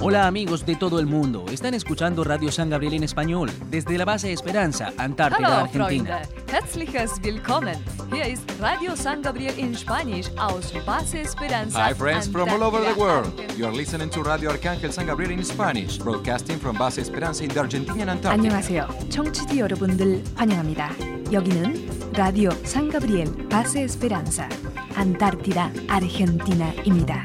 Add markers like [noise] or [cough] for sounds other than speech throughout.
Hola amigos de todo el mundo, están escuchando Radio San Gabriel en español desde la base Esperanza, Antártida, Hallo Argentina. Freunde, herzliches Willkommen. Hier ist Radio San Gabriel in Spanish aus Base Esperanza. Hi, friends from all over the Antártida, world. Argentina. You're listening to Radio Arcángel San Gabriel in Spanish, broadcasting from Base Esperanza in the Argentinian Antarctica. 안녕하세요. 청취자 여러분들 환영합니다. 여기는 라디오 상가브리엘 바세 에스페란자 안타르티다 아르헨티나입니다.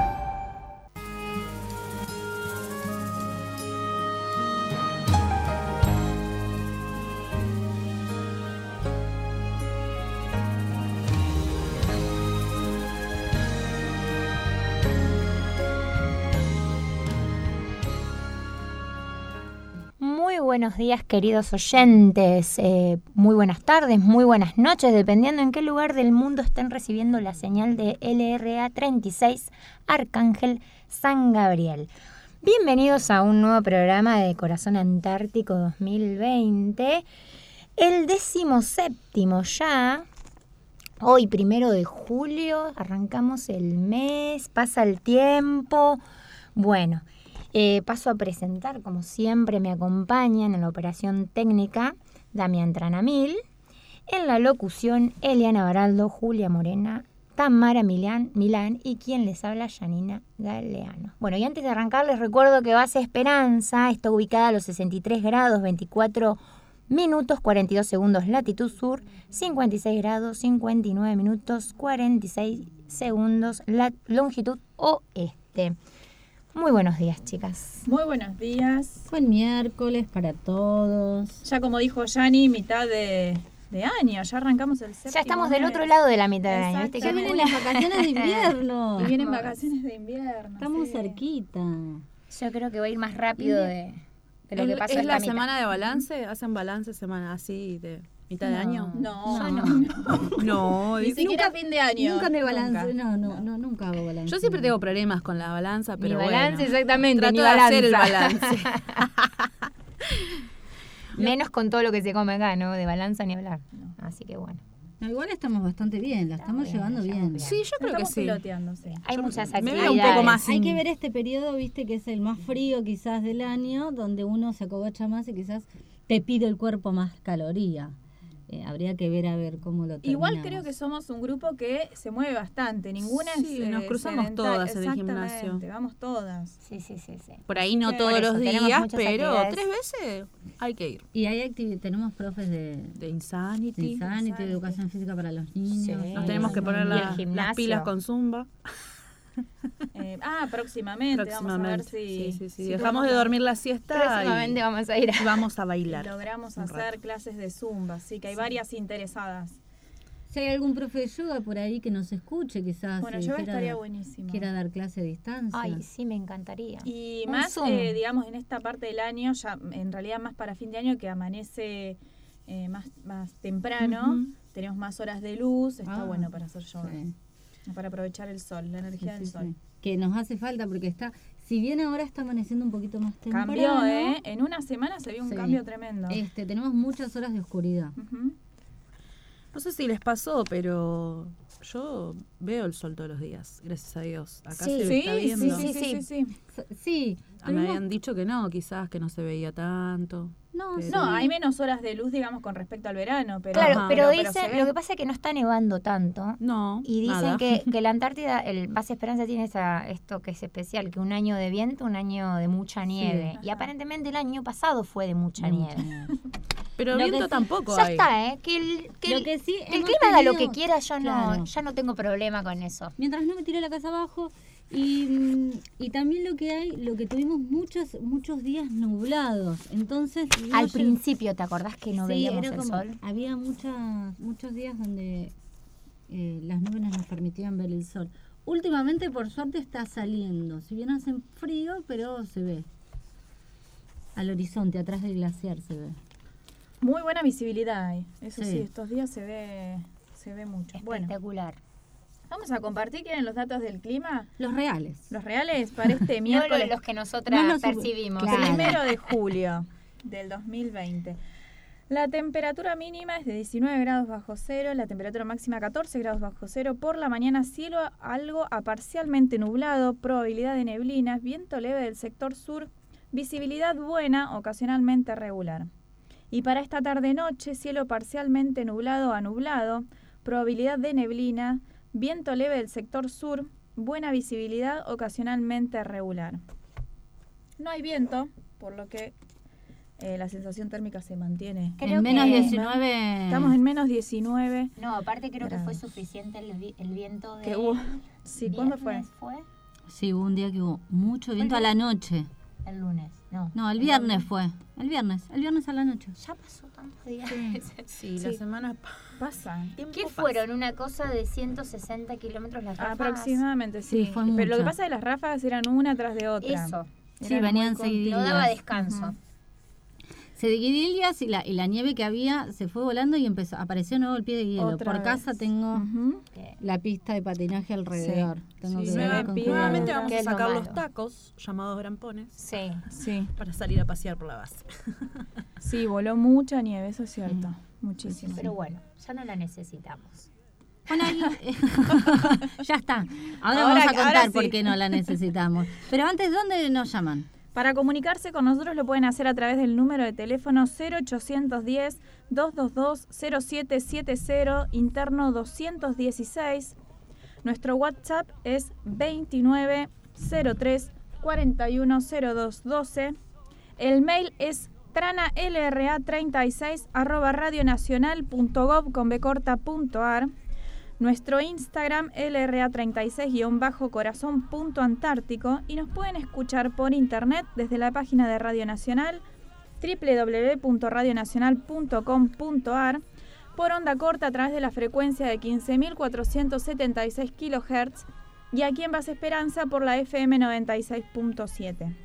Buenos días queridos oyentes, eh, muy buenas tardes, muy buenas noches, dependiendo en qué lugar del mundo estén recibiendo la señal de LRA 36 Arcángel San Gabriel. Bienvenidos a un nuevo programa de Corazón Antártico 2020, el décimo séptimo ya. Hoy, primero de julio, arrancamos el mes, pasa el tiempo. Bueno, eh, paso a presentar, como siempre me acompañan en la operación técnica Damián Tranamil, en la locución Eliana Baraldo, Julia Morena, Tamara Milán, Milán y quien les habla, Janina Galeano. Bueno, y antes de arrancar les recuerdo que Base Esperanza está ubicada a los 63 grados 24 minutos 42 segundos latitud sur, 56 grados 59 minutos 46 segundos longitud oeste. Muy buenos días, chicas. Muy buenos días. Buen miércoles para todos. Ya como dijo Yani, mitad de, de año, ya arrancamos el séptimo Ya estamos del otro lado de la mitad del año. ¿viste? Ya Que vienen las vacaciones de invierno. [laughs] Y vienen vacaciones de invierno. Estamos sí. cerquita. Yo creo que va a ir más rápido de, de lo que ¿Es- pasó ¿Es esta la mitad. semana de balance? ¿Hacen balance semana así de mitad de año? No, Yo no. [laughs] No, Ni dice- siquiera fin de año. Nunca de balance. Nunca. No, no, no, nunca hago balance. yo siempre tengo problemas con la balanza, pero balance, bueno. exactamente, Trato ni de hacer el balance. [laughs] Menos con todo lo que se come acá, ¿no? De balanza ni hablar. Así que bueno. No, igual estamos bastante bien, la estamos bien, llevando bien. Sí, yo creo que sí. piloteando, sí. Hay muchas me actividades. un poco más Hay sin- que ver este periodo, viste, que es el más frío quizás del año, donde uno se acobacha más y quizás te pide el cuerpo más caloría. Eh, habría que ver a ver cómo lo Igual terminamos. creo que somos un grupo que se mueve bastante. Ninguna Sí, es. nos eh, cruzamos todas en el gimnasio. Vamos todas. Sí, sí, sí, sí. Por ahí no Sí, todos eso, los días, pero tres veces hay que ir. Y hay tenemos profes de, De de Insanity. Insanity, Insanity. de educación física para los niños. Sí. Nos tenemos que poner la- las pilas con Zumba. Eh, ah, próximamente. Vamos a ver si. Sí, sí, sí. si Dejamos de dormir la siesta Próximamente y vamos a ir a... y vamos a y bailar. logramos hacer rato. clases de zumba, sí, que hay varias interesadas. Si hay algún profe de yoga por ahí que nos escuche, quizás Bueno, eh, yoga quiera, estaría buenísimo. quiera dar clase a distancia. Ay, sí, me encantaría. Y Un más, eh, digamos, en esta parte del año, ya en realidad más para fin de año, que amanece eh, más, más temprano, tenemos más horas de luz, está Ah, bueno para hacer yoga, Sí, para aprovechar el sol, la sí, energía sí, del sol. sí. Que nos hace falta porque está, si bien ahora está amaneciendo un poquito más temprano, Cambió, ¿eh? En una semana se vio un Sí. cambio tremendo. este, tenemos muchas horas de oscuridad. Ujú. No sé si les pasó, pero yo veo el sol todos los días, gracias a Dios. Acá Sí, se Sí, está sí, viendo. sí, sí, sí, sí. S- Sí, Ah, Me habían dicho que no, quizás que no se veía tanto. No, pero- sí. No, hay menos horas de luz, digamos, con respecto al verano, pero... Claro, Ajá. pero, dicen, lo que pasa es que no está nevando tanto. No, Y dicen nada. que, que la [laughs] Antártida, el Base Esperanza tiene esa, esto que es especial, que un año de viento, un año de mucha nieve. Y aparentemente el año pasado fue de mucha De nieve. mucha. [laughs] Pero Lo viento sí- tampoco Ya hay. está, ¿eh? Que el, que Lo el- que sí que el hemos clima haga lo tenido- que quiera, yo no, ya no tengo problema con eso. Mientras no me tiré la casa abajo y, mm, y también lo que hay, lo que tuvimos muchos muchos días nublados. Entonces, no Al principio, ¿te acordás que no Sí, veíamos era el como- sol? Había muchas, muchos días donde eh, las nubes no nos permitían ver el sol. últimamente por suerte está saliendo. Si bien hace frío, pero se ve. Al horizonte, atrás del glaciar se ve. Muy buena visibilidad hay. Eso sí, Sí. estos días se ve, se ve mucho. Bueno, Espectacular. Vamos a compartir, ¿quieren los datos del clima? Los reales. Los reales para este [laughs] No miércoles. los que nosotras No los- percibimos. Claro. Primero de julio del 2020. La temperatura mínima es de 19 grados bajo cero, la temperatura máxima 14 grados bajo cero. Por la mañana cielo algo a parcialmente nublado, probabilidad de neblinas, viento leve del sector sur, visibilidad buena, ocasionalmente regular. Y para esta tarde-noche, cielo parcialmente nublado a nublado, probabilidad de neblina, viento leve del sector sur, buena visibilidad, ocasionalmente regular. No hay viento, por lo que eh, la sensación térmica se mantiene. Creo en menos que- 19. Estamos en menos 19. No, aparte creo que fue suficiente el, vi- el viento de. Que hubo- Sí, ¿cuándo fue? fue? Sí, hubo un día que hubo mucho viento a la noche. El lunes, no. No, el viernes fue. El viernes, el viernes a la noche. Ya pasó Sí, la Sí. [laughs] semana Pasa. ¿Qué fueron? ¿Una cosa de 160 kilómetros las ráfagas? Aproximadamente, sí. Sí, fue Pero lo que mucho. pasa es que las ráfagas eran una tras de otra. Eso. Sí, venían seguiditas. No daba descanso. Se guidillas y la, y la nieve que había se fue volando y empezó apareció nuevo el pie de hielo. Otra Por casa tengo la pista de patinaje alrededor. Tengo Sí, que. Nuevamente vamos ¿Qué a sacar los tacos, llamados grampones, Sí. Sí, para salir a pasear por la base. [laughs] sí, voló mucha nieve, eso es cierto. Muchísimo. Pero bueno, ya no la necesitamos. Bueno, ahí- [laughs] ya está. Ahora, Ahora- vamos a ahora contar sí. por qué no la necesitamos. Pero antes, ¿dónde nos llaman? Para comunicarse con nosotros lo pueden hacer a través del número de teléfono 0810-222-0770, interno 216. Nuestro WhatsApp es 2903 410212. El mail es tranalra36 arroba radionacional.gov con becorta.ar. Nuestro Instagram lra36-corazón.antártico y nos pueden escuchar por internet desde la página de Radio Nacional www.radionacional.com.ar por onda corta a través de la frecuencia de 15.476 kHz y aquí en Base Esperanza por la FM 96.7.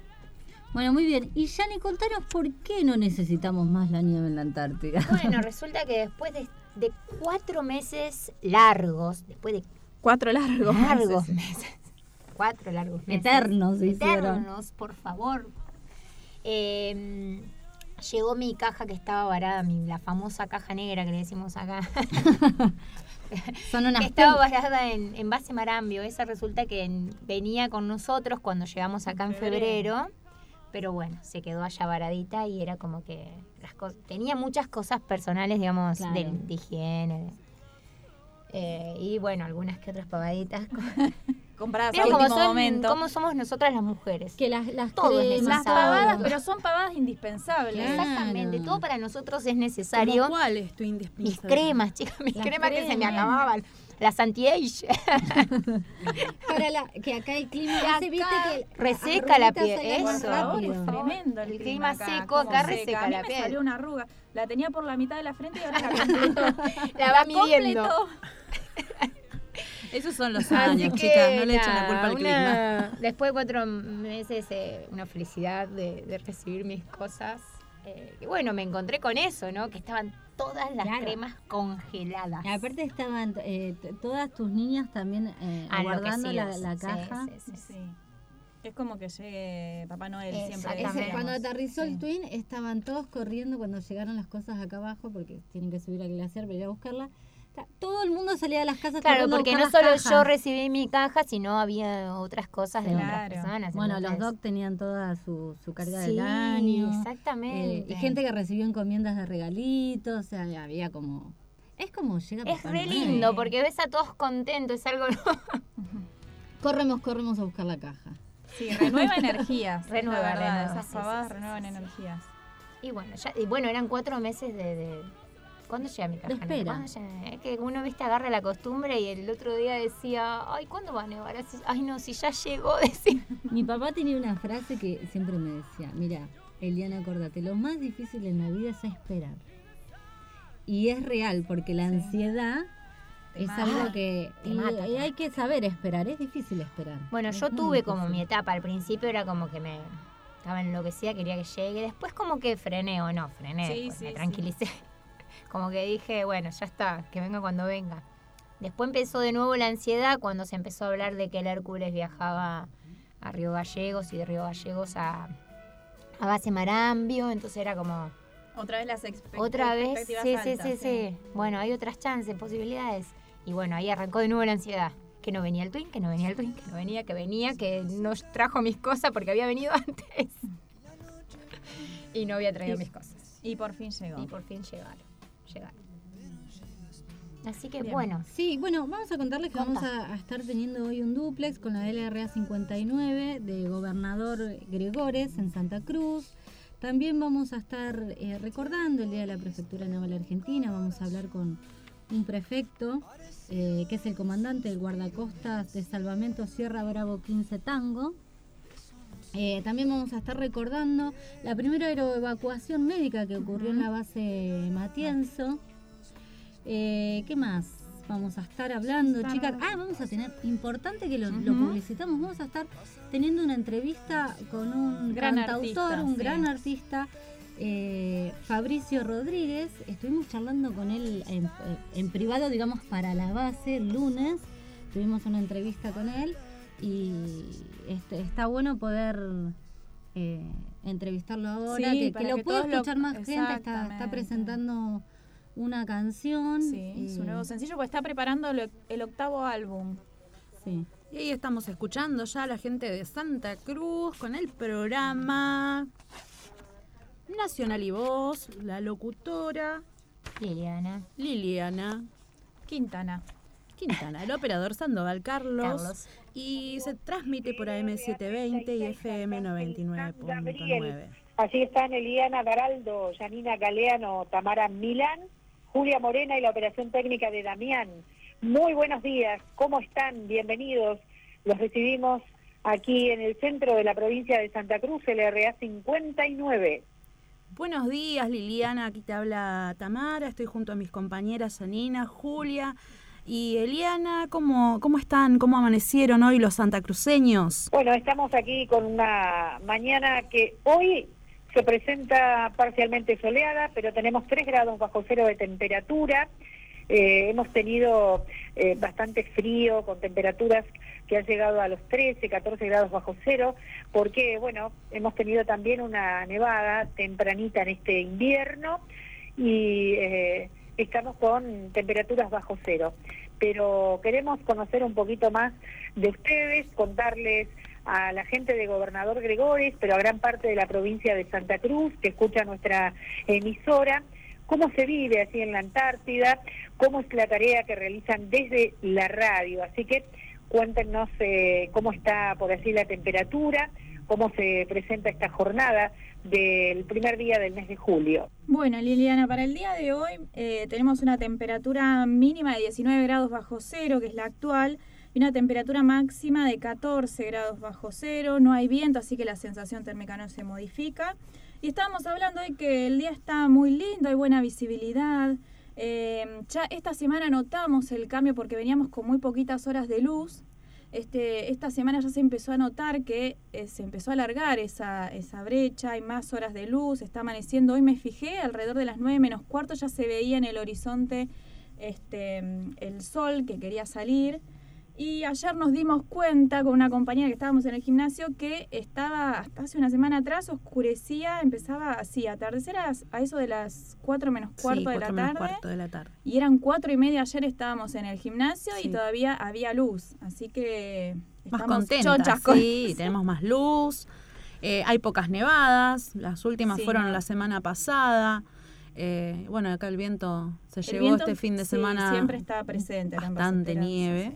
Bueno, muy bien. Y Yani, contanos por qué no necesitamos más la nieve en la Antártida. Bueno, [laughs] resulta que después de, de cuatro meses largos, después de Cuatro largos. largos meses. meses, cuatro largos meses. Eternos hicieron. Eternos, por favor. Eh, llegó mi caja que estaba varada, mi- la famosa caja negra que le decimos acá. [laughs] Son unas que estaba varada en, en base Marambio. Esa resulta que en- venía con nosotros cuando llegamos acá en febrero. Pero bueno, se quedó allá varadita y era como que las cosas. Tenía muchas cosas personales, digamos, Claro. de, de higiene. Eh, y bueno, algunas que otras pavaditas. [laughs] Compradas último son- momento. cómo somos nosotras las mujeres. Que las, las Todo es cremas, Las pavadas, pero son pavadas indispensables. Claro. Exactamente, todo para nosotros es ¿Cómo necesario. ¿Cuál es tu Mis indispensable? cremas, chicas, mis Las cremas que se me cremas. acababan. Las anti-age. Para [laughs] la, que acá el clima Que hace, viste acá que reseca la piel, eso. rápido. Es tremendo el, El clima, clima acá, seco, acá seca. reseca A mí la me piel. salió una arruga. La tenía por la mitad de la frente y ahora la [laughs] completó. La va midiendo. [laughs] Esos son los años, que, chicas, no le echen la culpa al clima. una- Después de cuatro meses, eh, una felicidad de, de recibir mis cosas. Eh, y bueno, me encontré con eso, ¿no? Que estaban todas las Claro. cremas congeladas. Y aparte estaban eh, todas tus niñas también eh, aguardando la, Enloquecidas. la Sí, caja. sí, sí, sí. Sí. Es como que llegue Papá Noel siempre. Cuando aterrizó el Sí. Twin estaban todos corriendo cuando llegaron las cosas acá abajo porque tienen que subir al glaciar para ir a buscarla. Todo el mundo salía de las casas Claro, porque no las solo yo recibí mi caja, sino había otras cosas de otras personas. Bueno, los doc tenían toda su, su carga Sí, del año. exactamente. Eh, y gente que recibió encomiendas de regalitos, o sea, había como... Es como llega Es Papá re Noel. lindo porque ves a todos contentos, es algo [laughs] Corremos, corremos a buscar la caja. Sí, renueva [laughs] energías. Renueva, es la verdad. renueva, Esas pavadas sí, sí, renuevan sí, sí. energías. Y bueno, ya, y bueno, eran cuatro meses de... de- ¿Cuándo llega mi caja? De espera. ¿Cuándo llega? Es que uno, viste, agarra la costumbre y el otro día decía, ay, ¿cuándo va a nevar? Ay, no, si ya llegó, [laughs] decía. Mi papá tenía una frase que siempre me decía, mira, Eliana, acordate, lo más difícil en la vida es esperar. Y es real, porque la ansiedad es algo que Te y- mata, y hay que saber esperar, es difícil esperar. Bueno, Es yo tuve como mi etapa. Al principio era como que me estaba enloquecida, quería que llegue. Después como que frené o no, frené. Sí, pues, sí, me sí. Como que dije, bueno, ya está, que venga cuando venga. Después empezó de nuevo la ansiedad cuando se empezó a hablar de que el Hércules viajaba a Río Gallegos y de Río Gallegos a, a base Marambio. Entonces era como, Otra vez las expe- otra vez, expectativas sí, sí, sí, sí. Bueno, hay otras chances, posibilidades. Y bueno, ahí arrancó de nuevo la ansiedad. Que no venía el twin, que no venía el twin, que no venía, que venía, que no trajo mis cosas porque había venido [laughs] antes. y no había traído Y- mis cosas. Y por fin llegó. Y por fin llegaron. Llegaron. Así que Bien. bueno. Sí, bueno, vamos a contarles que vamos a estar teniendo hoy un duplex con la LRA 59 de Gobernador Gregores en Santa Cruz. También vamos a estar eh, recordando el Día de la Prefectura Naval Argentina. Vamos a hablar con un prefecto, eh, que es el comandante del guardacostas de Salvamento Sierra Bravo 15 Tango. Eh, también vamos a estar recordando la primera aeroevacuación médica que ocurrió en la base Matienzo. Eh, ¿Qué más? Vamos a estar hablando, chicas. Ah, vamos a tener, importante que lo, lo Ujú. publicitamos, vamos a estar teniendo una entrevista con un Gran cantautor, artista, un sí. gran artista, eh, Fabricio Rodríguez. Estuvimos charlando con él en, en privado, digamos, para la base el lunes. Tuvimos una entrevista con él y este, está bueno poder eh, entrevistarlo ahora, Sí, que, lo que pueda lo- escuchar más gente. Está, presentando una canción. Sí, su eh, nuevo sencillo, porque está preparando el, el octavo álbum. Sí. Y ahí estamos escuchando ya a la gente de Santa Cruz con el programa Nacional y Voz, la locutora Liliana. Liliana Quintana. Quintana, el operador Sandoval Carlos, Carlos. y se transmite por AM720 y FM 99.9. Allí están Eliana Garaldo, Janina Galeano, Tamara Milán, Julia Morena y la operación técnica de Damián. Muy buenos días, ¿cómo están? Bienvenidos. Los recibimos aquí en el centro de la provincia de Santa Cruz, LRA 59. Buenos días Liliana, aquí te habla Tamara, estoy junto a mis compañeras Janina, Julia y Eliana. ¿Cómo, cómo están? ¿Cómo amanecieron hoy los santacruceños? Bueno, estamos aquí con una mañana que hoy se presenta parcialmente soleada, pero tenemos 3 grados bajo cero de temperatura. Eh, hemos tenido eh, bastante frío, con temperaturas que han llegado a los 13, 14 grados bajo cero, porque, bueno, hemos tenido también una nevada tempranita en este invierno y eh, estamos con temperaturas bajo cero. Pero queremos conocer un poquito más de ustedes, contarles a la gente de Gobernador Gregores, pero a gran parte de la provincia de Santa Cruz, que escucha nuestra emisora, cómo se vive así en la Antártida, cómo es la tarea que realizan desde la radio. Así que cuéntenos eh, cómo está, por así, la temperatura, cómo se presenta esta jornada del primer día del mes de julio. Bueno, Liliana, para el día de hoy eh, tenemos una temperatura mínima de 19 grados bajo cero, que es la actual, y una temperatura máxima de 14 grados bajo cero. No hay viento, así que la sensación térmica no se modifica. Y estábamos hablando de que el día está muy lindo, hay buena visibilidad. Eh, ya esta semana notamos el cambio porque veníamos con muy poquitas horas de luz. Este, esta semana ya se empezó a notar que eh, se empezó a alargar esa, esa brecha, hay más horas de luz, está amaneciendo. Hoy me fijé, alrededor de las 9 menos cuarto ya se veía en el horizonte este, el sol que quería salir. Y ayer nos dimos cuenta con una compañera que estábamos en el gimnasio que estaba, hasta hace una semana atrás, oscurecía, empezaba así, atardecer a, a eso de las 4 menos cuarto, Sí, de, la cuatro menos tarde, cuarto de la tarde. Y eran 4 y media, ayer estábamos en el gimnasio Sí. y todavía había luz. Así que Más estamos contentas, chochas con sí, eso. tenemos más luz, eh, hay pocas nevadas, las últimas Sí, fueron la semana pasada. Eh, bueno, acá el viento se El llevó viento, este fin de semana siempre está presente. bastante nieve.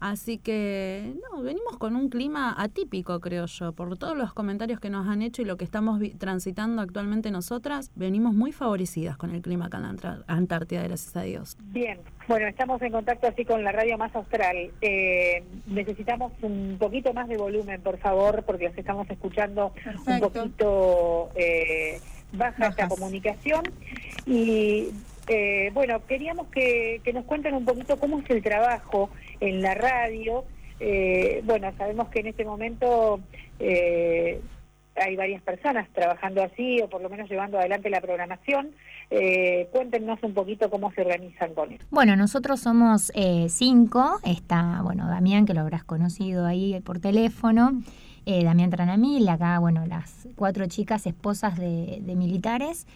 Sí. Así que, no, venimos con un clima atípico, creo yo, por todos los comentarios que nos han hecho y lo que estamos transitando actualmente nosotras, venimos muy favorecidas con el clima acá en la Antártida, gracias a Dios. Bien, bueno, estamos en contacto así con la radio más austral. Eh, necesitamos un poquito más de volumen, por favor, porque los estamos escuchando un poquito eh, baja esta comunicación. Y Eh, bueno, queríamos que, nos cuenten un poquito cómo es el trabajo en la radio. Eh, bueno, sabemos que en este momento eh, hay varias personas trabajando así o por lo menos llevando adelante la programación. Eh, cuéntenos un poquito cómo se organizan con eso. Bueno, nosotros somos eh, cinco. Está, bueno, Damián, que lo habrás conocido ahí por teléfono. Damián Tranamil, acá, bueno, las cuatro chicas esposas de militares,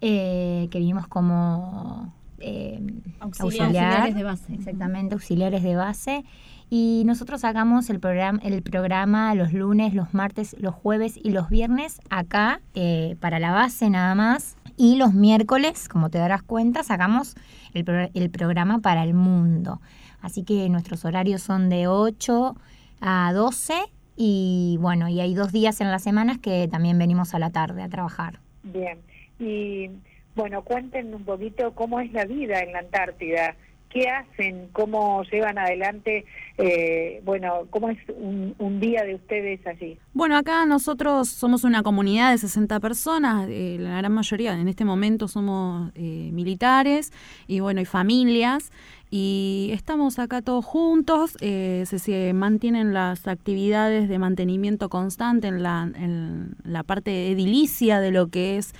eh, que vivimos como eh, Auxiliares de base. Exactamente, auxiliares de base. Y nosotros sacamos el programa, el programa los lunes, los martes, los jueves y los viernes acá eh, para la base nada más. Y los miércoles, como te darás cuenta, sacamos el, pro- el programa para el mundo. Así que nuestros horarios son de 8 a 12 y bueno, y hay dos días en las semanas que también venimos a la tarde a trabajar. Bien. Y bueno, cuenten un poquito cómo es la vida en la Antártida. ¿Qué hacen? ¿Cómo llevan adelante? eh, bueno, ¿cómo es un, un día de ustedes allí? Bueno, acá nosotros somos una comunidad de 60 personas, eh, la gran mayoría en este momento somos eh, militares y bueno, y familias. Y estamos acá todos juntos, eh, se, se mantienen las actividades de mantenimiento constante en la, en la parte edilicia de lo que es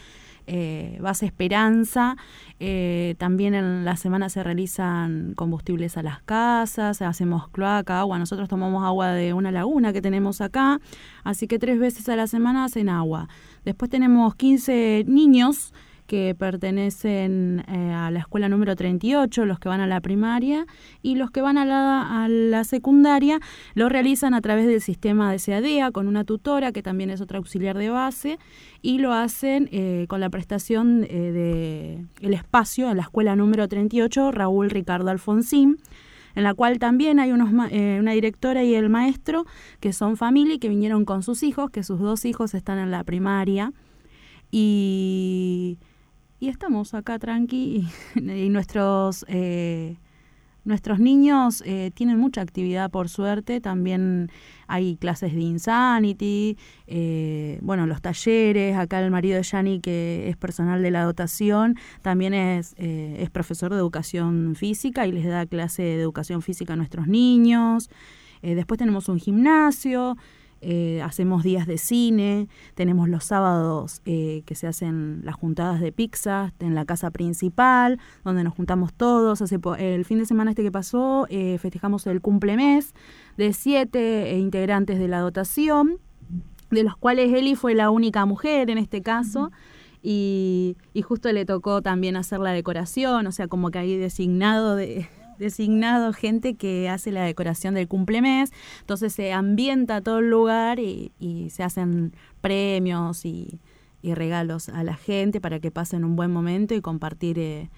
eh, Base Esperanza. Eh, también en la semana se realizan combustibles a las casas, hacemos cloaca, agua. Nosotros tomamos agua de una laguna que tenemos acá, así que tres veces a la semana hacen agua. Después tenemos 15 niños que pertenecen eh, a la escuela número 38, los que van a la primaria, y los que van a la, a la secundaria lo realizan a través del sistema de SEADEA con una tutora que también es otra auxiliar de base, y lo hacen eh, con la prestación eh, de el espacio en la escuela número 38, Raúl Ricardo Alfonsín en la cual también hay unos eh, una directora y el maestro que son familia y que vinieron con sus hijos, que sus dos hijos están en la primaria. Y, y estamos acá tranqui [laughs] y, nuestros eh, nuestros niños eh, tienen mucha actividad por suerte. También hay clases de insanity eh, bueno los talleres. Acá el marido de Yani que es personal de la dotación también es eh, es profesor de educación física y les da clase de educación física a nuestros niños. Después tenemos un gimnasio eh, hacemos días de cine, tenemos los sábados eh, que se hacen las juntadas de pizza en la casa principal, donde nos juntamos todos. Hace el fin de semana este que pasó eh, festejamos el cumplemes de siete integrantes de la dotación, de los cuales Eli fue la única mujer en este caso. Y, y justo le tocó también hacer la decoración, o sea, como que hay designado de, designado gente que hace la decoración del cumplemes, entonces se ambienta todo el lugar y, se hacen premios y, regalos a la gente para que pasen un buen momento y compartir eh,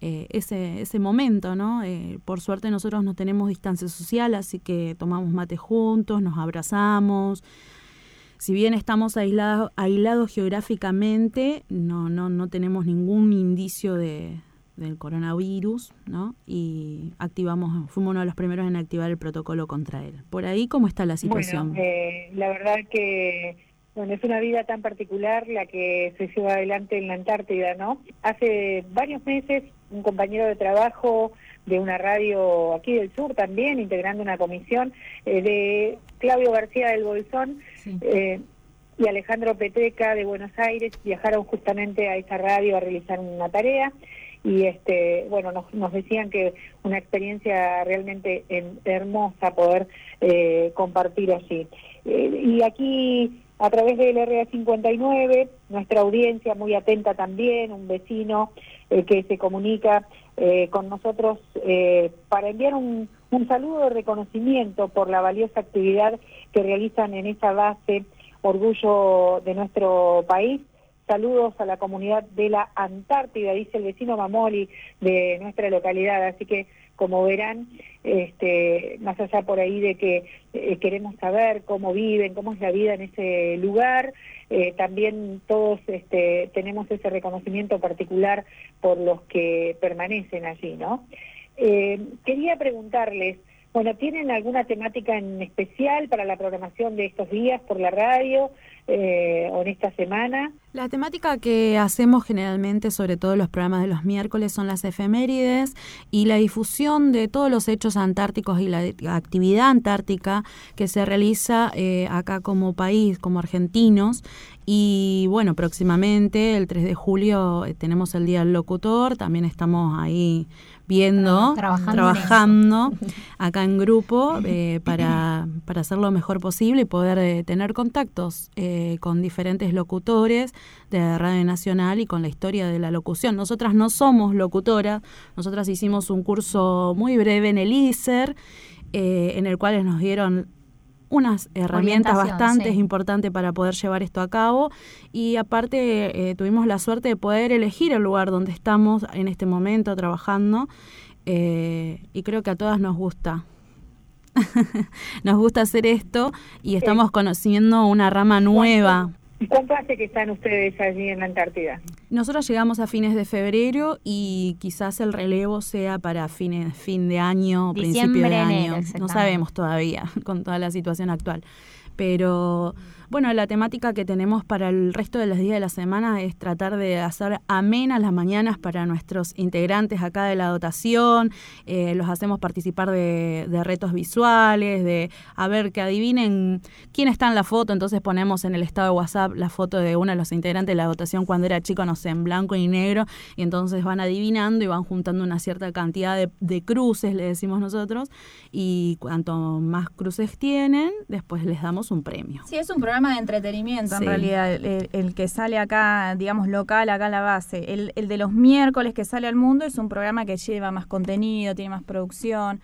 eh, ese, ese momento, ¿no? Eh, por suerte nosotros no tenemos distancia social, así que tomamos mate juntos, nos abrazamos. Si bien estamos aislados, aislados geográficamente, no, no, no tenemos ningún indicio de, del coronavirus, ¿no? Y activamos, fuimos uno de los primeros en activar el protocolo contra él. Por ahí, ¿cómo está la situación? Bueno, eh, la verdad que bueno, es una vida tan particular la que se lleva adelante en la Antártida, ¿no? Hace varios meses un compañero de trabajo de una radio aquí del sur también, integrando una comisión, eh, de Claudio García del Bolsón eh, y Alejandro Petreca de Buenos Aires, viajaron justamente a esa radio a realizar una tarea y este bueno nos, nos decían que una experiencia realmente en- hermosa poder eh, compartir allí Eh, y aquí a través del RA 59 nuestra audiencia muy atenta también un vecino eh, que se comunica eh, con nosotros eh, para enviar un, un saludo de reconocimiento por la valiosa actividad que realizan en esa base orgullo de nuestro país Saludos a la comunidad de la Antártida, dice el vecino Mamoli de nuestra localidad. Así que, como verán, este, más allá por ahí de que eh, queremos saber cómo viven, cómo es la vida en ese lugar, eh, también todos este, tenemos ese reconocimiento particular por los que permanecen allí, ¿no? Eh, quería preguntarles, Bueno, ¿tienen alguna temática en especial para la programación de estos días por la radio eh, o en esta semana? La temática que hacemos generalmente, sobre todo los programas de los miércoles, son las efemérides y la difusión de todos los hechos antárticos y la actividad antártica que se realiza eh, acá como país, como argentinos. Y bueno, próximamente, el 3 de julio, eh, tenemos el Día del Locutor, también estamos ahí viendo, trabajando, [laughs] acá en grupo eh, para, para hacer lo mejor posible y poder eh, tener contactos eh, con diferentes locutores de Radio Nacional y con la historia de la locución. Nosotras no somos locutoras, nosotras hicimos un curso muy breve en el ISER, en el cual nos dieron unas herramientas bastante importantes para poder llevar esto a cabo. Y aparte eh, tuvimos la suerte de poder elegir el lugar donde estamos en este momento trabajando eh, y creo que a todas nos gusta. [laughs] nos gusta hacer esto y estamos conociendo una rama nueva ¿Cuánto hace que están ustedes allí en la Antártida? Nosotros llegamos a fines de febrero y quizás el relevo sea para fines, fin de año, principio de año. no sabemos todavía [laughs] con toda la situación actual. Pero bueno, la temática que tenemos para el resto de los días de la semana es tratar de hacer amenas las mañanas para nuestros integrantes acá de la dotación. Eh, los hacemos participar de, retos visuales, de a ver que adivinen quién está en la foto. Entonces ponemos en el estado de WhatsApp la foto de uno de los integrantes de la dotación cuando era chico, no sé, en blanco y negro. Y entonces van adivinando y van juntando una cierta cantidad de, cruces, le decimos nosotros. Y cuanto más cruces tienen, después les damos un premio. Sí, es un programa de entretenimiento, en realidad, el, que sale acá, digamos, local, acá en la base. El, el de los miércoles que sale al mundo es un programa que lleva más contenido, tiene más producción.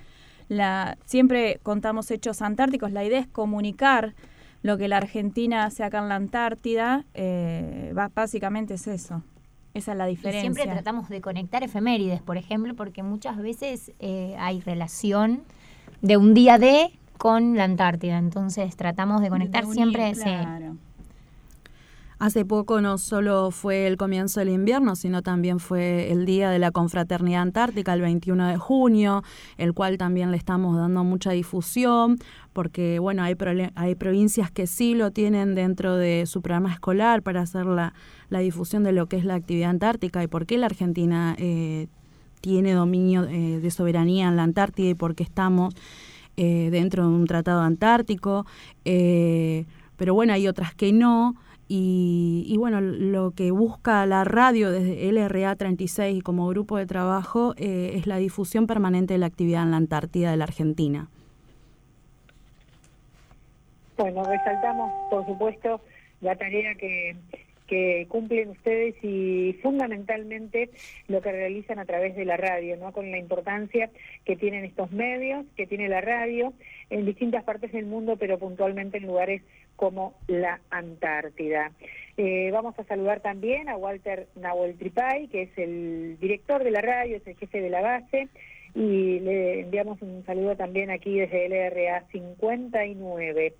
La, siempre contamos hechos antárticos, la idea es comunicar lo que la Argentina hace acá en la Antártida, eh, básicamente es eso. Esa es la diferencia. siempre tratamos de conectar efemérides, por ejemplo, porque muchas veces eh, hay relación de un día de con la Antártida. Entonces tratamos de conectar siempre. Claro. Hace poco no solo fue el comienzo del invierno, sino también fue el Día de la Confraternidad Antártica, el 21 de junio, el cual también le estamos dando mucha difusión, porque bueno, hay, hay provincias que sí lo tienen dentro de su programa escolar para hacer la, difusión de lo que es la actividad antártica y por qué la Argentina eh, tiene dominio eh, de soberanía en la Antártida y por qué estamos eh, dentro de un tratado antártico, eh, pero bueno, hay otras que no. Y, bueno, lo que busca la radio desde LRA 36 como grupo de trabajo eh, es la difusión permanente de la actividad en la Antártida de la Argentina. Bueno, resaltamos, por supuesto, la tarea que, que cumplen ustedes y fundamentalmente lo que realizan a través de la radio, ¿no? Con la importancia que tienen estos medios, que tiene la radio en distintas partes del mundo, pero puntualmente en lugares como la Antártida. Eh, vamos a saludar también a Walter Nahuel Tripay, que es el director de la radio, es el jefe de la base, y le enviamos un saludo también aquí desde LRA 59.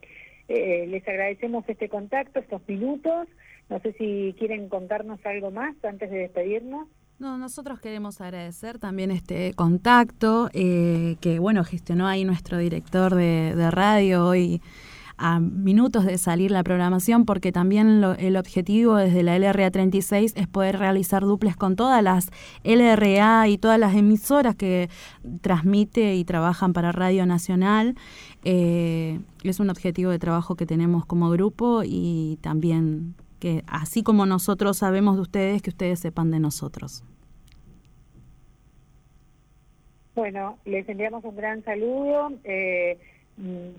Eh, les agradecemos este contacto, estos minutos. No sé si quieren contarnos algo más antes de despedirnos. No, nosotros queremos agradecer también este contacto eh, que, bueno, gestionó ahí nuestro director de, radio hoy a minutos de salir la programación, porque también el objetivo desde la LRA 36 es poder realizar duples con todas las LRA y todas las emisoras que transmite y trabajan para Radio Nacional. Eh, es un objetivo de trabajo que tenemos como grupo y también que así como nosotros sabemos de ustedes, que ustedes sepan de nosotros. Bueno, les enviamos un gran saludo. Eh,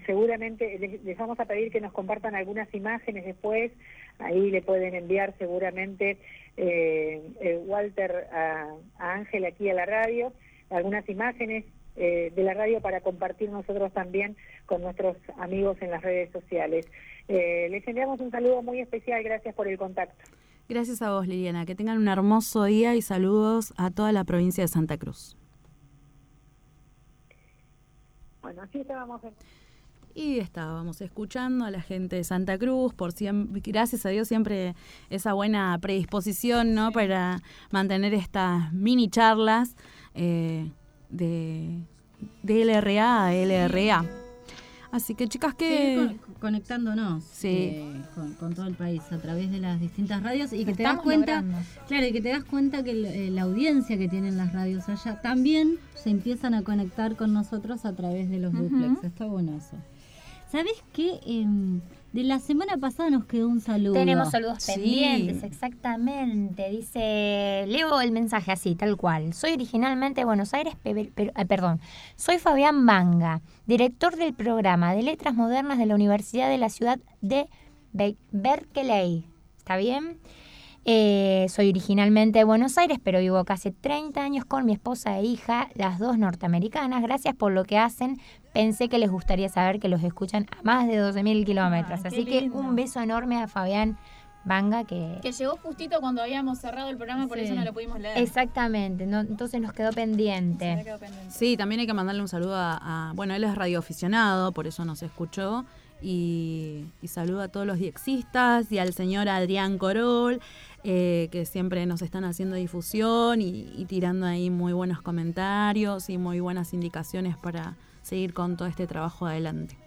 seguramente les, vamos a pedir que nos compartan algunas imágenes después. Ahí le pueden enviar seguramente eh, eh, Walter a Ángel aquí a la radio algunas imágenes de la radio para compartir nosotros también con nuestros amigos en las redes sociales. Eh, les enviamos un saludo muy especial, gracias por el contacto. Gracias a vos, Liliana. Que tengan un hermoso día y saludos a toda la provincia de Santa Cruz. Bueno, así estábamos. Y estábamos escuchando a la gente de Santa Cruz, por siempre, gracias a Dios siempre esa buena predisposición ¿no? para mantener estas mini charlas eh, de de LRA a LRA. Así que chicas, que Seguir con- conectándonos Sí. eh, con, con todo el país a través de las distintas radios y que te das cuenta, logrando. claro, y que te das cuenta que eh, la audiencia que tienen las radios allá también se empiezan a conectar con nosotros a través de los Ujú. duplex. Está bueno eso. ¿Sabes qué? Em, de la semana pasada nos quedó un saludo. Tenemos saludos Sí. pendientes, exactamente. Dice, leo el mensaje así, tal cual. Soy originalmente de Buenos Aires, pe- eh, perdón. Soy Fabián Manga, director del programa de Letras Modernas de la Universidad de la Ciudad de Be- Berkeley. ¿Está bien? Eh, soy originalmente de Buenos Aires, pero vivo casi 30 años con mi esposa e hija, las dos norteamericanas. Gracias por lo que hacen. Pensé que les gustaría saber que los escuchan a más de 12.000 kilómetros. Así que lindo. un beso enorme a Fabián Manga que... Que llegó justito cuando habíamos cerrado el programa, por Sí. eso no lo pudimos leer. Exactamente, no- entonces nos quedó pendiente. Sí, también hay que mandarle un saludo a, a- bueno, él es radioaficionado, por eso nos escuchó. Y, y saludo a todos los diexistas y al señor Adrián Corol, eh, que siempre nos están haciendo difusión y, y tirando ahí muy buenos comentarios y muy buenas indicaciones para seguir con todo este trabajo adelante.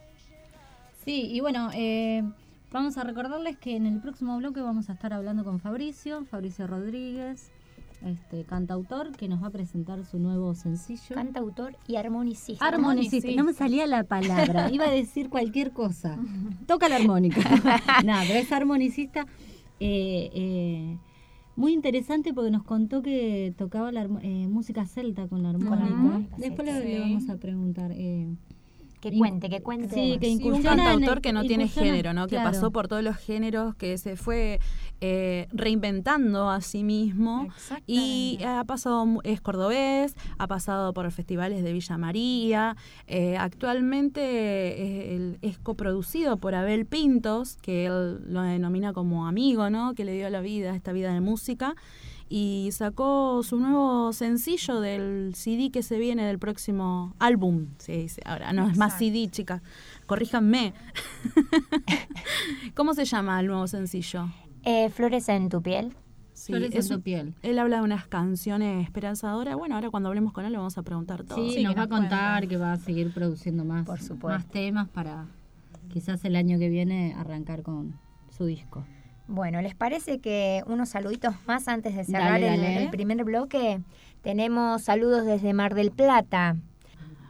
Sí, y bueno, eh, vamos a recordarles que en el próximo bloque vamos a estar hablando con Fabricio, Fabricio Rodríguez, este cantautor, que nos va a presentar su nuevo sencillo. Cantautor y armonicista. Armonicista, no me salía la palabra, [laughs] iba a decir cualquier cosa. [laughs] Toca la armónica. [laughs] Nada, pero es armonicista. Eh, eh, muy interesante porque nos contó que tocaba la eh, música celta con la armónica. Después le, le vamos a preguntar. Eh, Que cuente, que cuente. Sí, que Sí, un cantautor el- que no tiene género, ¿no? Que pasó por todos los géneros, que se fue eh, reinventando a sí mismo y ha pasado, mu- es cordobés, ha pasado por festivales de Villa María, eh, actualmente eh, él es coproducido por Abel Pintos, que él lo denomina como amigo, ¿no? Que le dio la vida, esta vida de música y sacó su nuevo sencillo del CD que se viene del próximo álbum, se dice ahora, no es más CD, chicas, corríjanme. [laughs] ¿Cómo se llama el nuevo sencillo? Eh, Flores en tu piel. Sí, Flores en es tu un- piel. Él habla de unas canciones esperanzadoras. Bueno, ahora cuando hablemos con él le vamos a preguntar todo. Sí, nos va a contar que va a seguir produciendo más, más temas para quizás el año que viene arrancar con su disco. Bueno, ¿les parece que unos saluditos más antes de cerrar Dale, el- el primer bloque? Tenemos saludos desde Mar del Plata.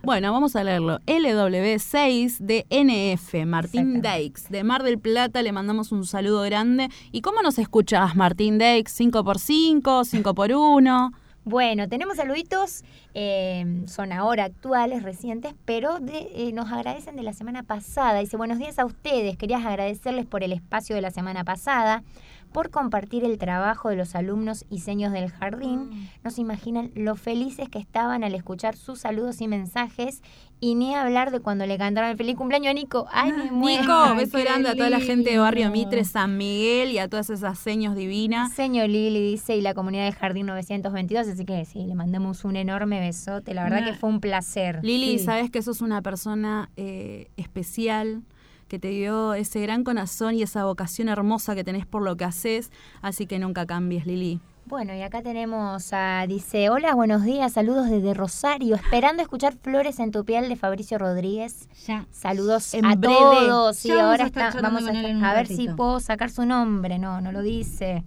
Bueno, vamos a leerlo. LW6 de NF, Martín Deix, de Mar del Plata, le mandamos un saludo grande. ¿Y cómo nos escuchas, Martín Deix? ¿5x5? ¿5x1? Bueno, tenemos saluditos, eh, son ahora actuales, recientes, pero de- eh, nos agradecen de la semana pasada. Dice, buenos días a ustedes, querías agradecerles por el espacio de la semana pasada, por compartir el trabajo de los alumnos y seños del jardín. No se imaginan lo felices que estaban al escuchar sus saludos y mensajes, y ni hablar de cuando le cantaron el feliz cumpleaños a Nico. Ay, me muero. Nico, beso grande a toda la gente de Barrio Mitre, San Miguel y a todas esas seños divinas. Señor Lili dice y la comunidad del Jardín 922, así que sí, le mandamos un enorme besote. La verdad que fue un placer. Lili, Sí. sabes que sos una persona eh, especial, que te dio ese gran corazón y esa vocación hermosa que tenés por lo que haces, así que nunca cambies, Lili. Bueno, y acá tenemos a, dice, hola, buenos días, saludos desde Rosario, esperando escuchar Flores en tu piel de Fabricio Rodríguez. Ya. Saludos En a breve. todos. Vamos ahora a está- vamos a, estar- a ver si puedo sacar su nombre. No, no lo dice.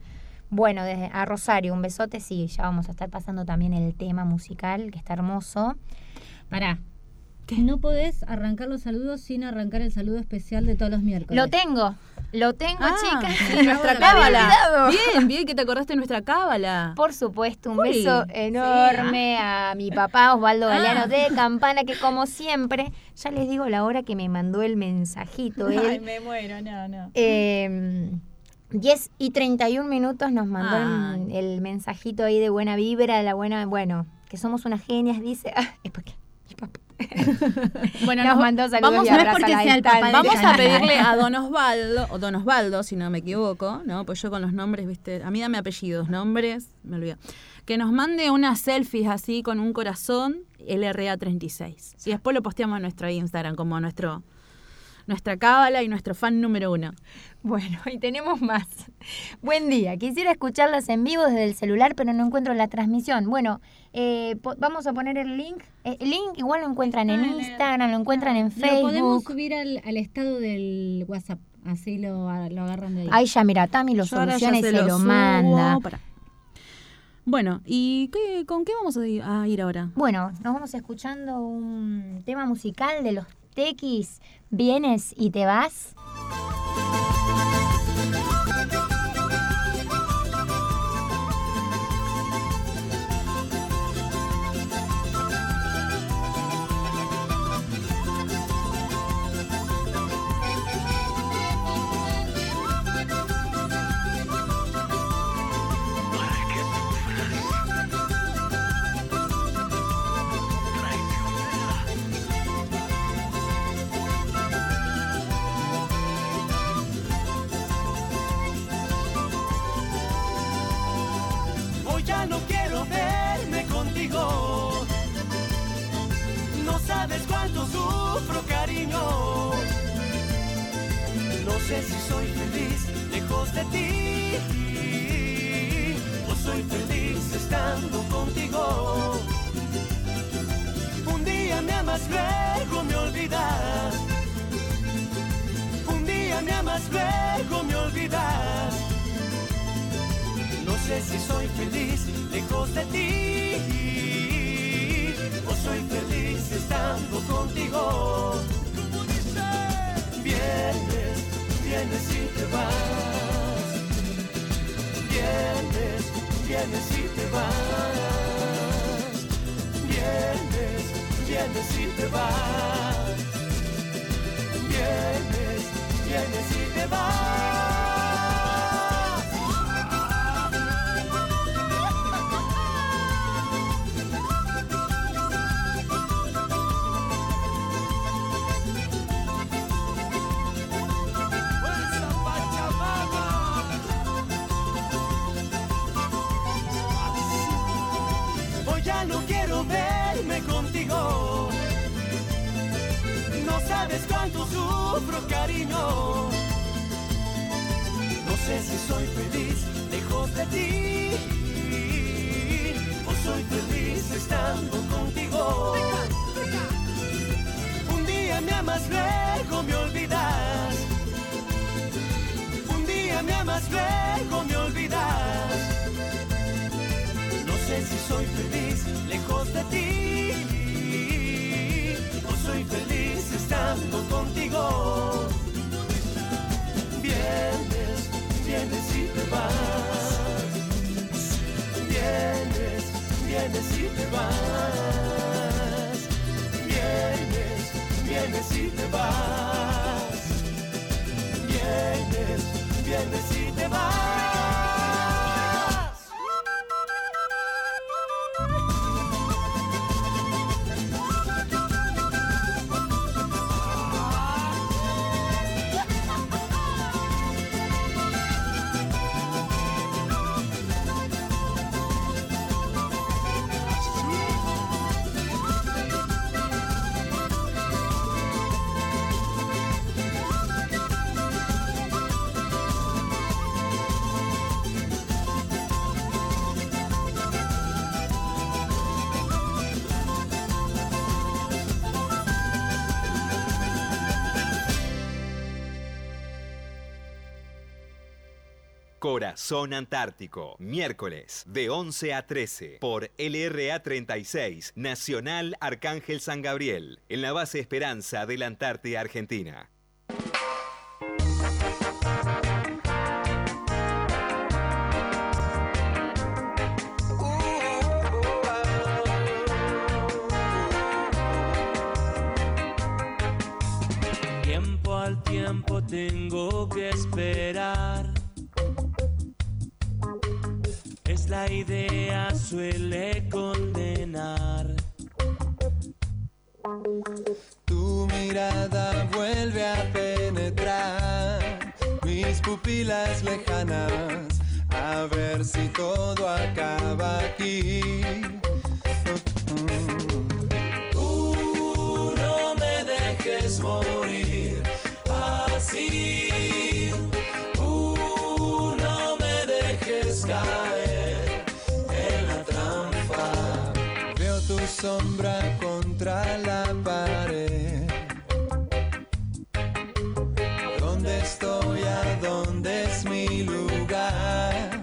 Bueno, desde a Rosario, un besote, sí, ya vamos a estar pasando también el tema musical, que está hermoso. Pará. No podés arrancar los saludos sin arrancar el saludo especial de todos los miércoles. Lo tengo, lo tengo, Ah, chicas. sí, nuestra cábala. Bien, bien que te acordaste de nuestra cábala. Por supuesto, un beso enorme a mi papá Osvaldo Galeano Ah. de [laughs] Campana, que como siempre, ya les digo la hora que me mandó el mensajito. Ay, Él, me muero, no, no. eh, 10 y 31 minutos nos mandó el, el mensajito ahí de buena vibra, de la buena, bueno, que somos unas genias, dice. [laughs] Ah, es porque mi papá. [laughs] Bueno, nos nos- mandó saludos vamos y a- abrazos porque a la sea el papá. Vamos a pedirle a [laughs] Don Osvaldo, o Don Osvaldo, si no me equivoco, ¿no? Pues yo con los nombres, viste, a mí dame apellidos, nombres, me olvido. Que nos mande unas selfies así con un corazón LRA36. Y después lo posteamos en nuestro Instagram como nuestro nuestra cábala y nuestro fan número uno. Bueno, [laughs] y tenemos más. Buen día. Quisiera escucharlas en vivo desde el celular, pero no encuentro la transmisión. Bueno, eh, vamos a poner el link. Eh, el link igual lo encuentran en Instagram, lo encuentran en Lo podemos Facebook. subir al, al estado del WhatsApp, así lo, lo agarran de ahí. Ahí ya, mira, Tami lo Yo soluciona y se lo manda. Bueno, ¿y qué, con qué vamos a ir, a ir ahora? Bueno, nos vamos escuchando un tema musical de los Tequis. Vienes y te vas. Me amas, luego me olvidas. No sé si soy feliz lejos de ti o soy feliz estando contigo. Vienes, vienes y te vas. Vienes, vienes y te vas. Vienes, vienes y te vas. Vienes, vienes y te vas. Sabes cuánto sufro, cariño. No sé si soy feliz lejos de ti. O soy feliz estando contigo. Un día me amas, luego me olvidas. Un día me amas, luego me olvidas. No sé si soy feliz lejos de ti o soy feliz estando contigo. Vienes, vienes y te vas. Vienes, vienes y te vas. Vienes, vienes y te vas. Vienes, vienes y te vas. Antártico, miércoles de 11 a 13 por LRA 36, Nacional Arcángel San Gabriel, en la base Esperanza de la Antártida Argentina. Tiempo al tiempo tengo que esperar. La idea, suele condenar. Tu mirada vuelve a penetrar mis pupilas lejanas, a ver si todo acaba aquí. Tú no me dejes morir, así. No me dejes caer sombra contra la pared. ¿Dónde estoy? ¿A dónde es mi lugar?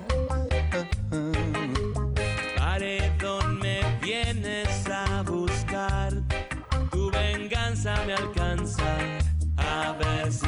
Paredón me vienes a buscar, tu venganza me alcanza, a ver si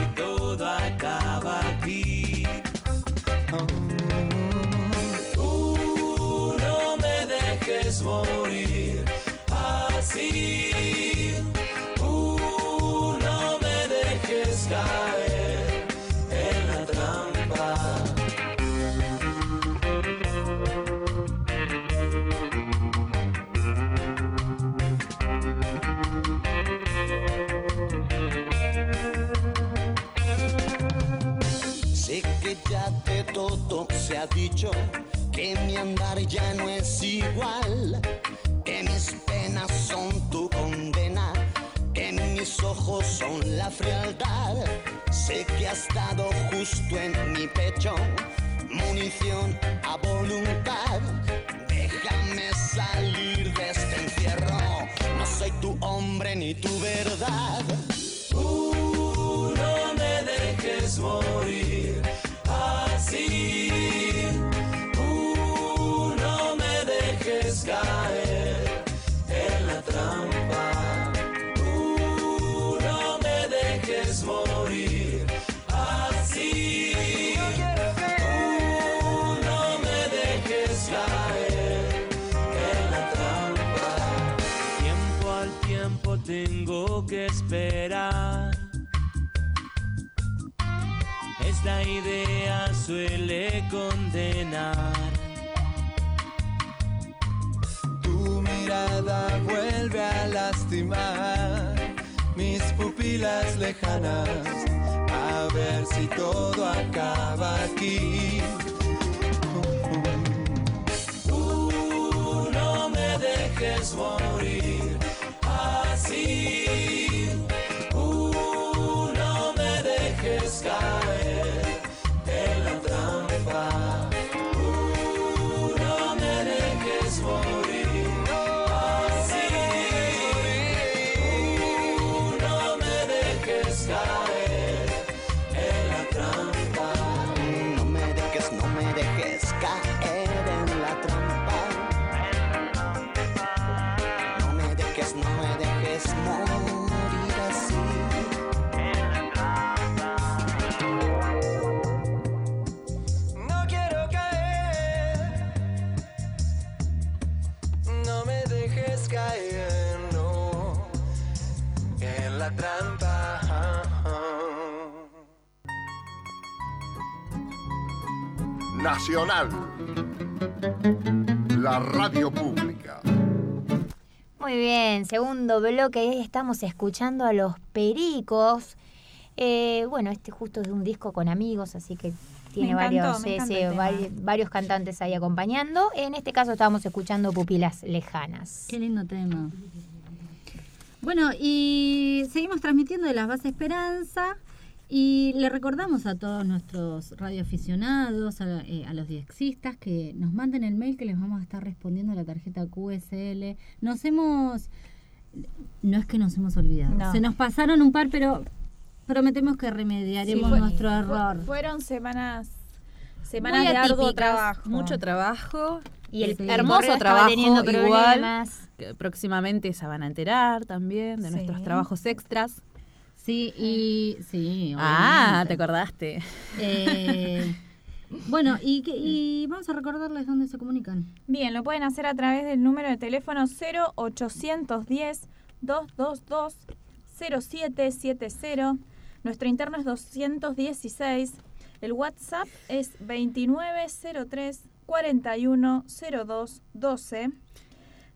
dicho, que mi andar ya no es igual, que mis penas son tu condena, que mis ojos son la frialdad. Sé que has dado justo en mi pecho munición a voluntad. Déjame salir de este encierro, no soy tu hombre ni tu verdad. Uh, no me dejes morir esperar. Esta idea suele condenar. Tu mirada vuelve a lastimar mis pupilas lejanas. A ver si todo acaba aquí. No me dejes morir dejes Nacional. La radio pública. Muy bien, segundo bloque, estamos escuchando a los Pericos. Eh, bueno, este justo es de un disco con amigos, así que tiene encantó, varios, vari- varios cantantes ahí acompañando. En este caso estábamos escuchando Pupilas Lejanas. Qué lindo tema. Bueno, y seguimos transmitiendo de las bases Esperanza y le recordamos a todos nuestros radioaficionados, a, eh, a los diexistas, que nos manden el mail que les vamos a estar respondiendo a la tarjeta QSL. Nos hemos... No es que nos hemos olvidado. No. Se nos pasaron un par, pero prometemos que remediaremos Sí, fue- nuestro fu- error. Fueron semanas, semanas Muy de arduo atípicas, trabajo. Mucho trabajo. Y el Sí. hermoso trabajo teniendo igual. que próximamente se van a enterar también de Sí. nuestros trabajos extras. Sí, y sí. Ah, te acordaste. Eh, [laughs] bueno, y, y vamos a recordarles dónde se comunican. Bien, lo pueden hacer a través del número de teléfono 0810 222 0770. Nuestro interno es 216. El WhatsApp es 2903 4102 12.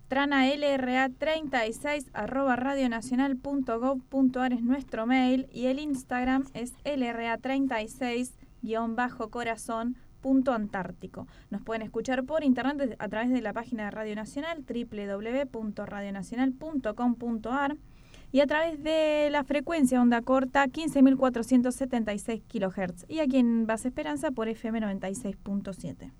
Trana LRA 36 arroba radionacional.gov.ar es nuestro mail y el Instagram es LRA 36 guion bajo corazón punto antártico. Nos pueden escuchar por internet a través de la página de Radio Nacional www.radionacional.com.ar y a través de la frecuencia onda corta 15.476 kHz y aquí en Base Esperanza por FM 96.7.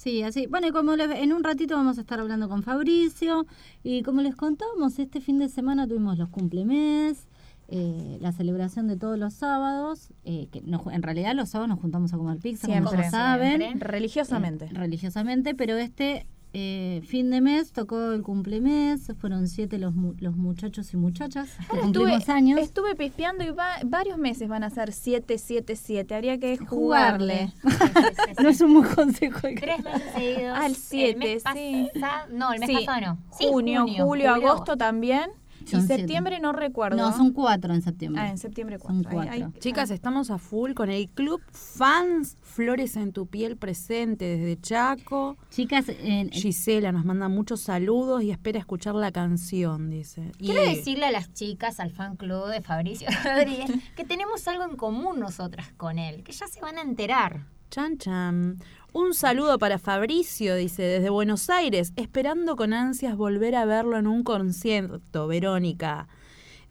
Sí, así. Bueno, y como les- en un ratito vamos a estar hablando con Fabricio y como les contamos, este fin de semana tuvimos los cumplemes, eh, la celebración de todos los sábados, eh, que nos- en realidad los sábados nos juntamos a comer pizza, como Siempre. ya saben. Siempre. Religiosamente. Eh, religiosamente, pero este eh, fin de mes tocó el cumplemes, fueron siete los, mu- los muchachos y muchachas que cumplimos Estuve, años. estuve pispeando y va- varios meses van a ser 7, 7, 7. Habría que Jugarle. jugarle. [laughs] no es un buen consejo. Tres meses seguidos. Al El 7, mes sí. pasado- no, el mes Sí. pasado no. Sí, junio, julio, agosto también. Son y siete. septiembre no recuerdo. No, son cuatro en septiembre. Ah, en septiembre cuatro. Son cuatro. Ay, ay. Chicas, estamos a full con el club Fans Flores en tu piel presente desde Chaco. Chicas, en- Gisela nos manda muchos saludos y espera escuchar la canción, dice. Y- Quiero decirle a las chicas, al fan club de Fabricio [laughs] Rodríguez, que tenemos algo en común nosotras con él, que ya se van a enterar. Chan chan. Un saludo para Fabricio, dice, desde Buenos Aires, esperando con ansias volver a verlo en un concierto, Verónica.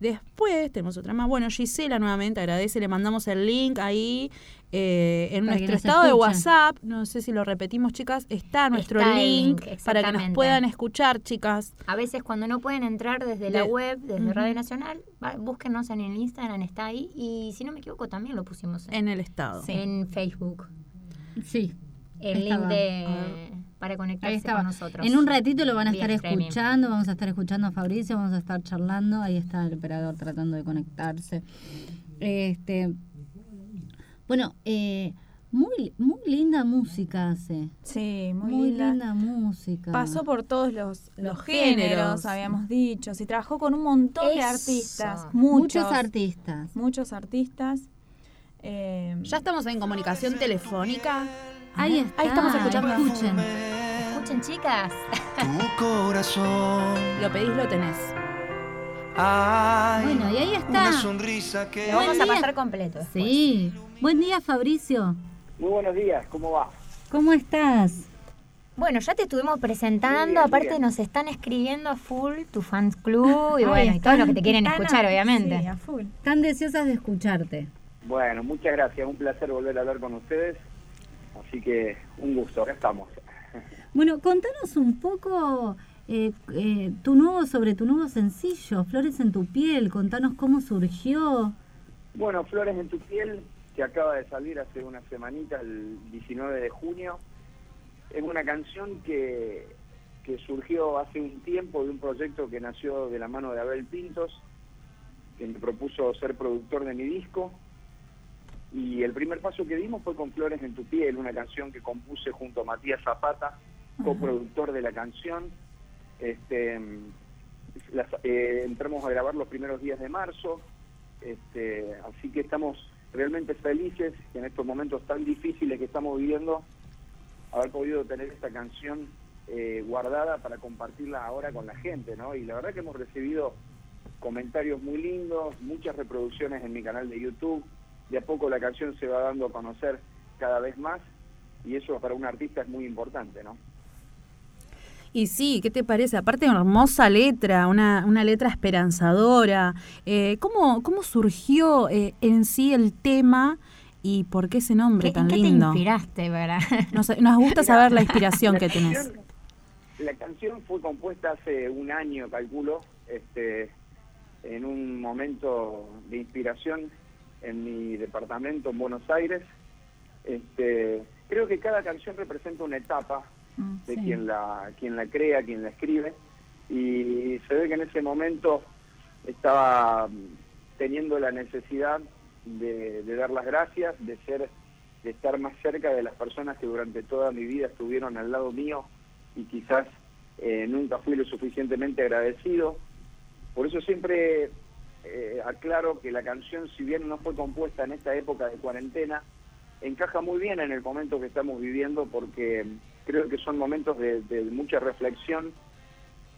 Después tenemos otra más. Bueno, Gisela nuevamente agradece, le mandamos el link ahí eh, en Para nuestro estado de. WhatsApp. No sé si lo repetimos, chicas. Está nuestro Está link, link, para que nos puedan escuchar, chicas. A veces cuando no pueden entrar desde la web, desde. Radio Nacional, va- búsquenos en el Instagram, está ahí. Y si no me equivoco, también lo pusimos En el estado. en Facebook. Sí. El link de, para Ahí conectarse estaba. con nosotros. En un ratito lo van a estar streaming. escuchando, vamos a estar escuchando a Fabricio, vamos a estar charlando, ahí está el operador tratando de conectarse. Este, bueno, eh, muy, muy linda música hace. Sí, muy, Muy linda. linda música. Pasó por todos los, los Los géneros, géneros. habíamos dicho. Sí, trabajó con un montón de artistas. Muchos Muchos, artistas. Muchos artistas. Eh, Ya estamos en comunicación telefónica. Ahí está. Ahí estamos escuchando. Escuchen. Escuchen, chicas. Tu corazón. Lo pedís, lo tenés. Ay, Bueno, y ahí está. Una sonrisa que. Lo vamos a pasar completo. después. Sí. Buen día, Fabricio. Muy buenos días, ¿cómo va? ¿Cómo estás? Bueno, ya te estuvimos presentando, bien, aparte bien. nos están escribiendo a full tu fans club y bueno, y todo están, lo que te quieren están escuchar, a- obviamente. Sí, a full. Tan deseosas de escucharte. Bueno, muchas gracias, un placer volver a hablar con ustedes. Así que un gusto, acá estamos. Bueno, contanos un poco eh, eh, tu nuevo sobre tu nuevo sencillo, Flores en tu piel. Contanos cómo surgió. Bueno, Flores en tu piel, que acaba de salir hace una semanita, el 19 de junio, es una canción que, que surgió hace un tiempo de un proyecto que nació de la mano de Abel Pintos, que me propuso ser productor de mi disco. Y el primer paso que dimos fue con Flores en tu piel, una canción que compuse junto a Matías Zapata, coproductor de la canción. Este, las- eh, entramos a grabar los primeros días de marzo, este, así que estamos realmente felices en estos momentos tan difíciles que estamos viviendo, haber podido tener esta canción eh, guardada para compartirla ahora con la gente, ¿no? Y la verdad que hemos recibido comentarios muy lindos, muchas reproducciones en mi canal de YouTube, de a poco la canción se va dando a conocer cada vez más y eso para un artista es muy importante, ¿no? Y sí, ¿qué te parece? Aparte, una hermosa letra, una, una letra esperanzadora. Eh, ¿cómo, ¿Cómo surgió eh, en sí el tema y por qué ese nombre ¿Qué- tan ¿En qué te lindo? inspiraste, verdad? [laughs] Nos, nos gusta saber la inspiración la que tenés. canción- La canción fue compuesta hace un año, calculo, este, en un momento de inspiración en mi departamento en Buenos Aires. Este, creo que cada canción representa una etapa de sí. quien la quien la crea, quien la escribe y se ve que en ese momento estaba mm, teniendo la necesidad de, de dar las gracias, de ser de estar más cerca de las personas que durante toda mi vida estuvieron al lado mío y quizás eh, nunca fui lo suficientemente agradecido. Por eso siempre eh, aclaro que la canción, si bien no fue compuesta en esta época de cuarentena, encaja muy bien en el momento que estamos viviendo porque creo que son momentos de, mucha reflexión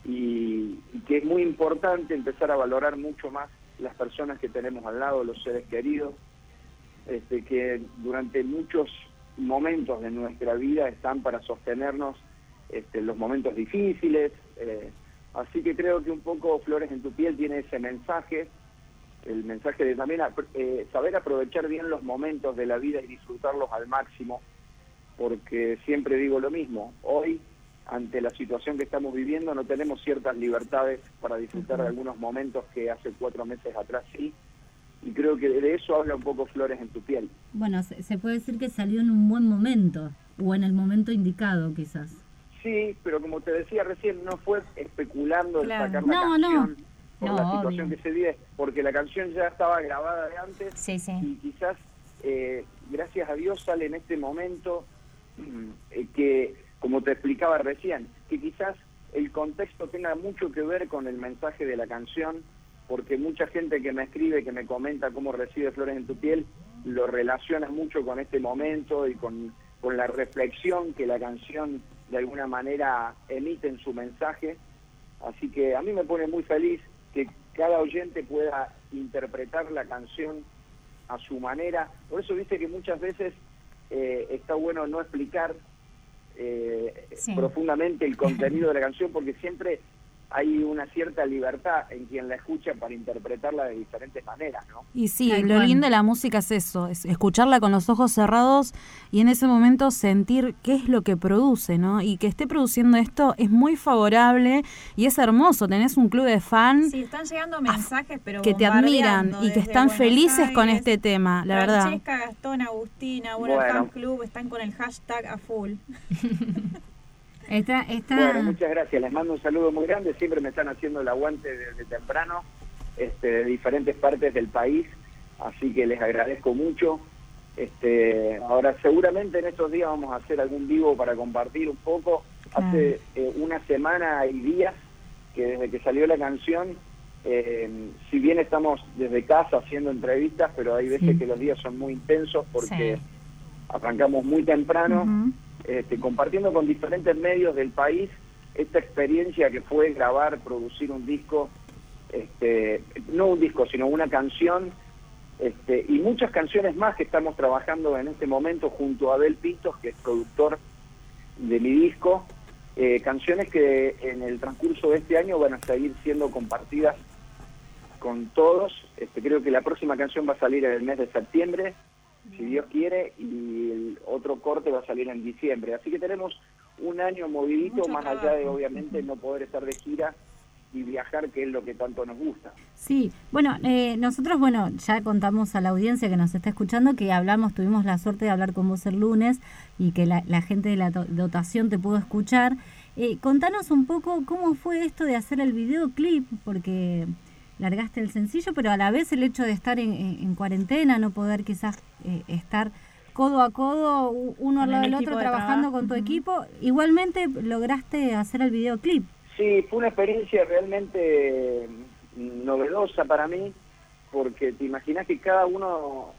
y, que es muy importante empezar a valorar mucho más las personas que tenemos al lado, los seres queridos, este, que durante muchos momentos de nuestra vida están para sostenernos este, los momentos difíciles, eh, Así que creo que un poco Flores en tu piel tiene ese mensaje, el mensaje de también eh, saber aprovechar bien los momentos de la vida y disfrutarlos al máximo, porque siempre digo lo mismo, hoy ante la situación que estamos viviendo no tenemos ciertas libertades para disfrutar de algunos momentos que hace cuatro meses atrás sí, y creo que de eso habla un poco Flores en tu piel. Bueno, se puede decir que salió en un buen momento, o en el momento indicado quizás. Sí, pero como te decía recién, no fue especulando el Claro. sacar la No, no. canción por No, la situación obvio. que se vive, porque la canción ya estaba grabada de antes Sí, sí. y quizás, eh, gracias a Dios, sale en este momento mm, eh, que, como te explicaba recién, que quizás el contexto tenga mucho que ver con el mensaje de la canción, porque mucha gente que me escribe, que me comenta cómo recibe Flores en tu piel, lo relaciona mucho con este momento y con, con la reflexión que la canción de alguna manera emite en su mensaje. Así que a mí me pone muy feliz que cada oyente pueda interpretar la canción a su manera. Por eso viste que muchas veces eh, está bueno no explicar eh, Sí. profundamente el contenido de la canción porque siempre hay una cierta libertad en quien la escucha para interpretarla de diferentes maneras, ¿no? Y sí, lo lindo de la música es eso, es escucharla con los ojos cerrados y en ese momento sentir qué es lo que produce, ¿no? Y que esté produciendo esto es muy favorable y es hermoso. Tenés un club de fan Sí, están llegando mensajes, pero que te admiran y que están Buenos felices con este tema, la verdad. Francesca, Gastón, Agustina, bueno, el Bueno. fan club están con el hashtag a full. [laughs] Está, está... Bueno, muchas gracias. Les mando un saludo muy grande. Siempre me están haciendo el aguante desde temprano, este, de diferentes partes del país. Así que les agradezco mucho. Este, ahora, seguramente en estos días vamos a hacer algún vivo para compartir un poco. Hace eh, una semana y días que desde que salió la canción, eh, si bien estamos desde casa haciendo entrevistas, pero hay veces Sí. que los días son muy intensos porque Sí. arrancamos muy temprano. Este, compartiendo con diferentes medios del país esta experiencia que fue grabar, producir un disco, este, no un disco, sino una canción, este, y muchas canciones más que estamos trabajando en este momento junto a Abel Pintos, que es productor de mi disco, eh, canciones que en el transcurso de este año van a seguir siendo compartidas con todos. Este, creo que la próxima canción va a salir en el mes de septiembre, si Dios quiere, y el otro corte va a salir en diciembre. Así que tenemos un año movidito, Mucho más allá de obviamente no poder estar de gira y viajar, que es lo que tanto nos gusta. Sí, bueno, eh, nosotros, bueno, ya contamos a la audiencia que nos está escuchando que hablamos, tuvimos la suerte de hablar con vos el lunes y que la, la gente de la do- dotación te pudo escuchar. Eh, contanos un poco cómo fue esto de hacer el videoclip, porque largaste el sencillo, pero a la vez el hecho de estar en, en- en cuarentena, no poder quizás eh, estar codo a codo, uno al lado el del otro, de trabajando trabajo. con tu equipo, igualmente lograste hacer el videoclip. Sí, fue una experiencia realmente mm, novedosa para mí, porque te imaginas que cada uno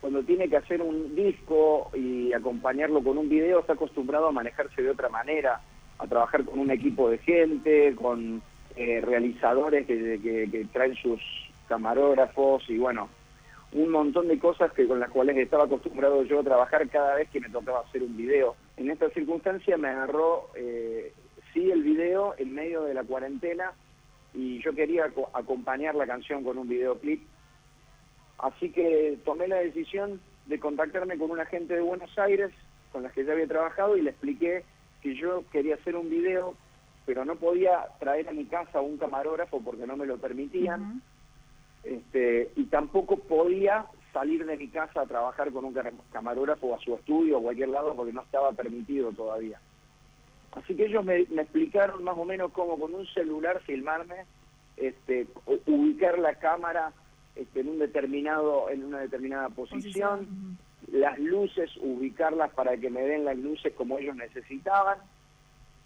cuando tiene que hacer un disco y acompañarlo con un video está acostumbrado a manejarse de otra manera, a trabajar con un equipo de gente, con eh, realizadores que, traen sus camarógrafos y bueno, un montón de cosas que con las cuales estaba acostumbrado yo a trabajar cada vez que me tocaba hacer un video. En esta circunstancia me agarró eh, sí el video en medio de la cuarentena y yo quería aco- acompañar la canción con un videoclip. Así que tomé la decisión de contactarme con una gente de Buenos Aires con la que ya había trabajado y le expliqué que yo quería hacer un video, pero no podía traer a mi casa un camarógrafo porque no me lo permitían. Este, y tampoco podía salir de mi casa a trabajar con un ca- camarógrafo a su estudio o a cualquier lado porque no estaba permitido todavía. Así que ellos me, me explicaron más o menos cómo con un celular filmarme, este, ubicar la cámara este, en un determinado, en una determinada posición, las luces, ubicarlas para que me den las luces como ellos necesitaban,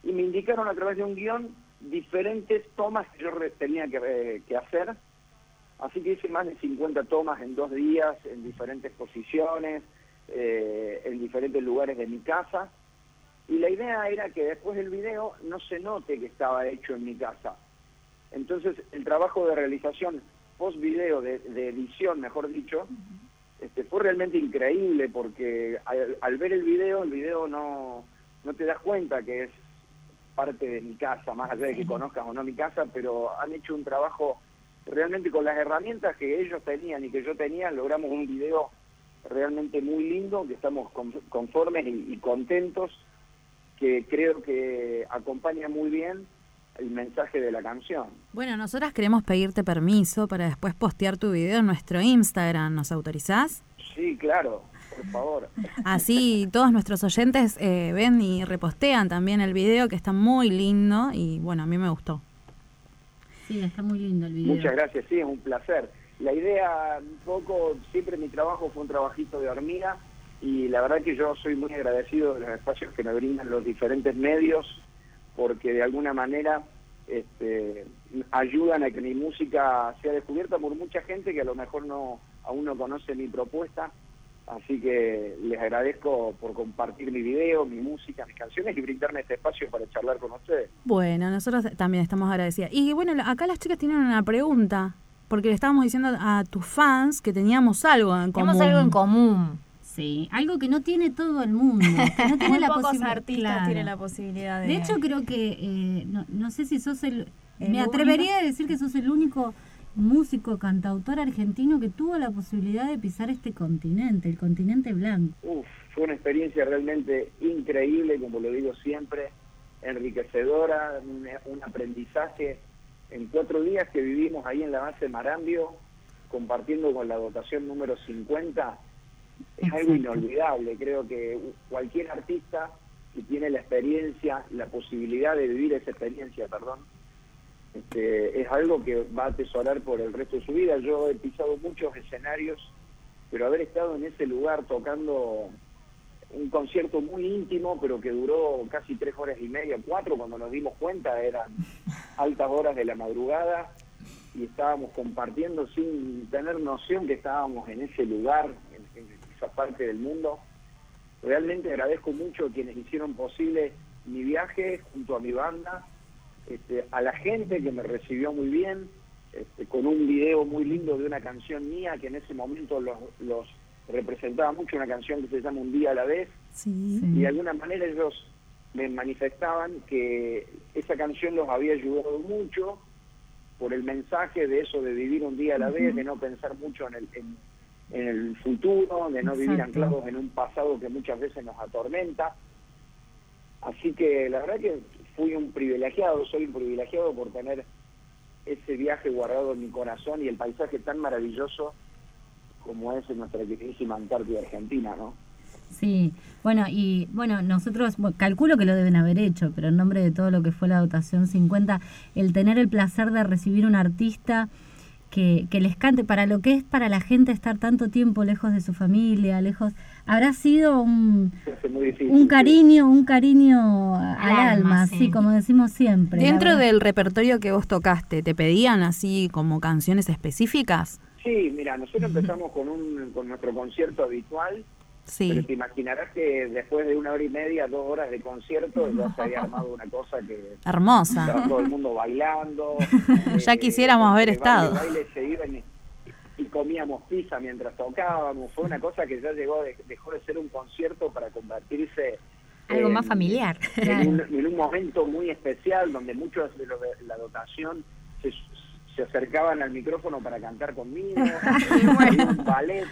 y me indicaron a través de un guion diferentes tomas que yo tenía que, eh, que hacer. Así que hice más de 50 tomas en dos días, en diferentes posiciones, eh, en diferentes lugares de mi casa. Y la idea era que después del video no se note que estaba hecho en mi casa. Entonces el trabajo de realización post video, de, de edición mejor dicho, este, fue realmente increíble porque al, al ver el video, el video no, no te das cuenta que es parte de mi casa, más allá de que conozcan o no mi casa, pero han hecho un trabajo realmente con las herramientas que ellos tenían y que yo tenía, logramos un video realmente muy lindo, que estamos con- conformes y, y contentos, que creo que acompaña muy bien el mensaje de la canción. Bueno, nosotras queremos pedirte permiso para después postear tu video en nuestro Instagram. ¿Nos autorizás? Sí, claro, por favor. Así todos nuestros oyentes eh, ven y repostean también el video que está muy lindo y bueno, a mí me gustó. Sí, está muy lindo el video. Muchas gracias, sí, es un placer. La idea, un poco, siempre mi trabajo fue un trabajito de hormiga y la verdad que yo soy muy agradecido de los espacios que me brindan los diferentes medios porque de alguna manera este, ayudan a que mi música sea descubierta por mucha gente que a lo mejor no aún no conoce mi propuesta. Así que les agradezco por compartir mi video, mi música, mis canciones y brindarme este espacio para charlar con ustedes. Bueno, nosotros también estamos agradecidas. Y bueno, acá las chicas tienen una pregunta, porque le estábamos diciendo a tus fans que teníamos algo en común. Tenemos algo en común. Sí, algo que no tiene todo el mundo, que no [laughs] tiene Muy la pocos artistas claro. tienen la posibilidad de... De hecho, creo que, eh, no, no sé si sos el... ¿El me único? atrevería a decir que sos el único músico, cantautor argentino que tuvo la posibilidad de pisar este continente, el continente blanco. Uf, fue una experiencia realmente increíble, como lo digo siempre, enriquecedora, un, un aprendizaje en cuatro días que vivimos ahí en la base Marambio, compartiendo con la dotación número 50, es algo inolvidable. Creo que cualquier artista que tiene la experiencia, la posibilidad de vivir esa experiencia, perdón, este, es algo que va a atesorar por el resto de su vida. Yo he pisado muchos escenarios, pero haber estado en ese lugar tocando un concierto muy íntimo, pero que duró casi tres horas y media, cuatro, cuando nos dimos cuenta, eran [laughs] altas horas de la madrugada y estábamos compartiendo sin tener noción que estábamos en ese lugar, en, en esa parte del mundo. Realmente agradezco mucho a quienes hicieron posible mi viaje junto a mi banda, este, a la gente que me recibió muy bien, este, con un video muy lindo de una canción mía que en ese momento los, los representaba mucho, una canción que se llama Un día a la vez, y de alguna manera ellos me manifestaban que esa canción los había ayudado mucho por el mensaje de eso de vivir un día a la vez, de no pensar mucho en el, en, en el futuro, de no vivir anclados en un pasado que muchas veces nos atormenta. Así que la verdad que fui un privilegiado, soy un privilegiado por tener ese viaje guardado en mi corazón y el paisaje tan maravilloso como es en nuestra queridísima Antártida Argentina, ¿no? Sí, bueno, y bueno, nosotros calculo que lo deben haber hecho, pero en nombre de todo lo que fue la dotación 50, el tener el placer de recibir un artista que, que les cante para lo que es para la gente estar tanto tiempo lejos de su familia, lejos, habrá sido un, difícil. un cariño, un cariño al alma, alma, sí. sí, como decimos siempre. Dentro del repertorio que vos tocaste, ¿te pedían así como canciones específicas? Sí, mira, nosotros empezamos con, un, con nuestro concierto habitual, pero Sí. te imaginarás que después de una hora y media, dos horas de concierto, ya se había armado una cosa que Hermosa. estaba todo el mundo bailando. [laughs] Ya quisiéramos haber baile, estado. baile se iban y, y comíamos pizza mientras tocábamos. Fue una cosa que ya llegó, de- dejó de ser un concierto para convertirse Algo en- más familiar. en [laughs] un, en un momento muy especial donde muchos de los de la dotación se, se acercaban al micrófono para cantar conmigo. [laughs] Había un ballet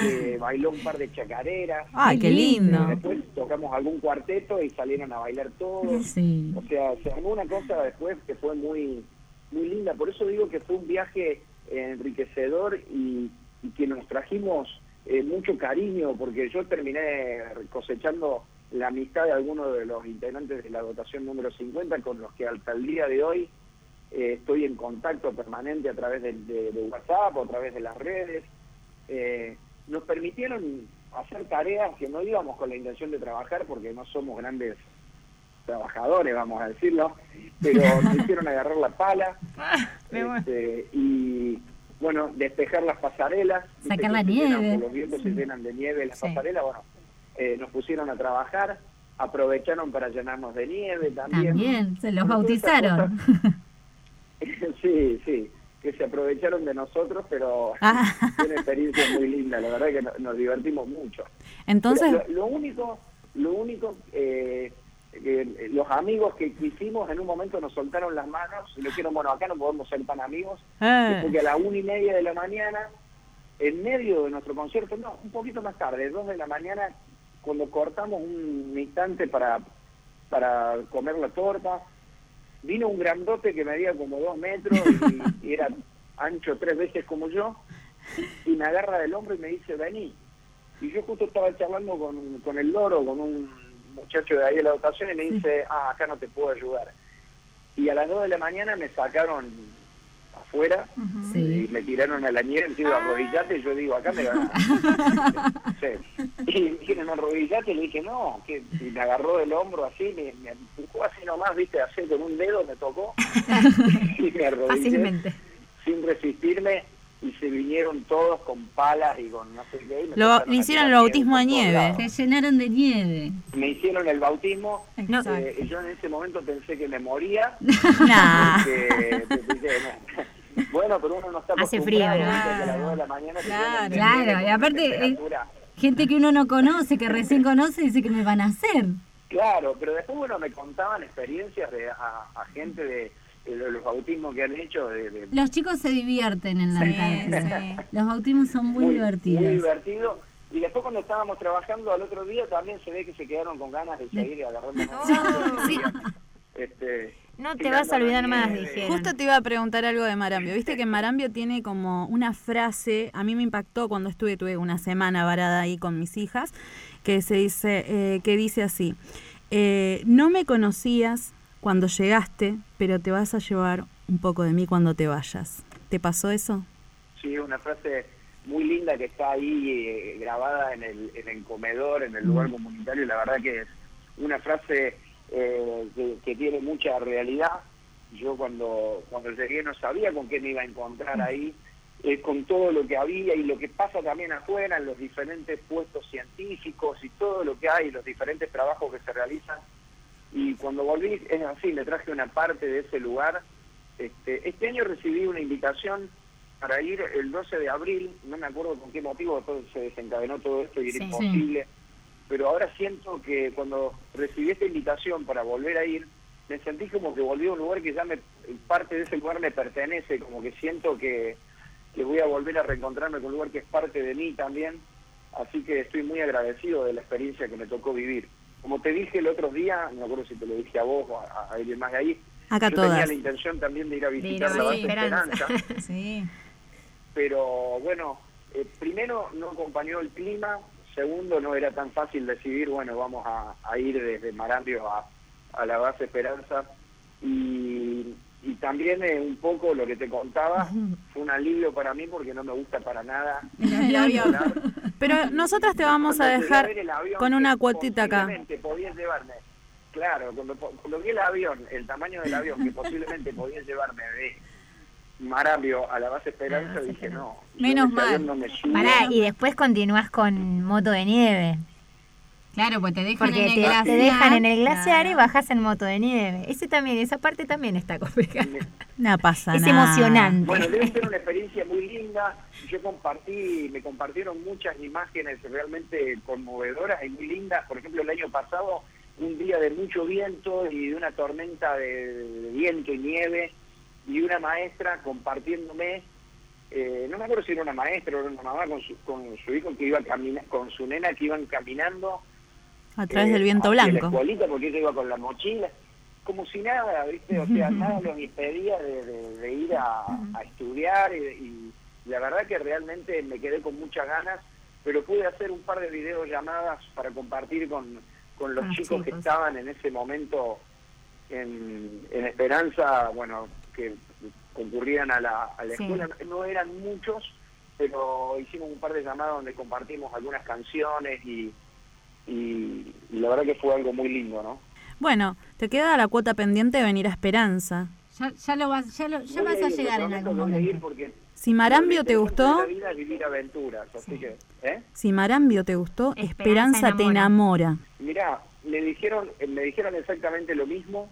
que bailó un par de chacareras. Ay, qué lindo. Después tocamos algún cuarteto y salieron a bailar todos. [laughs] Sí. O sea, se armó una cosa después que fue muy muy linda. Por eso digo que fue un viaje eh, enriquecedor y, que nos trajimos eh, mucho cariño, porque yo terminé cosechando la amistad de algunos de los integrantes de la dotación número 50, con los que hasta el día de hoy eh, estoy en contacto permanente a través de, de- de WhatsApp a través de las redes. Eh, nos permitieron hacer tareas que no íbamos con la intención de trabajar porque no somos grandes trabajadores, vamos a decirlo, pero [laughs] nos hicieron agarrar la pala este, y, bueno, despejar las pasarelas. Sacar que la llenan, nieve. los vientos se llenan de nieve las Sí. pasarelas, bueno, eh, nos pusieron a trabajar, aprovecharon para llenarnos de nieve también. También, se los Bueno, bautizaron. [laughs] sí, sí, que se aprovecharon de nosotros, pero Ah. [laughs] una experiencia muy linda, la verdad que no- nos divertimos mucho. Entonces, lo, lo único, lo único eh, que, eh, los amigos que quisimos en un momento nos soltaron las manos y nos dijeron, bueno, acá no podemos ser tan amigos. Ah. Porque a la una y media de la mañana, en medio de nuestro concierto, no, un poquito más tarde, dos de la mañana, cuando cortamos un instante para, para comer la torta, vino un grandote que medía como dos metros y, [laughs] y era ancho tres veces como yo, y me agarra del hombro y me dice, vení. Y yo justo estaba charlando con, con el loro, con un muchacho de ahí de la dotación, y me dice, ah, acá no te puedo ayudar. Y a las dos de la mañana me sacaron afuera y me tiraron a la nieve, me digo, arrodillate, y yo digo, acá me van. [laughs] Sí. Y me dijeron, arrodillate, y le dije, no, que y me agarró del hombro así, me, me empujó así nomás, viste, así con un dedo me tocó, [laughs] [laughs] y me arrodillé Fácilmente. sin resistirme, y se vinieron todos con palas y con no sé qué. y me Lo, le a hicieron el bautismo todos nieve. Se llenaron de nieve. Me hicieron el bautismo, eh, y yo en ese momento pensé que me moría. [laughs] Nah. porque- [laughs] bueno, pero uno no está Hace frío, acostumbrado, ¿no? ¿viste? que a las dos de la mañana se Claro, y aparte, eh. Gente que uno no conoce, que recién conoce, dice que me van a hacer. Claro, pero después, bueno, me contaban experiencias de a, a gente de los bautismos que han hecho, de, de- Los chicos se divierten en la Sí. Los bautismos son muy, divertidos. Muy divertido. Y después cuando estábamos trabajando al otro día también se ve que se quedaron con ganas de seguir agarrando [laughs] este, No te vas a olvidar más, dijeron. Justo te iba a preguntar algo de Marambio. Viste que Marambio tiene como una frase, a mí me impactó cuando estuve, tuve una semana varada ahí con mis hijas, que se dice, eh, que dice así, eh, no me conocías cuando llegaste, pero te vas a llevar un poco de mí cuando te vayas. ¿Te pasó eso? Sí, una frase muy linda que está ahí eh, grabada en el, en el comedor, en el lugar comunitario, y la verdad que es una frase eh, que, que tiene mucha realidad. Yo cuando, cuando llegué no sabía con qué me iba a encontrar ahí, eh, con todo lo que había y lo que pasa también afuera en los diferentes puestos científicos y todo lo que hay, los diferentes trabajos que se realizan. Y cuando volví, es así, me traje una parte de ese lugar. Este, este año recibí una invitación para ir el 12 de abril, no me acuerdo con qué motivo, después se desencadenó todo esto y era Sí. imposible, pero ahora siento que cuando recibí esta invitación para volver a ir, me sentí como que volví a un lugar que ya me, parte de ese lugar me pertenece, como que siento que, que voy a volver a reencontrarme con un lugar que es parte de mí también, así que estoy muy agradecido de la experiencia que me tocó vivir. Como te dije el otro día, no me acuerdo si te lo dije a vos o a, a alguien más de ahí, Acá yo tenía la intención también de ir a visitar a la Base base Esperanza. Esperanza [laughs] Sí. pero bueno, eh, primero no acompañó el clima, segundo no era tan fácil decidir, bueno, vamos a, a ir desde Marambio a, a la base Esperanza y, y también eh, un poco lo que te contaba fue un alivio para mí porque no me gusta para nada El avión. [laughs] Pero nosotras te vamos a dejar con una que cuotita acá. podías llevarme, claro, cuando, cuando vi el avión, el tamaño del avión que posiblemente podía llevarme de Marambio a la base Esperanza, dije no, Menos avión mal. no. Pará, y después continúas con moto de nieve. Claro, pues te dejan Porque en el te, glaciar. te dejan en el glaciar y bajas en moto de nieve. Ese también, esa parte también está complicada. No pasa Es nada. emocionante. Bueno, debe ser una experiencia muy linda. Yo compartí, me compartieron muchas imágenes realmente conmovedoras y muy lindas. Por ejemplo, el año pasado, un día de mucho viento y de una tormenta de, de viento y nieve, y una maestra compartiéndome, eh, no me acuerdo si era una maestra o era una mamá con su, con su hijo que iba camina, con su nena que iban caminando A través eh, del viento hacia La blanco. escuelita porque iba con la mochila, como si nada, ¿viste? O sea, [laughs] nada los impedía de, de- de ir a, a estudiar y, y la verdad que realmente me quedé con muchas ganas, pero pude hacer un par de videollamadas para compartir con, con los Ah, chicos que estaban en ese momento en, en Esperanza, bueno, que concurrían a la, a la Sí. escuela. No eran muchos, pero hicimos un par de llamadas donde compartimos algunas canciones y, y, y la verdad que fue algo muy lindo, ¿no? Bueno, te queda la cuota pendiente de venir a Esperanza. Ya, ya lo vas, ya, lo- ya vas a ir, llegar en algún que voy a ir momento. porque Si Marambio te la gustó, vida es vivir aventuras, así que, ¿eh? si Marambio te gustó, Esperanza Esperanza te enamora. Mirá, me dijeron, eh, me dijeron exactamente lo mismo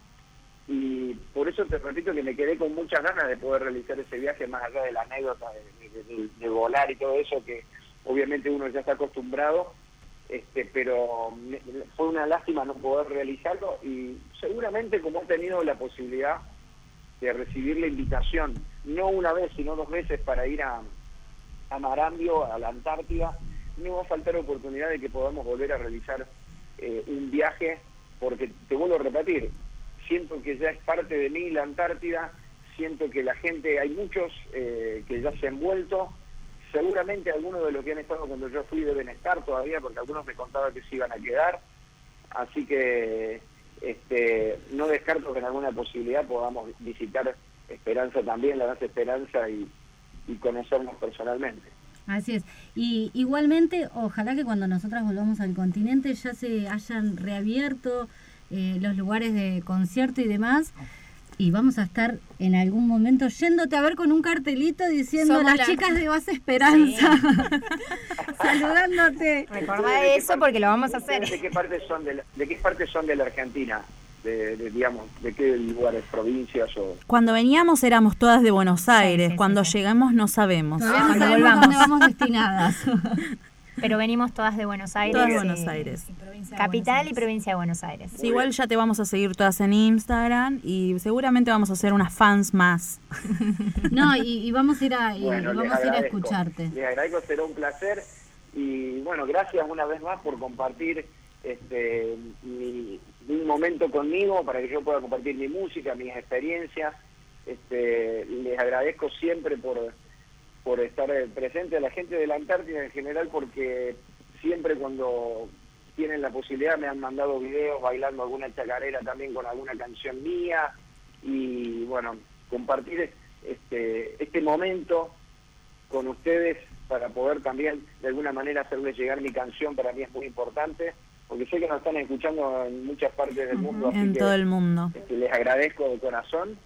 y por eso te repito que me quedé con muchas ganas de poder realizar ese viaje más allá de la anécdota de, de- de- de volar y todo eso que obviamente uno ya está acostumbrado este, pero fue una lástima no poder realizarlo y seguramente como he tenido la posibilidad de recibir la invitación, no una vez, sino dos veces para ir a, a Marambio, a la Antártida, no va a faltar oportunidad de que podamos volver a realizar eh, un viaje, porque te vuelvo a repetir, siento que ya es parte de mí la Antártida, siento que la gente, hay muchos eh, que ya se han vuelto, seguramente algunos de los que han estado cuando yo fui deben estar todavía, porque algunos me contaban que se iban a quedar, así que este, no descarto que en alguna posibilidad podamos visitar Esperanza también, la base Esperanza y, y conocernos personalmente. Así es. Y igualmente, ojalá que cuando nosotras volvamos al continente ya se hayan reabierto eh, los lugares de concierto y demás. Y vamos a estar en algún momento yéndote a ver con un cartelito diciendo Somos las la- chicas de Base Esperanza. [laughs] Saludándote. Recordá ¿De qué eso parte- porque lo vamos a hacer. ¿De qué parte son de la, de qué parte son de la Argentina? De, de, digamos, ¿de qué lugares, provincias o...? Cuando veníamos éramos todas de Buenos Aires, cuando llegamos no sabemos. Todavía no Cuando sabemos dónde vamos destinadas. [laughs] Pero venimos todas de Buenos Aires. Todas de Buenos Aires. Capital y provincia de Buenos Aires. Sí, igual ya te vamos a seguir todas en Instagram y seguramente vamos a hacer unas fans más. [laughs] No, y, y vamos a ir a, y Bueno, les vamos a ir a agradezco. escucharte. Les agradezco, será un placer. Y bueno, gracias una vez más por compartir este mi, mi momento conmigo para que yo pueda compartir mi música, mis experiencias. Este, les agradezco siempre por, por estar eh, presente a la gente de la Antártida en general porque siempre cuando tienen la posibilidad me han mandado videos bailando alguna chacarera también con alguna canción mía. Y bueno, compartir este, este momento con ustedes para poder también de alguna manera hacerles llegar mi canción para mí es muy importante porque sé que nos están escuchando en muchas partes del mundo así En que, todo el mundo. este, les agradezco de corazón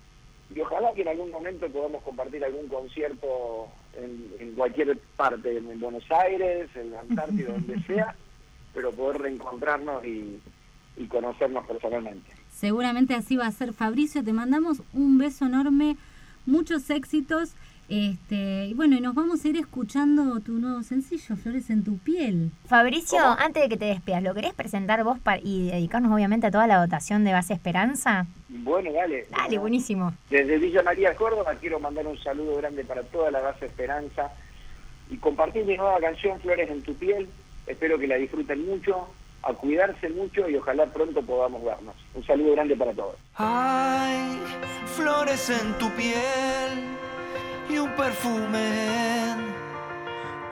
y ojalá que en algún momento podamos compartir algún concierto en, en cualquier parte, en Buenos Aires, en la Antártida, [laughs] donde sea, pero poder reencontrarnos y, y conocernos personalmente. Seguramente así va a ser. Fabricio, te mandamos un beso enorme, muchos éxitos. Este, y bueno, y nos vamos a ir escuchando tu nuevo sencillo, Flores en tu piel. Fabricio, antes de que te despidas, ¿lo querés presentar vos y dedicarnos obviamente a toda la dotación de Base Esperanza? Bueno, dale. Dale, buenísimo. Desde Villa María, Córdoba, quiero mandar un saludo grande para toda la base Esperanza y compartir mi nueva canción Flores en tu piel. Espero que la disfruten mucho, a cuidarse mucho y ojalá pronto podamos vernos. Un saludo grande para todos. Hay flores en tu piel y un perfume en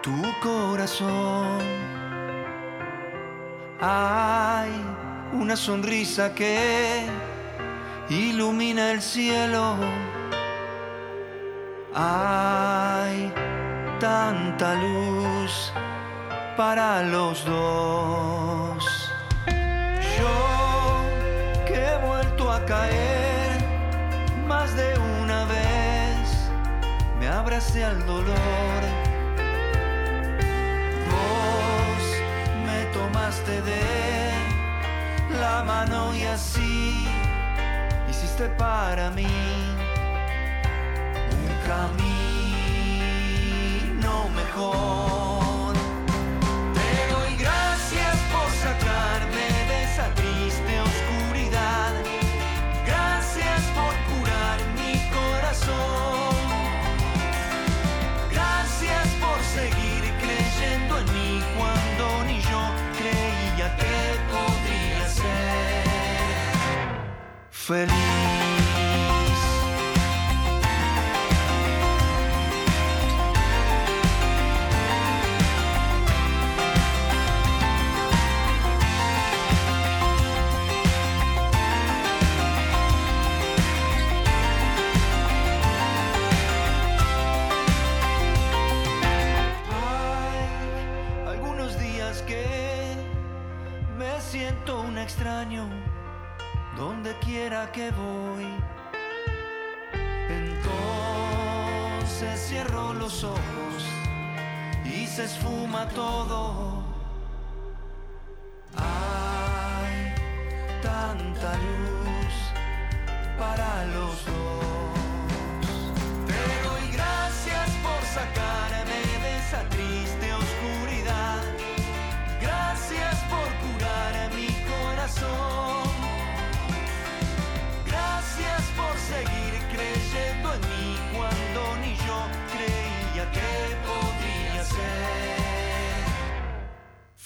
tu corazón. Hay una sonrisa que ilumina el cielo. Hay tanta luz para los dos. Yo que he vuelto a caer más de vez, me abracé al dolor. Vos me tomaste de la mano y así hiciste para mí un camino mejor. Feliz. Quiera que voy. Entonces cierro los ojos y se esfuma todo. Hay tanta luz para los dos. Te doy gracias por sacarme de esa triste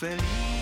feliz.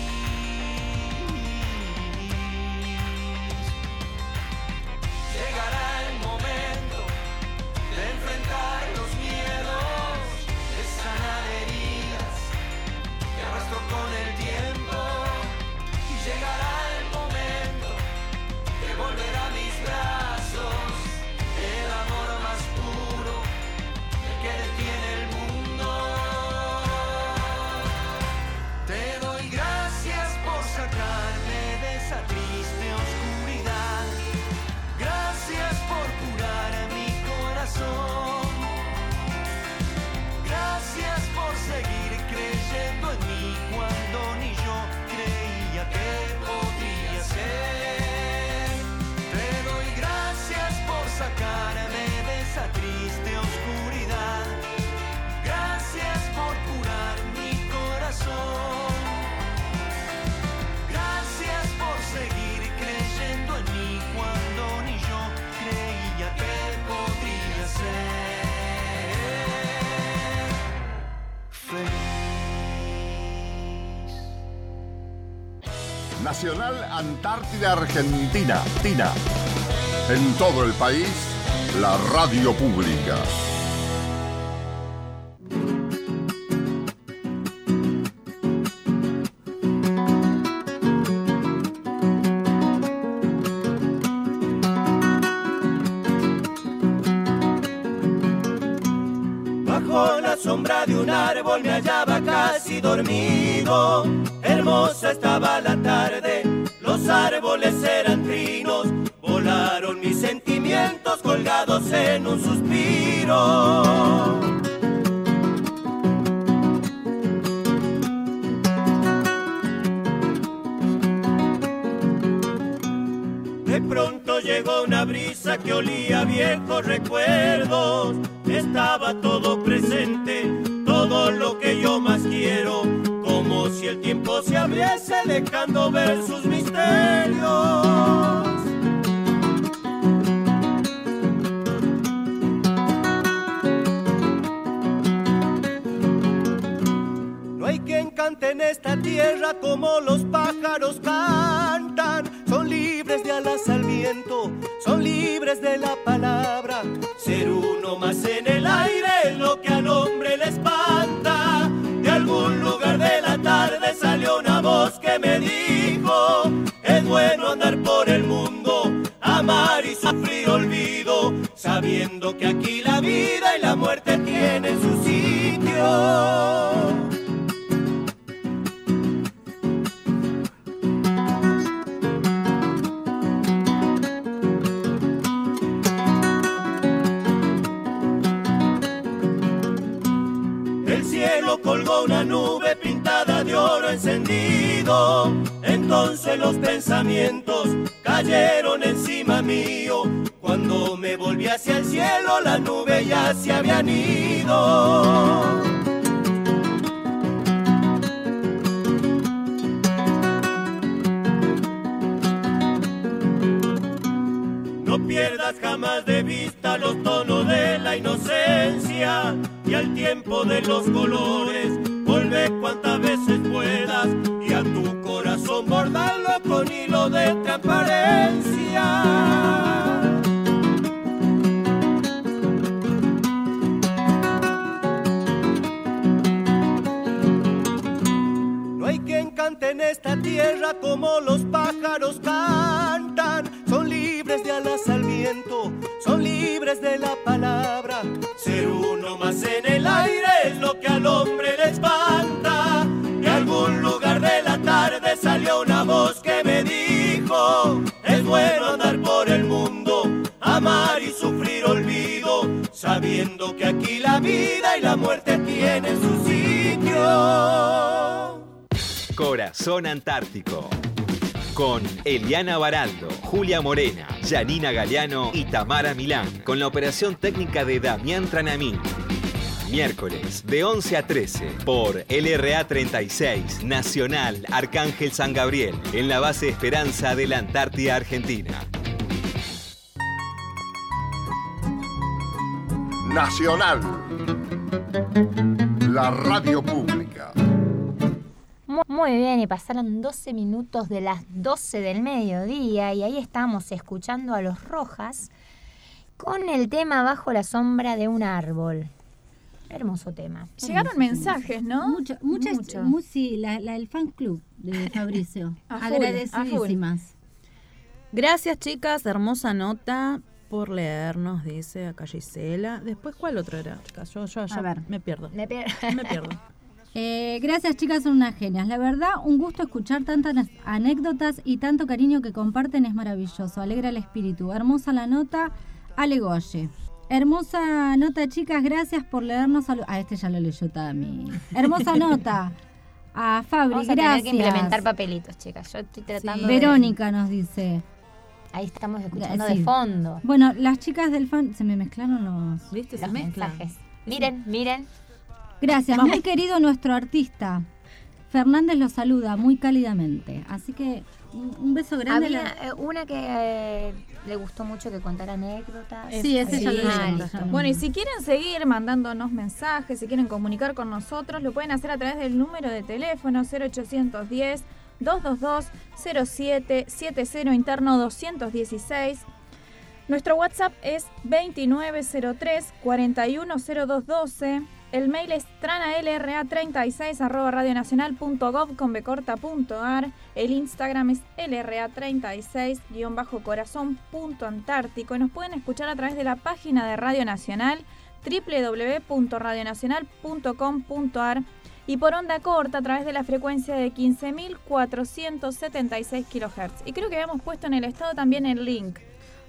Nacional Antártida Argentina, TINA. En todo el país, la radio pública. Bajo la sombra de un árbol me hallaba casi dormido Morena, Janina Galeano y Tamara Milán, con la operación técnica de Damián Tranamín. Miércoles de 11 a 13 por LRA 36 Nacional Arcángel San Gabriel en la base Esperanza de la Antártida Argentina. Nacional. La radio pasaron 12 minutos de las 12 del mediodía y ahí estamos escuchando a los Rojas con el tema Bajo la sombra de un árbol. Hermoso tema. Llegaron mensajes, ¿no? Mucho, muchas, Mucho. mu- sí, la, la- el fan club de [laughs] Fabricio. Agradecidísimas. Gracias, chicas. Hermosa nota por leernos, dice acá Gisela. Después, ¿cuál otro era, chicas? Yo, yo, yo A ver. me pierdo. Me, me pierdo. [laughs] Eh, gracias chicas, son unas genias. La verdad, un gusto escuchar tantas anécdotas y tanto cariño que comparten es maravilloso. Alegra el espíritu. Hermosa la nota, Ale Goye. Hermosa nota, chicas, gracias por leernos. A, ah, este ya lo leyó Tami. Hermosa nota. A Fabri, Vamos a gracias. tener que implementar papelitos, chicas. Yo estoy tratando de- Verónica nos dice. Ahí estamos escuchando Sí. de fondo. Bueno, las chicas del fan se me mezclaron los, ¿Viste? Los mensajes. Miren, miren. Gracias, Vamos. muy querido nuestro artista. Fernández lo saluda muy cálidamente. Así que un beso grande. Había La- eh, una que eh, le gustó mucho que contara anécdotas. Sí, ese ya lo Ah. Bueno, y si quieren seguir mandándonos mensajes, si quieren comunicar con nosotros, lo pueden hacer a través del número de teléfono 0810 222 0770 interno 216. Nuestro WhatsApp es 2903 410212. El mail es tranalra36 arroba radionacional.gov con becorta.ar. El Instagram es lra36 guion bajo corazón punto antártico. Y nos pueden escuchar a través de la página de Radio Nacional www.radionacional.com.ar y por onda corta a través de la frecuencia de 15.476 kHz. Y creo que habíamos puesto en el estado también el link.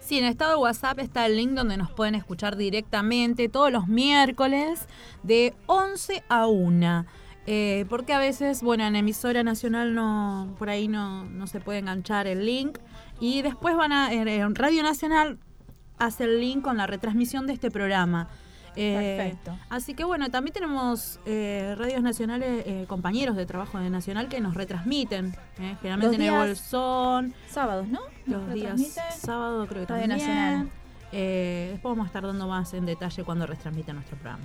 Sí, en estado de WhatsApp está el link donde nos pueden escuchar directamente todos los miércoles de 11 a 1. Eh, porque a veces, bueno, en emisora nacional no, por ahí no, no se puede enganchar el link. Y después van a, en Radio Nacional hace el link con la retransmisión de este programa. Eh, Perfecto. Así que bueno, también tenemos eh, radios nacionales, eh, compañeros de trabajo de Nacional que nos retransmiten. eh, generalmente Los en el Bolsón. Sábados, ¿no? Los Nos días sábado creo que Radio también. Nacional. Eh, después vamos a estar dando más en detalle cuando retransmita nuestro programa.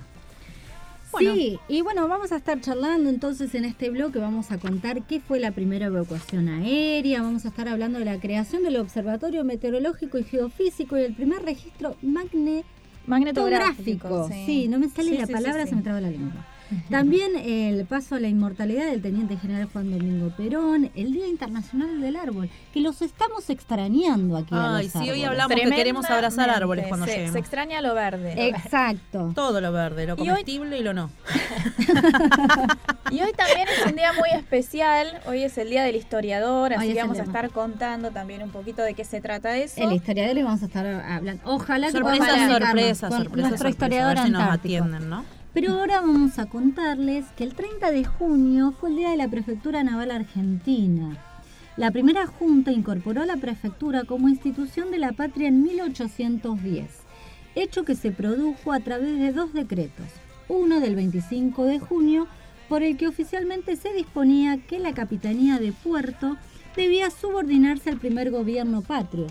Sí, y bueno, vamos a estar charlando entonces en este bloque, vamos a contar qué fue la primera evacuación aérea, vamos a estar hablando de la creación del Observatorio Meteorológico y Geofísico y el primer registro magne Magnetográfico, sí. sí. no me sale Sí, la palabra, se me traba la lengua. También el paso a la inmortalidad del Teniente General Juan Domingo Perón, el Día Internacional del Árbol, que los estamos extrañando aquí. a Ay, los sí, hoy árboles. hablamos que queremos abrazar árboles cuando se, lleguemos. se extraña lo verde. Exacto. Todo lo verde, lo Y hoy- comestible y, lo no. [laughs] Y hoy también es un día muy especial. Hoy es el Día del Historiador, así Hoy es que vamos a estar contando también un poquito de qué se trata eso. El historiador y vamos a estar hablando. Ojalá que Sorpresa, podamos comunicarnos sorpresa, con sorpresa, nuestro sorpresa, historiador a ver si nos atienden, ¿no? Pero ahora vamos a contarles que el 30 de junio fue el día de la Prefectura Naval Argentina. La primera junta incorporó a la prefectura como institución de la patria en 1810, hecho que se produjo a través de dos decretos, uno del 25 de junio, por el que oficialmente se disponía que la Capitanía de Puerto debía subordinarse al primer gobierno patrio,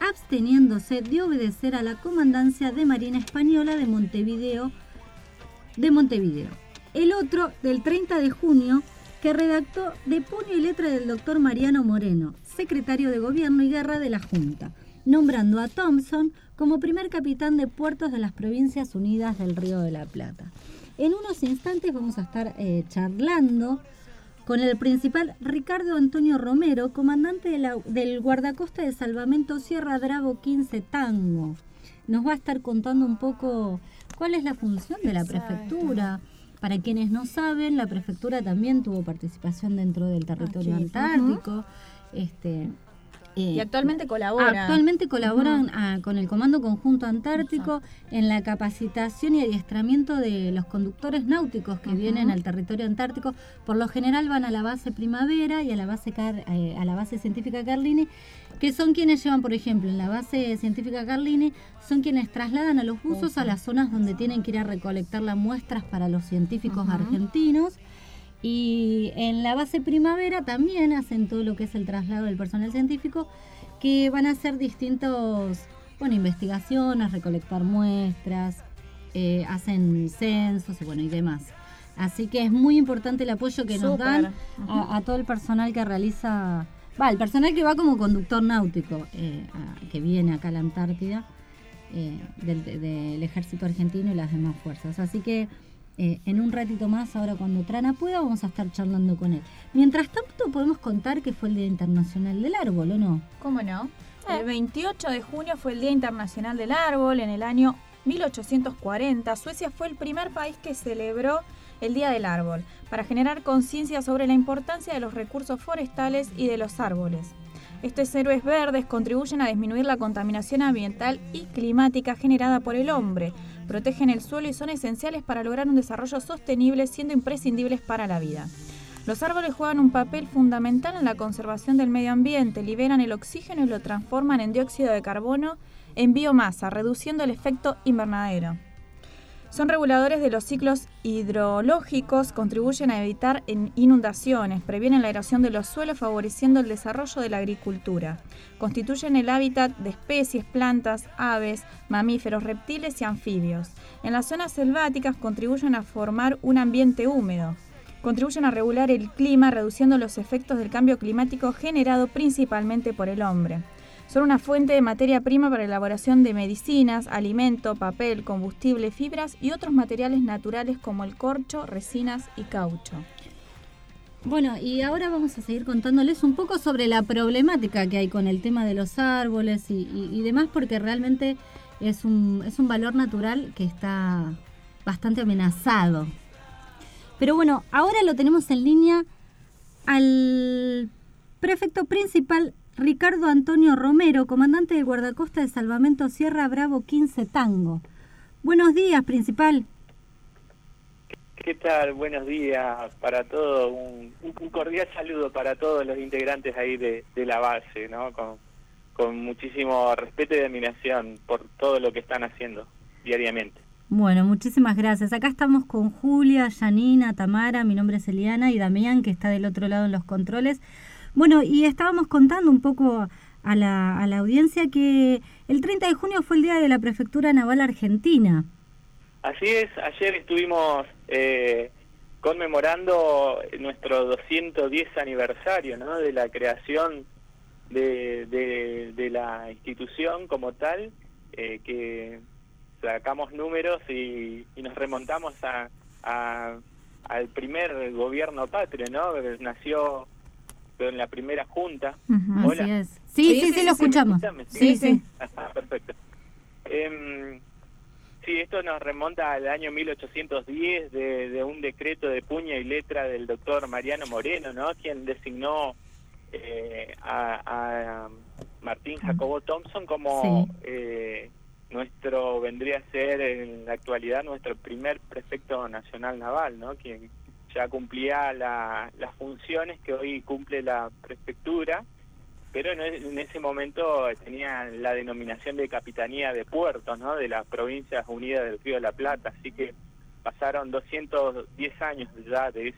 absteniéndose de obedecer a la Comandancia de Marina Española de Montevideo de Montevideo. El otro, del 30 de junio, que redactó de puño y letra del doctor Mariano Moreno, secretario de Gobierno y Guerra de la Junta, nombrando a Thompson como primer capitán de puertos de las Provincias Unidas del Río de la Plata. En unos instantes vamos a estar eh, charlando con el principal Ricardo Antonio Romero, comandante del guardacosta de salvamento Sierra Bravo 15 Tango. Nos va a estar contando un poco cuál es la función de la prefectura. Para quienes no saben, la prefectura también tuvo participación dentro del territorio Aquí, antártico. Este, eh, Y actualmente colabora. Actualmente colaboran ah, con el Comando Conjunto Antártico en la capacitación y adiestramiento de los conductores náuticos que vienen al territorio antártico. Por lo general van a la base Primavera y a la base Car- eh, a la base científica Carlini, que son quienes llevan, por ejemplo, en la base científica Carlini, son quienes trasladan a los buzos a las zonas donde tienen que ir a recolectar las muestras para los científicos argentinos. Y en la base primavera también hacen todo lo que es el traslado del personal científico, que van a hacer distintos, bueno, investigaciones, recolectar muestras, eh, hacen censos y bueno, y demás. Así que es muy importante el apoyo que nos dan a, a todo el personal que realiza, va, el personal que va como conductor náutico, eh, a- que viene acá a la Antártida, eh, del, del ejército argentino y las demás fuerzas. Así que eh, en un ratito más, ahora cuando Trana pueda, vamos a estar charlando con él. Mientras tanto, podemos contar que fue el Día Internacional del Árbol, ¿o no? ¿Cómo no? El 28 de junio fue el Día Internacional del Árbol. En el año 1840, Suecia fue el primer país que celebró el Día del Árbol para generar conciencia sobre la importancia de los recursos forestales y de los árboles. Estos héroes verdes contribuyen a disminuir la contaminación ambiental y climática generada por el hombre, protegen el suelo y son esenciales para lograr un desarrollo sostenible, siendo imprescindibles para la vida. Los árboles juegan un papel fundamental en la conservación del medio ambiente, liberan el oxígeno y lo transforman en dióxido de carbono en biomasa, reduciendo el efecto invernadero. Son reguladores de los ciclos hidrológicos, contribuyen a evitar inundaciones, previenen la erosión de los suelos, favoreciendo el desarrollo de la agricultura. Constituyen el hábitat de especies, plantas, aves, mamíferos, reptiles y anfibios. En las zonas selváticas contribuyen a formar un ambiente húmedo. Contribuyen a regular el clima, reduciendo los efectos del cambio climático generado principalmente por el hombre. Son una fuente de materia prima para la elaboración de medicinas, alimento, papel, combustible, fibras y otros materiales naturales como el corcho, resinas y caucho. Bueno, y ahora vamos a seguir contándoles un poco sobre la problemática que hay con el tema de los árboles y, y- y demás, porque realmente es un, es un valor natural que está bastante amenazado. Pero bueno, ahora lo tenemos en línea al prefecto principal Ricardo Antonio Romero, comandante del guardacosta de Salvamento Sierra Bravo 15 Tango. Buenos días, principal. ¿Qué tal? Buenos días para todos. Un, cordial saludo para todos los integrantes ahí de, de la base, ¿no? Con, con muchísimo respeto y admiración por todo lo que están haciendo diariamente. Bueno, muchísimas gracias. Acá estamos con Julia, Janina, Tamara, mi nombre es Eliana y Damián, que está del otro lado en los controles. Bueno, y estábamos contando un poco a la, a la audiencia que el 30 de junio fue el día de la Prefectura Naval Argentina. Así es, ayer estuvimos eh, conmemorando nuestro 210 aniversario, ¿no? De la creación de, de, la institución como tal, eh, que sacamos números y, y nos remontamos a, a- al primer gobierno patrio, ¿no? Que Nació en la primera junta. Hola. así es. Sí, sí, sí, lo escuchamos. Sí, sí. [laughs] Ah, perfecto. Em, sí, esto nos remonta al año 1810 de, de un decreto de puña y letra del doctor Mariano Moreno, ¿no? Quien designó eh, a, a Martín Jacobo Thompson como Sí. eh, nuestro, vendría a ser en la actualidad nuestro primer prefecto nacional naval, ¿no? Quien ya cumplía la- las funciones que hoy cumple la prefectura pero en, e- en ese momento tenía la denominación de Capitanía de Puertos, ¿no? De las Provincias Unidas del Río de la Plata, así que pasaron 210 años ya de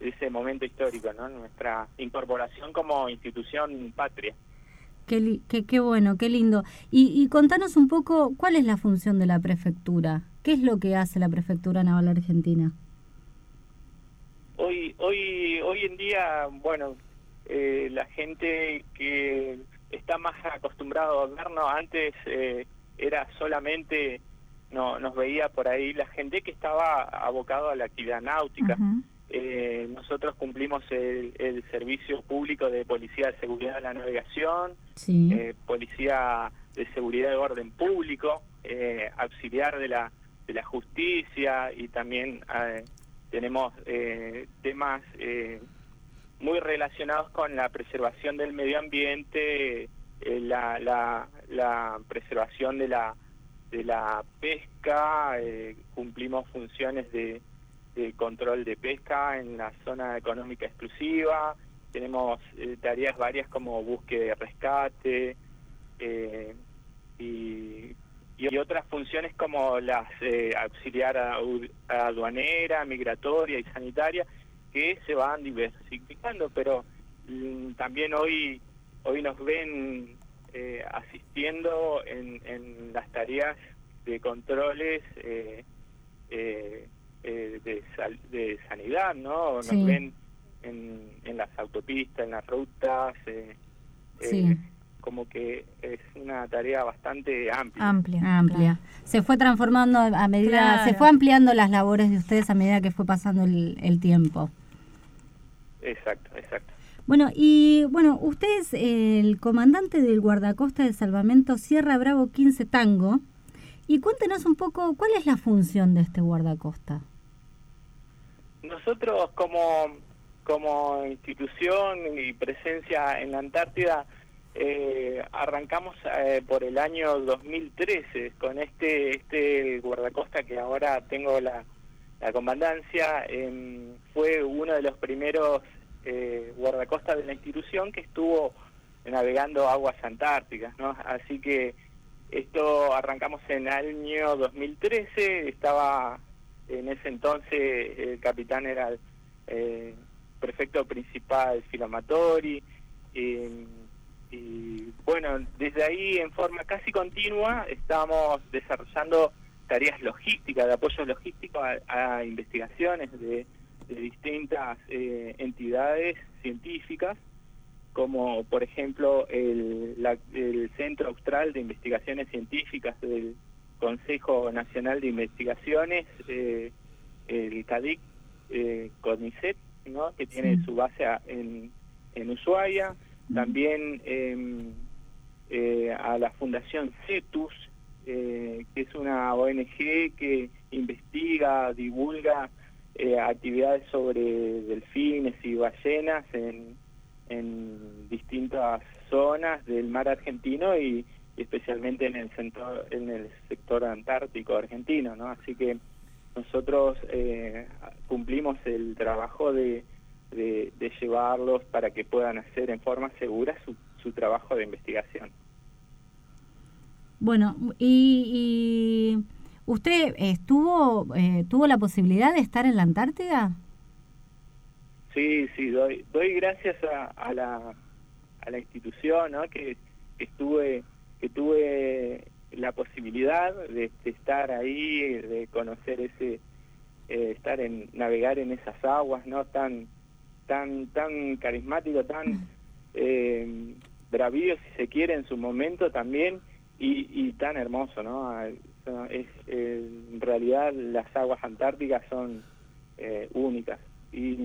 ese momento histórico, ¿no? Nuestra incorporación como institución patria. Qué, qué, qué bueno, qué lindo. Y, y contanos un poco cuál es la función de la prefectura. ¿Qué es lo que hace la Prefectura Naval Argentina? Hoy hoy hoy en día, bueno, eh, la gente que está más acostumbrado a vernos antes eh, era solamente no nos veía por ahí la gente que estaba abocado a la actividad náutica. Eh, nosotros cumplimos el, el servicio público de policía de seguridad de la navegación, Sí. eh, policía de seguridad de orden público, eh, auxiliar de la de la justicia y también eh, tenemos eh, temas eh, muy relacionados con la preservación del medio ambiente, eh, la, preservación de la pesca, cumplimos funciones de, control de pesca en la zona económica exclusiva, tenemos tareas varias como búsqueda y rescate y, y otras funciones como las eh, auxiliar aduanera, migratoria y sanitaria que se van diversificando, pero mm, también hoy hoy nos ven eh, asistiendo en, en las tareas de controles eh, eh, eh, de, sal- de sanidad, ¿no? Nos Sí. ven en, en las autopistas, en las rutas, eh, Sí. Como que es una tarea bastante amplia. Amplia. Amplia. Se fue transformando a medida, Claro. se fue ampliando las labores de ustedes a medida que fue pasando el, el tiempo. Exacto, exacto. Bueno, y bueno, usted es el comandante del guardacosta de salvamento Sierra Bravo 15 Tango. Y cuéntenos un poco cuál es la función de este guardacosta. Nosotros como, como institución y presencia en la Antártida eh, arrancamos eh, por el año 2013 con este este guardacosta que ahora tengo la, la comandancia. em, fue uno de los primeros eh, guardacostas de la institución que estuvo navegando aguas antárticas, ¿no? Así que esto arrancamos en el año 2013, estaba en ese entonces el capitán era el eh, prefecto principal Filamatori y, y bueno, desde ahí en forma casi continua estamos desarrollando tareas logísticas, de apoyo logístico a, a investigaciones de, de distintas eh, entidades científicas como por ejemplo el, la- el Centro Austral de Investigaciones Científicas del Consejo Nacional de Investigaciones, eh, el CADIC, eh, CONICET, ¿no? que tiene Sí. su base a- en, en Ushuaia, también em, eh, a la Fundación CETUS, eh, que es una ONG que investiga, divulga eh, actividades sobre delfines y ballenas en, en distintas zonas del mar argentino y, y especialmente en el sector, en el sector antártico argentino, ¿no? Así que nosotros eh, cumplimos el trabajo de, de, de llevarlos para que puedan hacer en forma segura su, su trabajo de investigación. Bueno, y, y usted estuvo, eh, tuvo la posibilidad de estar en la Antártida. Sí, sí, doy, doy gracias a, a la, a la institución, ¿no? Que, que estuve, que tuve la posibilidad de, de estar ahí, de conocer ese, eh, estar en, navegar en esas aguas, ¿no? Tan, tan, tan carismático, tan eh, bravío, si se quiere, en su momento también, y, tan hermoso, ¿no? Ah, Es, eh, en realidad las aguas antárticas son eh, únicas. Y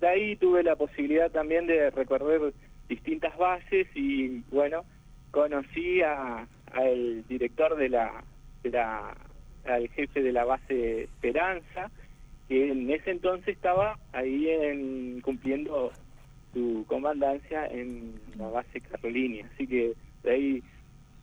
de ahí tuve la posibilidad también de recorrer distintas bases y bueno, conocí a al director de la, de la al jefe de la base Esperanza, que en ese entonces estaba ahí en, cumpliendo su comandancia en la base Carolini, así que de ahí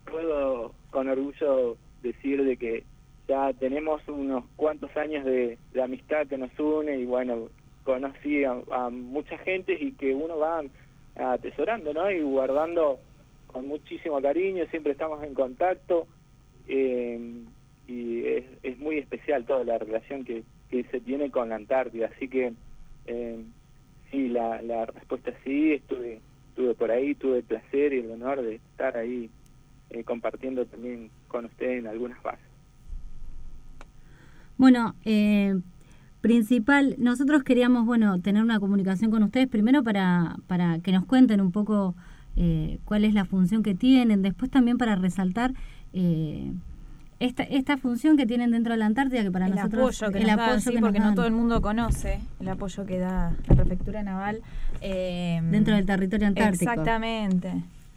puedo con orgullo decir de que ya tenemos unos cuantos años de, de amistad que nos une y bueno, conocí a, a mucha gente y que uno va atesorando, ¿no? Y guardando con muchísimo cariño, siempre estamos en contacto eh, y es, es muy especial toda la relación que, que se tiene con la Antártida, así que eh, sí, la, la respuesta es sí, estuve, estuve por ahí, tuve el placer y el honor de estar ahí eh, compartiendo también con usted en algunas bases. Bueno, eh, principal, nosotros queríamos, bueno, tener una comunicación con ustedes primero para, para que nos cuenten un poco cuál es la función que tienen, después también para resaltar esta, esta función que tienen dentro de la Antártida, que para el nosotros apoyo que el nos dan, apoyo sí, que nos porque no todo el mundo conoce el apoyo que da la prefectura naval eh, dentro del territorio antártico. Exactamente.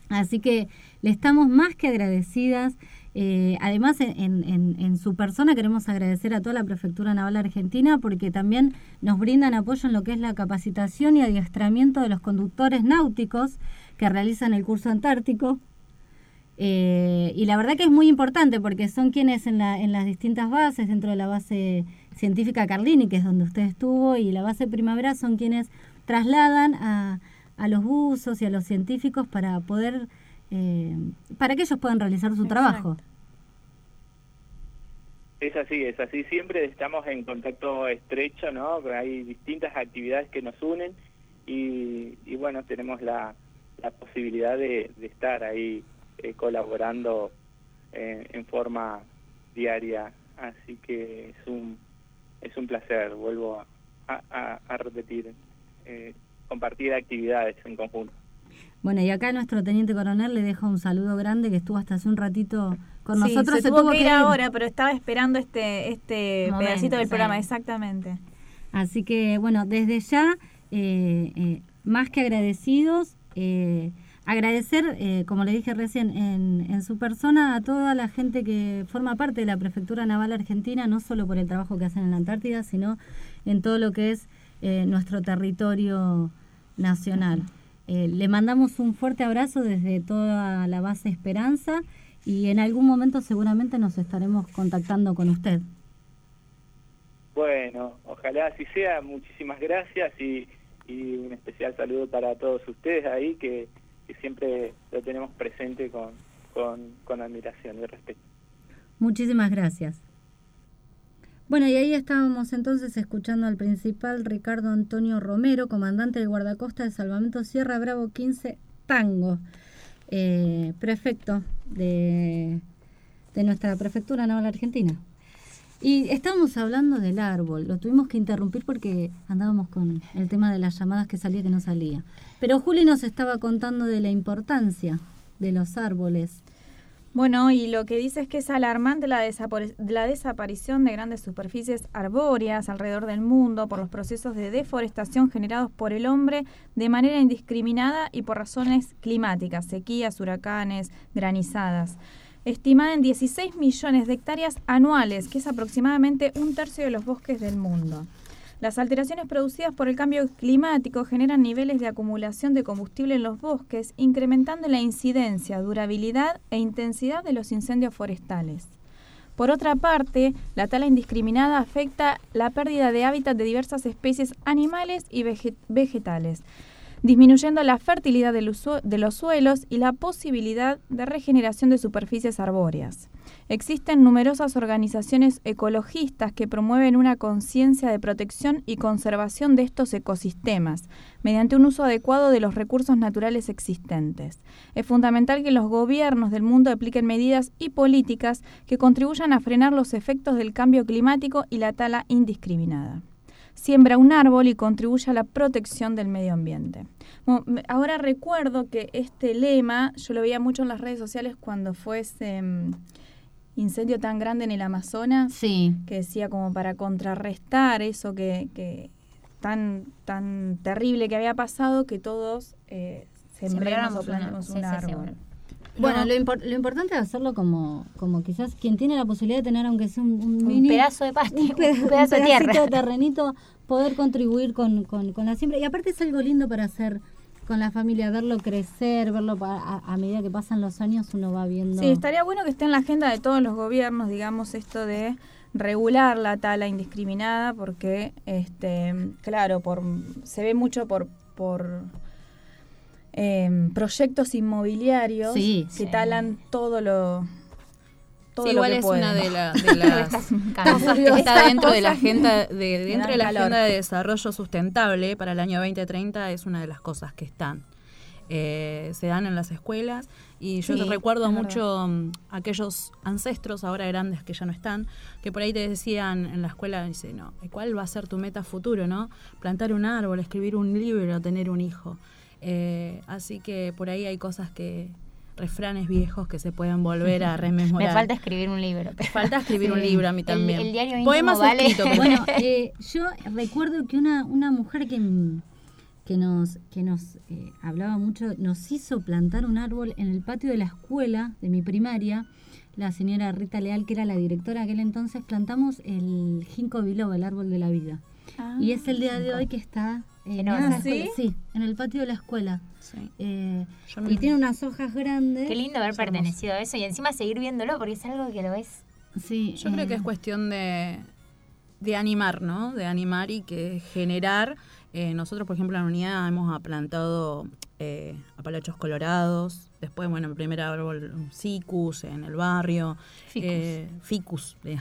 Así que le estamos más que agradecidas. Eh, además, en, en- en- en su persona queremos agradecer a toda la Prefectura Naval Argentina porque también nos brindan apoyo en lo que es la capacitación y adiestramiento de los conductores náuticos que realizan el curso antártico. Eh, y la verdad que es muy importante porque son quienes en, la, en las distintas bases, dentro de la base científica Carlini, que es donde usted estuvo, y la base Primavera, son quienes trasladan a, a los buzos y a los científicos para poder, eh, para que ellos puedan realizar su trabajo. Es así, es así. Siempre estamos en contacto estrecho, ¿no? Hay distintas actividades que nos unen y, y bueno, tenemos la, la posibilidad de, de estar ahí eh, colaborando eh, en forma diaria. Así que es un es un placer, vuelvo a, a- a repetir, eh, compartir actividades en conjunto. Bueno, y acá nuestro teniente coronel le deja un saludo grande que estuvo hasta hace un ratito con Sí, nosotros. se, tuvo, que ir ahora, pero estaba esperando este, este Momento, pedacito del sí. programa, exactamente. Así que, bueno, desde ya, eh, eh, más que agradecidos, eh, agradecer, eh, como le dije recién, en, en su persona a toda la gente que forma parte de la Prefectura Naval Argentina, no solo por el trabajo que hacen en la Antártida, sino en todo lo que es eh, nuestro territorio nacional. Eh, le mandamos un fuerte abrazo desde toda la base Esperanza y en algún momento seguramente nos estaremos contactando con usted. Bueno, ojalá así sea. Muchísimas gracias y, y un especial saludo para todos ustedes ahí que, que siempre lo tenemos presente con, con, admiración y respeto. Muchísimas gracias. Bueno, y ahí estábamos entonces escuchando al principal Ricardo Antonio Romero, comandante del guardacosta de Salvamento Sierra Bravo 15 Tango, eh, prefecto de, de nuestra prefectura naval argentina. Y estábamos hablando del árbol, lo tuvimos que interrumpir porque andábamos con el tema de las llamadas que salía que no salía. Pero Juli nos estaba contando de la importancia de los árboles. Bueno, y lo que dice es que es alarmante la, la desaparición de grandes superficies arbóreas alrededor del mundo por los procesos de deforestación generados por el hombre de manera indiscriminada y por razones climáticas, sequías, huracanes, granizadas. Estimada en 16 millones de hectáreas anuales, que es aproximadamente un tercio de los bosques del mundo. Las alteraciones producidas por el cambio climático generan niveles de acumulación de combustible en los bosques, incrementando la incidencia, durabilidad e intensidad de los incendios forestales. Por otra parte, la tala indiscriminada afecta la pérdida de hábitat de diversas especies animales y vege- vegetales, disminuyendo la fertilidad de los suelos y la posibilidad de regeneración de superficies arbóreas. Existen numerosas organizaciones ecologistas que promueven una conciencia de protección y conservación de estos ecosistemas mediante un uso adecuado de los recursos naturales existentes. Es fundamental que los gobiernos del mundo apliquen medidas y políticas que contribuyan a frenar los efectos del cambio climático y la tala indiscriminada. Siembra un árbol y contribuye a la protección del medio ambiente. Bueno, ahora recuerdo que este lema yo lo veía mucho en las redes sociales cuando fue ese mm, incendio tan grande en el Amazonas, Sí. que decía como para contrarrestar eso que, que tan tan terrible que había pasado, que todos eh, sembremos o una- plantemos sí, un sí, árbol. Bueno. Bueno, No. lo, impor- lo importante es hacerlo como, como quizás quien tiene la posibilidad de tener, aunque sea un, un Un mini- pedazo de pasto, un, peda- un pedazo de un tierra. de terrenito, poder contribuir con, con, con la siembra. Y aparte es algo lindo para hacer con la familia, verlo crecer, verlo a, a medida que pasan los años, uno va viendo. Sí, estaría bueno que esté en la agenda de todos los gobiernos, digamos, esto de regular la tala indiscriminada, porque, este, claro, por se ve mucho por por em, proyectos inmobiliarios Sí. que Sí. talan todo lo todo Sí, lo igual que es pueden. una de, la- [laughs] de las cosas que está dentro de la agenda [laughs] de, dentro de la calor. agenda de desarrollo sustentable para el año 2030 es una de las cosas que están Eh, se dan en las escuelas y yo Sí, te recuerdo mucho mm, aquellos ancestros ahora grandes que ya no están que por ahí te decían en la escuela dice no cuál va a ser tu meta futuro no plantar un árbol escribir un libro tener un hijo Eh, así que por ahí hay cosas que refranes viejos que se pueden volver a [laughs] rememorar Me falta escribir un libro. me falta escribir un libro a mí también. el diario Poemas vale. escritos. Bueno, [laughs] eh, yo recuerdo que una, una mujer que, que nos, que nos eh, hablaba mucho, nos hizo plantar un árbol en el patio de la escuela de mi primaria, la señora Rita Leal, que era la directora aquel entonces, plantamos el ginkgo biloba, el árbol de la vida. Ah, y es el día de hoy que está Enorme. esa ¿Ah, sí? sí, en el patio de la escuela. Eh, y tiene unas hojas grandes. Qué lindo haber pertenecido a eso y encima seguir viéndolo porque es algo que lo ves. Sí, Yo creo que es cuestión de, de animar, ¿no? De animar y que generar. Eh, nosotros, por ejemplo, en la unidad hemos plantado eh, apalachos colorados. Después, bueno, el primer árbol, un cicus en el barrio. Ficus. Eh, ficus, eh.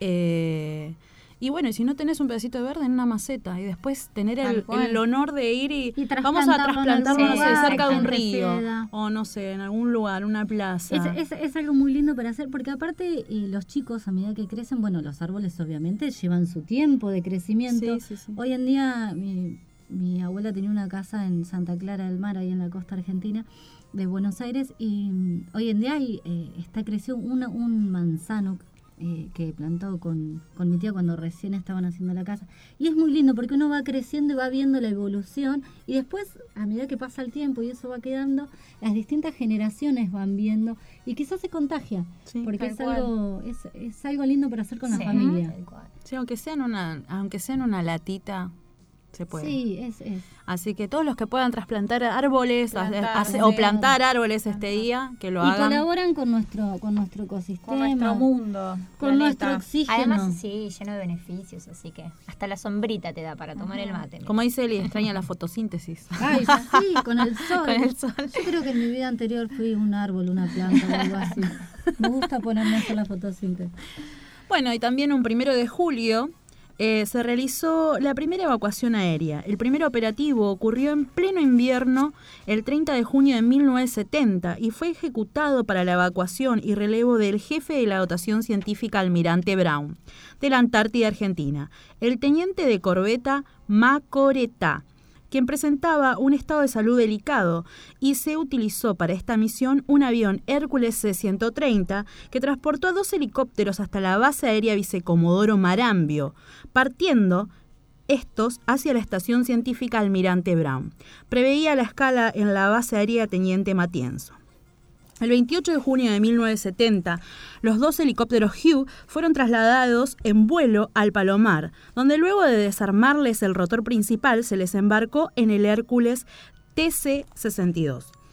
Eh, Y bueno, y si no tenés un pedacito de verde en una maceta y después tener el, honor de ir y, vamos a trasplantarlo, no sé, cerca de un río o no sé, en algún lugar, una plaza. Es, es- es algo muy lindo para hacer, porque aparte eh, los chicos a medida que crecen, bueno, los árboles obviamente llevan su tiempo de crecimiento. Sí, sí, sí. Hoy en día mi, mi abuela tenía una casa en Santa Clara del Mar, ahí en la costa argentina de Buenos Aires, y hoy en día hay, eh, está creciendo una- un manzano eh, que plantó con, con mi tía cuando recién estaban haciendo la casa. Y es muy lindo porque uno va creciendo y va viendo la evolución y después, a medida que pasa el tiempo y eso va quedando, las distintas generaciones van viendo y quizás se contagia, porque es cual. algo, es, es algo lindo para hacer con Sí, la familia. Sí, aunque sea en una, aunque sea en una latita, se puede. Sí, es, es. Así que todos los que puedan trasplantar árboles Plantar, hace- o plantar árboles este día, que lo y hagan. colaboran con nuestro con nuestro ecosistema, nuestro mundo, con planeta. nuestro oxígeno. Además, sí, lleno de beneficios, así que hasta la sombrita te da para tomar el mate. Como dice Eli, extraña la fotosíntesis. [laughs] Ay, sí, con el [laughs] sol. Con el sol. Yo creo que en mi vida anterior fui un árbol, una planta o algo así. [laughs] Me gusta ponerme a hacer la fotosíntesis. Bueno, y también un primero de julio eh, se realizó la primera evacuación aérea. El primer operativo ocurrió en pleno invierno el 30 de junio de 1970 y fue ejecutado para la evacuación y relevo del jefe de la dotación científica Almirante Brown de la Antártida Argentina, el teniente de corbeta Macoretá quien presentaba un estado de salud delicado y se utilizó para esta misión un avión Hércules C-130 que transportó a dos helicópteros hasta la base aérea Vicecomodoro Marambio, partiendo estos hacia la estación científica Almirante Brown. Preveía la escala en la base aérea Teniente Matienzo. El 28 de junio de 1970, los dos helicópteros Hugh fueron trasladados en vuelo al Palomar, donde luego de desarmarles el rotor principal se les embarcó en el Hércules TC-62.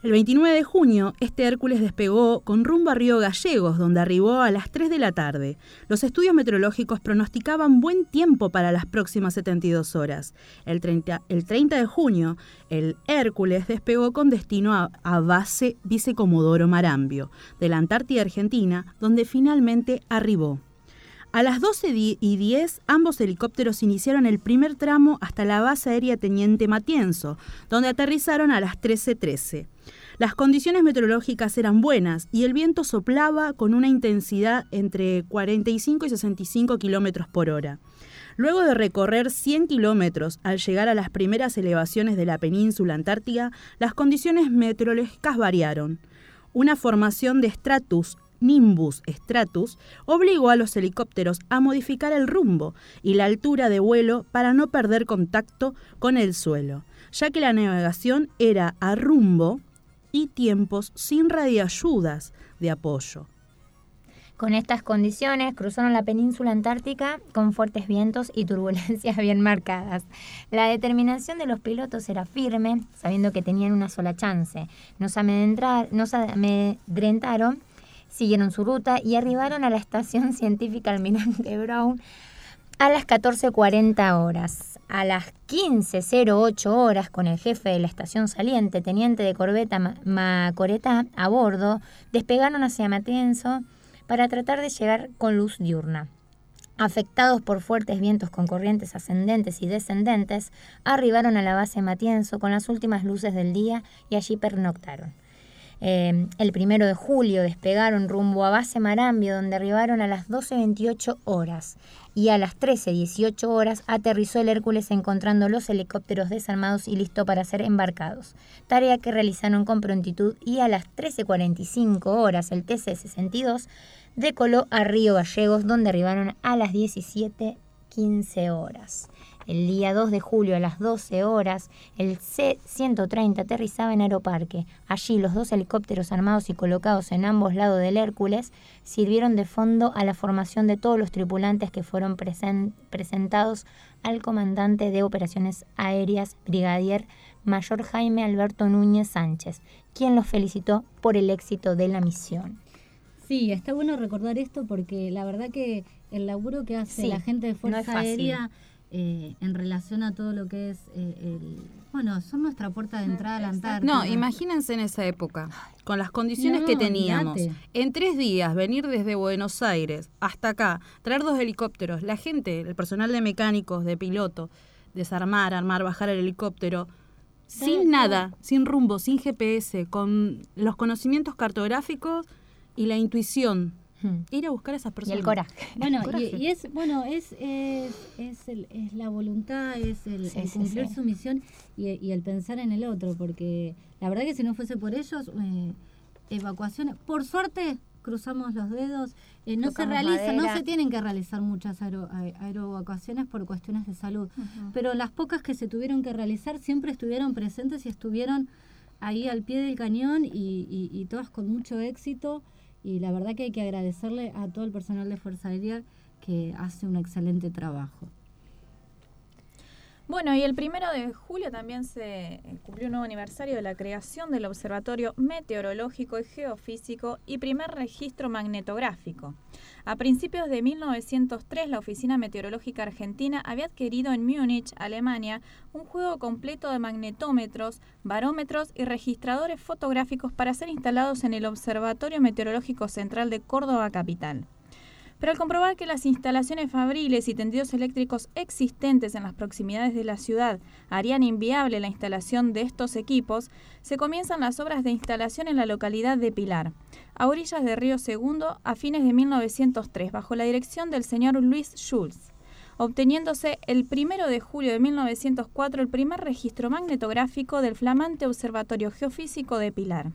El 29 de junio, este Hércules despegó con rumbo a Río Gallegos, donde arribó a las 3 de la tarde. Los estudios meteorológicos pronosticaban buen tiempo para las próximas 72 horas. El 30, el 30 de junio, el Hércules despegó con destino a, a base Vicecomodoro Marambio, de la Antártida Argentina, donde finalmente arribó. A las 12 di- y 10, ambos helicópteros iniciaron el primer tramo hasta la base aérea Teniente Matienzo, donde aterrizaron a las 13.13. Las condiciones meteorológicas eran buenas y el viento soplaba con una intensidad entre 45 y 65 kilómetros por hora. Luego de recorrer 100 kilómetros al llegar a las primeras elevaciones de la península antártica, las condiciones meteorológicas variaron. Una formación de stratus Nimbus Stratus obligó a los helicópteros a modificar el rumbo y la altura de vuelo para no perder contacto con el suelo, ya que la navegación era a rumbo y tiempos sin radioayudas de apoyo. Con estas condiciones cruzaron la península antártica con fuertes vientos y turbulencias [laughs] bien marcadas. La determinación de los pilotos era firme, sabiendo que tenían una sola chance. No se, amedrentar- no se amedrentaron, siguieron su ruta y arribaron a la estación [laughs] científica Almirante Brown a las 14.40 horas. A las 15.08 horas, con el jefe de la estación saliente, teniente de corbeta Ma- Macoretá, a bordo, despegaron hacia Matienzo para tratar de llegar con luz diurna. Afectados por fuertes vientos con corrientes ascendentes y descendentes, arribaron a la base Matienzo con las últimas luces del día y allí pernoctaron. Eh, el primero de julio despegaron rumbo a base Marambio, donde arribaron a las 12.28 horas. Y a las 13.18 horas aterrizó el Hércules encontrando los helicópteros desarmados y listo para ser embarcados. Tarea que realizaron con prontitud y a las 13.45 horas el TC-62 decoló a Río Gallegos, donde arribaron a las 17.15 horas. El día 2 de julio a las 12 horas, el C-130 aterrizaba en Aeroparque. Allí los dos helicópteros armados y colocados en ambos lados del Hércules sirvieron de fondo a la formación de todos los tripulantes que fueron presen- presentados al comandante de operaciones aéreas, brigadier mayor Jaime Alberto Núñez Sánchez, quien los felicitó por el éxito de la misión. Sí, está bueno recordar esto porque la verdad que el laburo que hace Sí, la gente de Fuerza. Aérea eh, en relación a todo lo que es eh, el... Bueno, son nuestra puerta de entrada a la Antártida. No, imagínense en esa época, con las condiciones No, que teníamos. En tres días, venir desde Buenos Aires hasta acá, traer dos helicópteros, la gente, el personal de mecánicos, de piloto, desarmar, armar, bajar el helicóptero, sin nada, sin rumbo, sin GPS, con los conocimientos cartográficos y la intuición. Ir a buscar a esas personas. [laughs] Bueno, Coraje. y, y es bueno es es, es, el- es la voluntad, es el, Sí, el cumplir sí. su misión y, y el pensar en el otro, porque la verdad que si no fuese por ellos, eh, evacuaciones, por suerte cruzamos los dedos, eh, no Tocamos se realizan, no se tienen que realizar muchas aero, ae- aeroevacuaciones por cuestiones de salud, pero las pocas que se tuvieron que realizar siempre estuvieron presentes y estuvieron ahí al pie del cañón y, y- y todas con mucho éxito y la verdad que hay que agradecerle a todo el personal de Fuerza Aérea que hace un excelente trabajo. Bueno, y el primero de julio también se eh, cumplió un nuevo aniversario de la creación del Observatorio Meteorológico y Geofísico y primer registro magnetográfico. A principios de 1903, la Oficina Meteorológica Argentina había adquirido en Múnich, Alemania, un juego completo de magnetómetros, barómetros y registradores fotográficos para ser instalados en el Observatorio Meteorológico Central de Córdoba Capital. Pero al comprobar que las instalaciones fabriles y tendidos eléctricos existentes en las proximidades de la ciudad harían inviable la instalación de estos equipos, se comienzan las obras de instalación en la localidad de Pilar, a orillas de Río Segundo, a fines de 1903, bajo la dirección del señor Luis Schulz, obteniéndose el 1 de julio de 1904 el primer registro magnetográfico del flamante Observatorio Geofísico de Pilar.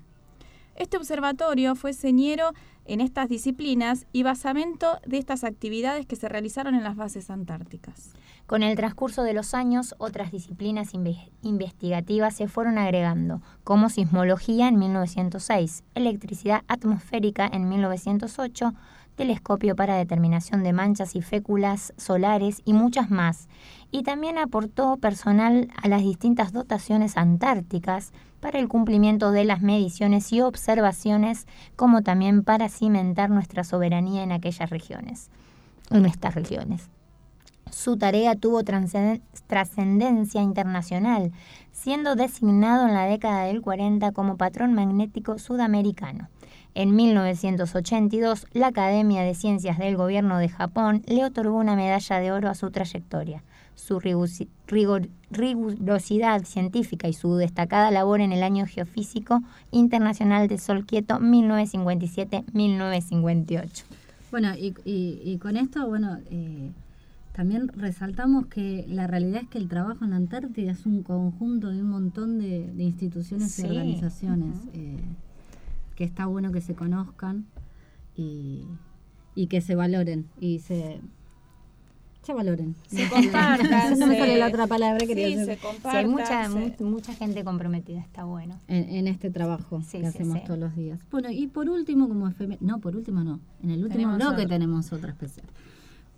Este observatorio fue señero en estas disciplinas y basamento de estas actividades que se realizaron en las bases antárticas. Con el transcurso de los años, otras disciplinas inve- investigativas se fueron agregando, como sismología en 1906, electricidad atmosférica en 1908, telescopio para determinación de manchas y féculas solares y muchas más. Y también aportó personal a las distintas dotaciones antárticas para el cumplimiento de las mediciones y observaciones, como también para cimentar nuestra soberanía en aquellas regiones, en estas regiones. Su tarea tuvo trascendencia internacional, siendo designado en la década del 40 como patrón magnético sudamericano. En 1982, la Academia de Ciencias del Gobierno de Japón le otorgó una medalla de oro a su trayectoria. Su rigor- rigurosidad científica y su destacada labor en el Año Geofísico Internacional de Sol Quieto 1957-1958. Bueno, y, y- y con esto, bueno, eh, también resaltamos que la realidad es que el trabajo en la Antártida es un conjunto de un montón de, de instituciones Sí. y organizaciones eh, que está bueno que se conozcan y, y que se valoren y se se valoren. Se [laughs] compartan, no me se- sale la otra palabra quería sí, se Sí, hay mucha, compartan, se- mucha gente comprometida, está bueno. en, en este trabajo Sí, que sí, hacemos sí. todos los días. Bueno, y por último, como efeme- no, por último no, en el último Tenemos bloque otro. tenemos otra especial.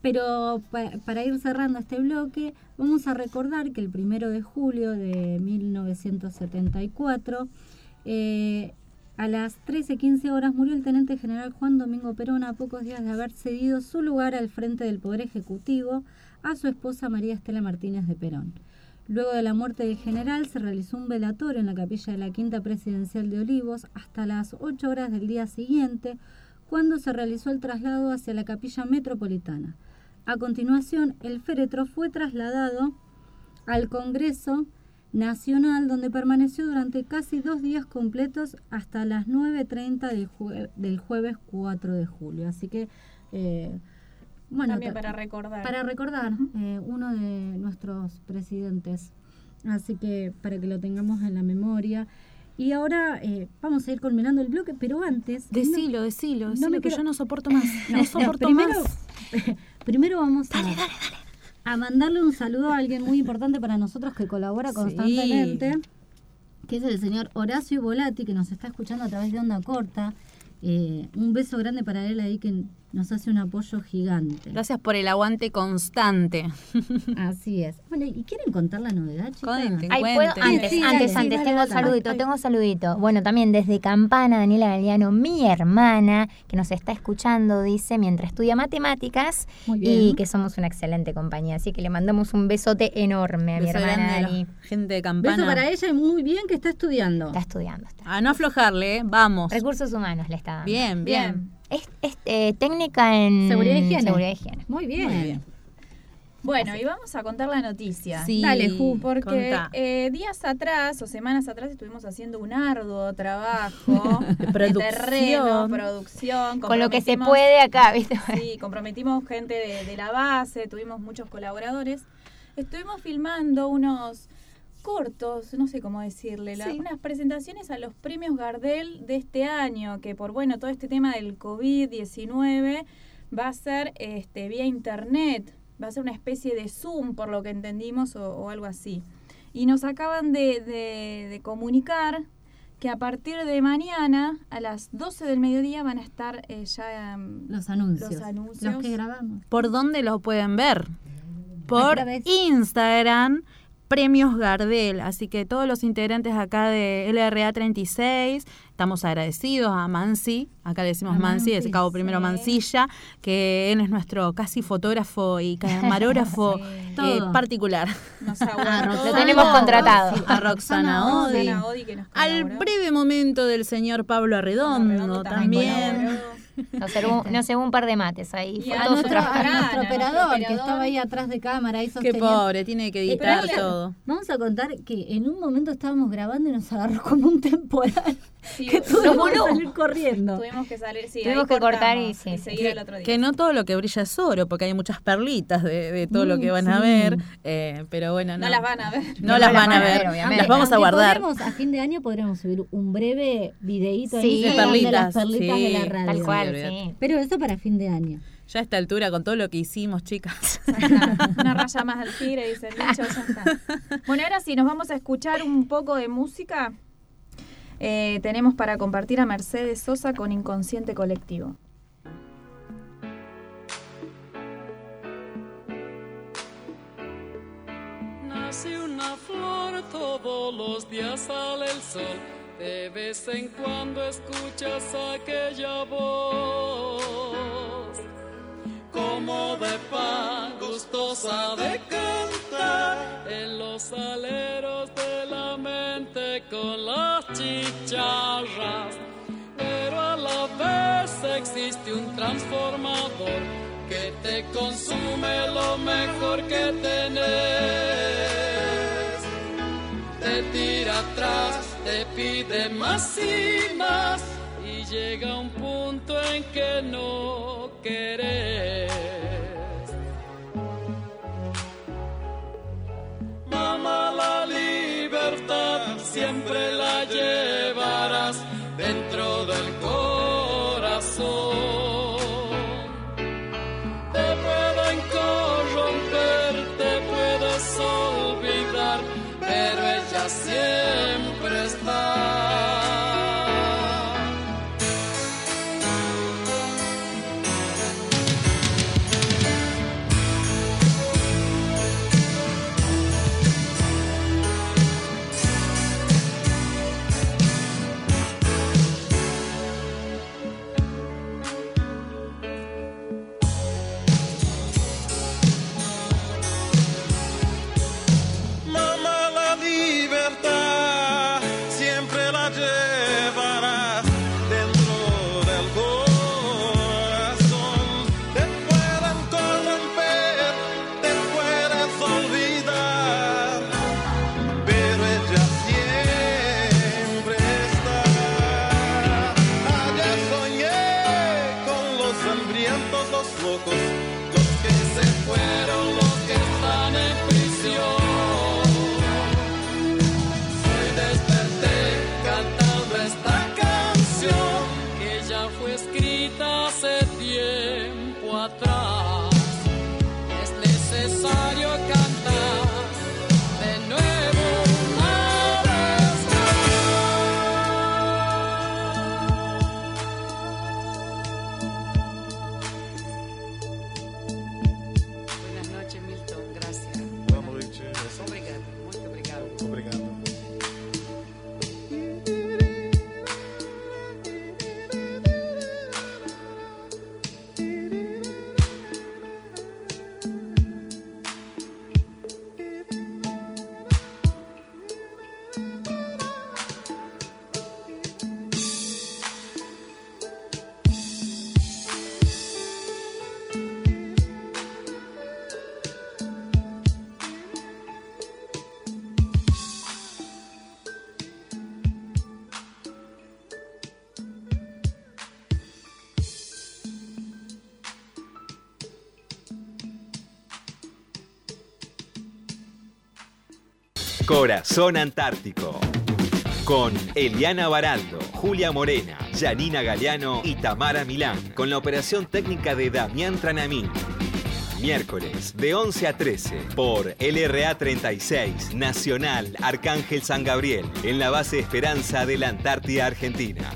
Pero pa- para ir cerrando este bloque, vamos a recordar que el primero de julio de 1974, eh, a las 13.15 horas murió el teniente general Juan Domingo Perón a pocos días de haber cedido su lugar al frente del Poder Ejecutivo a su esposa María Estela Martínez de Perón. Luego de la muerte del general se realizó un velatorio en la capilla de la Quinta Presidencial de Olivos hasta las 8 horas del día siguiente, cuando se realizó el traslado hacia la capilla metropolitana. A continuación, el féretro fue trasladado al Congreso Nacional, donde permaneció durante casi dos días completos hasta las 9.30 del, jue- del jueves 4 de julio. Así que, eh, bueno, También ta- para recordar. Para recordar, eh, uno de nuestros presidentes. Así que para que lo tengamos en la memoria. Y ahora eh, vamos a ir culminando el bloque, pero antes... Decilo, decilo, decilo, me que quiero- yo no soporto más. No, No, [laughs] soporto primero, más. [laughs] primero vamos a, a mandarle un saludo a alguien muy importante para nosotros que colabora Sí. constantemente, que es el señor Horacio Volati, que nos está escuchando a través de Onda Corta. Eh, un beso grande para él ahí que nos hace un apoyo gigante. Gracias por el aguante constante. [laughs] Así es. Bueno, ¿y quieren contar la novedad, chicas? Cuenten, Ay, ¿puedo? Antes, Sí, antes, antes, sí, tengo dale, dale. saludito, Ay. tengo saludito. Bueno, también desde Campana, Daniela Galeano, mi hermana, que nos está escuchando, dice, mientras estudia matemáticas, Muy y que somos una excelente compañía. Así que le mandamos un besote enorme a mi hermana Dani. gente de campana. Beso para ella y muy bien que está estudiando. Está estudiando. A no aflojarle, ¿eh? vamos. Recursos humanos le está dando. Bien, bien. Es, es, eh, técnica en Seguridad y higiene. seguridad y higiene. Muy bien. Muy bien. Bueno, y vamos a contar la noticia. Sí, Dale, Ju, porque eh, días atrás o semanas atrás estuvimos haciendo un arduo trabajo De [laughs] de producción. terreno, producción. Con lo que se puede acá, ¿viste? Sí, comprometimos gente de, de la base, tuvimos muchos colaboradores. Estuvimos filmando unos cortos, no sé cómo decirle, la- Sí. unas presentaciones a los premios Gardel de este año, que por bueno, todo este tema del COVID-19 va a ser este, vía internet, va a ser una especie de Zoom, por lo que entendimos, o, o algo así. Y nos acaban de, de- de comunicar que a partir de mañana, a las 12 del mediodía, van a estar eh, ya em, Los anuncios. los anuncios. Los que grabamos. ¿Por dónde lo pueden ver? Por Instagram, Premios Gardel. Así que todos los integrantes acá de LRA 36, estamos agradecidos a Mansi, acá le decimos Mansi, de cabo primero sí. Mansilla, que él es nuestro casi fotógrafo y camarógrafo [laughs] Sí. eh, particular. Nos. Lo tenemos contratado. A Roxana Odi. Roxana Odi, que nos Al breve momento del señor Pablo Arredondo, Arredondo también también. Nos cebó, nos cebó un par de mates ahí. Y Fue a todo su nuestro, trabajo. a nuestro operador, que estaba ahí atrás de cámara ahí Qué pobre, tiene que editar todo. Vamos a contar que en un momento estábamos grabando y nos agarró como un temporal Sí, que tuvimos que salir corriendo. Tuvimos que salir, sí, Tuvimos que cortar y sí, seguir al otro día. Que no todo lo que brilla es oro, porque hay muchas perlitas de, de todo lo Mm, que van a ver. eh, pero bueno, no. no las van a ver. No las van a ver, obviamente. las vamos a guardar. a fin de año podríamos subir un breve videíto Sí, de de perlitas, las perlitas sí, de la radio. Tal cual. Pero eso para fin de año. Ya a esta altura, con todo lo que hicimos, chicas. Una raya más al [laughs] tigre, dice el dicho, ya está. Bueno, ahora sí, nos vamos a escuchar un poco de música. Eh, tenemos para compartir a Mercedes Sosa con Inconsciente Colectivo. Nace una flor, todos los días sale el sol. De vez en cuando escuchas aquella voz, como de pan, gustosa de cantar en los aleros de la mente con las chicharras. Pero a la vez existe un transformador que te consume lo mejor que tenés. Te tira atrás, te pide más y más llega un punto en que no querés. Mamá, la libertad siempre la llevarás dentro del corazón. Corazón Antártico. Con Eliana Baraldo, Julia Morena, Janina Galeano y Tamara Milán. Con la operación técnica de Damián Tranamín. Miércoles de 11 a 13 por LRA 36 Nacional Arcángel San Gabriel en la base Esperanza de la Antártida Argentina.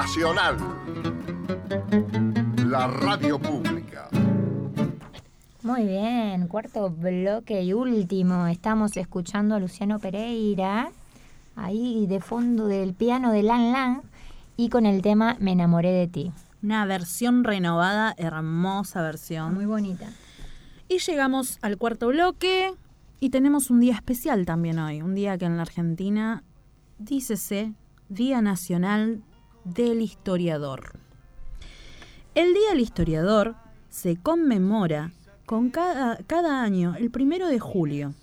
Nacional, la radio pública. Muy bien, cuarto bloque y último. Estamos escuchando a Luciano Pereira, ahí de fondo del piano de Lan Lan, y con el tema Me enamoré de ti. Una versión renovada, hermosa versión. Muy bonita. Y llegamos al cuarto bloque y tenemos un día especial también hoy, un día que en la Argentina, dícese, Día Nacional del Historiador. El Día del Historiador se conmemora con cada, cada año el primero de julio,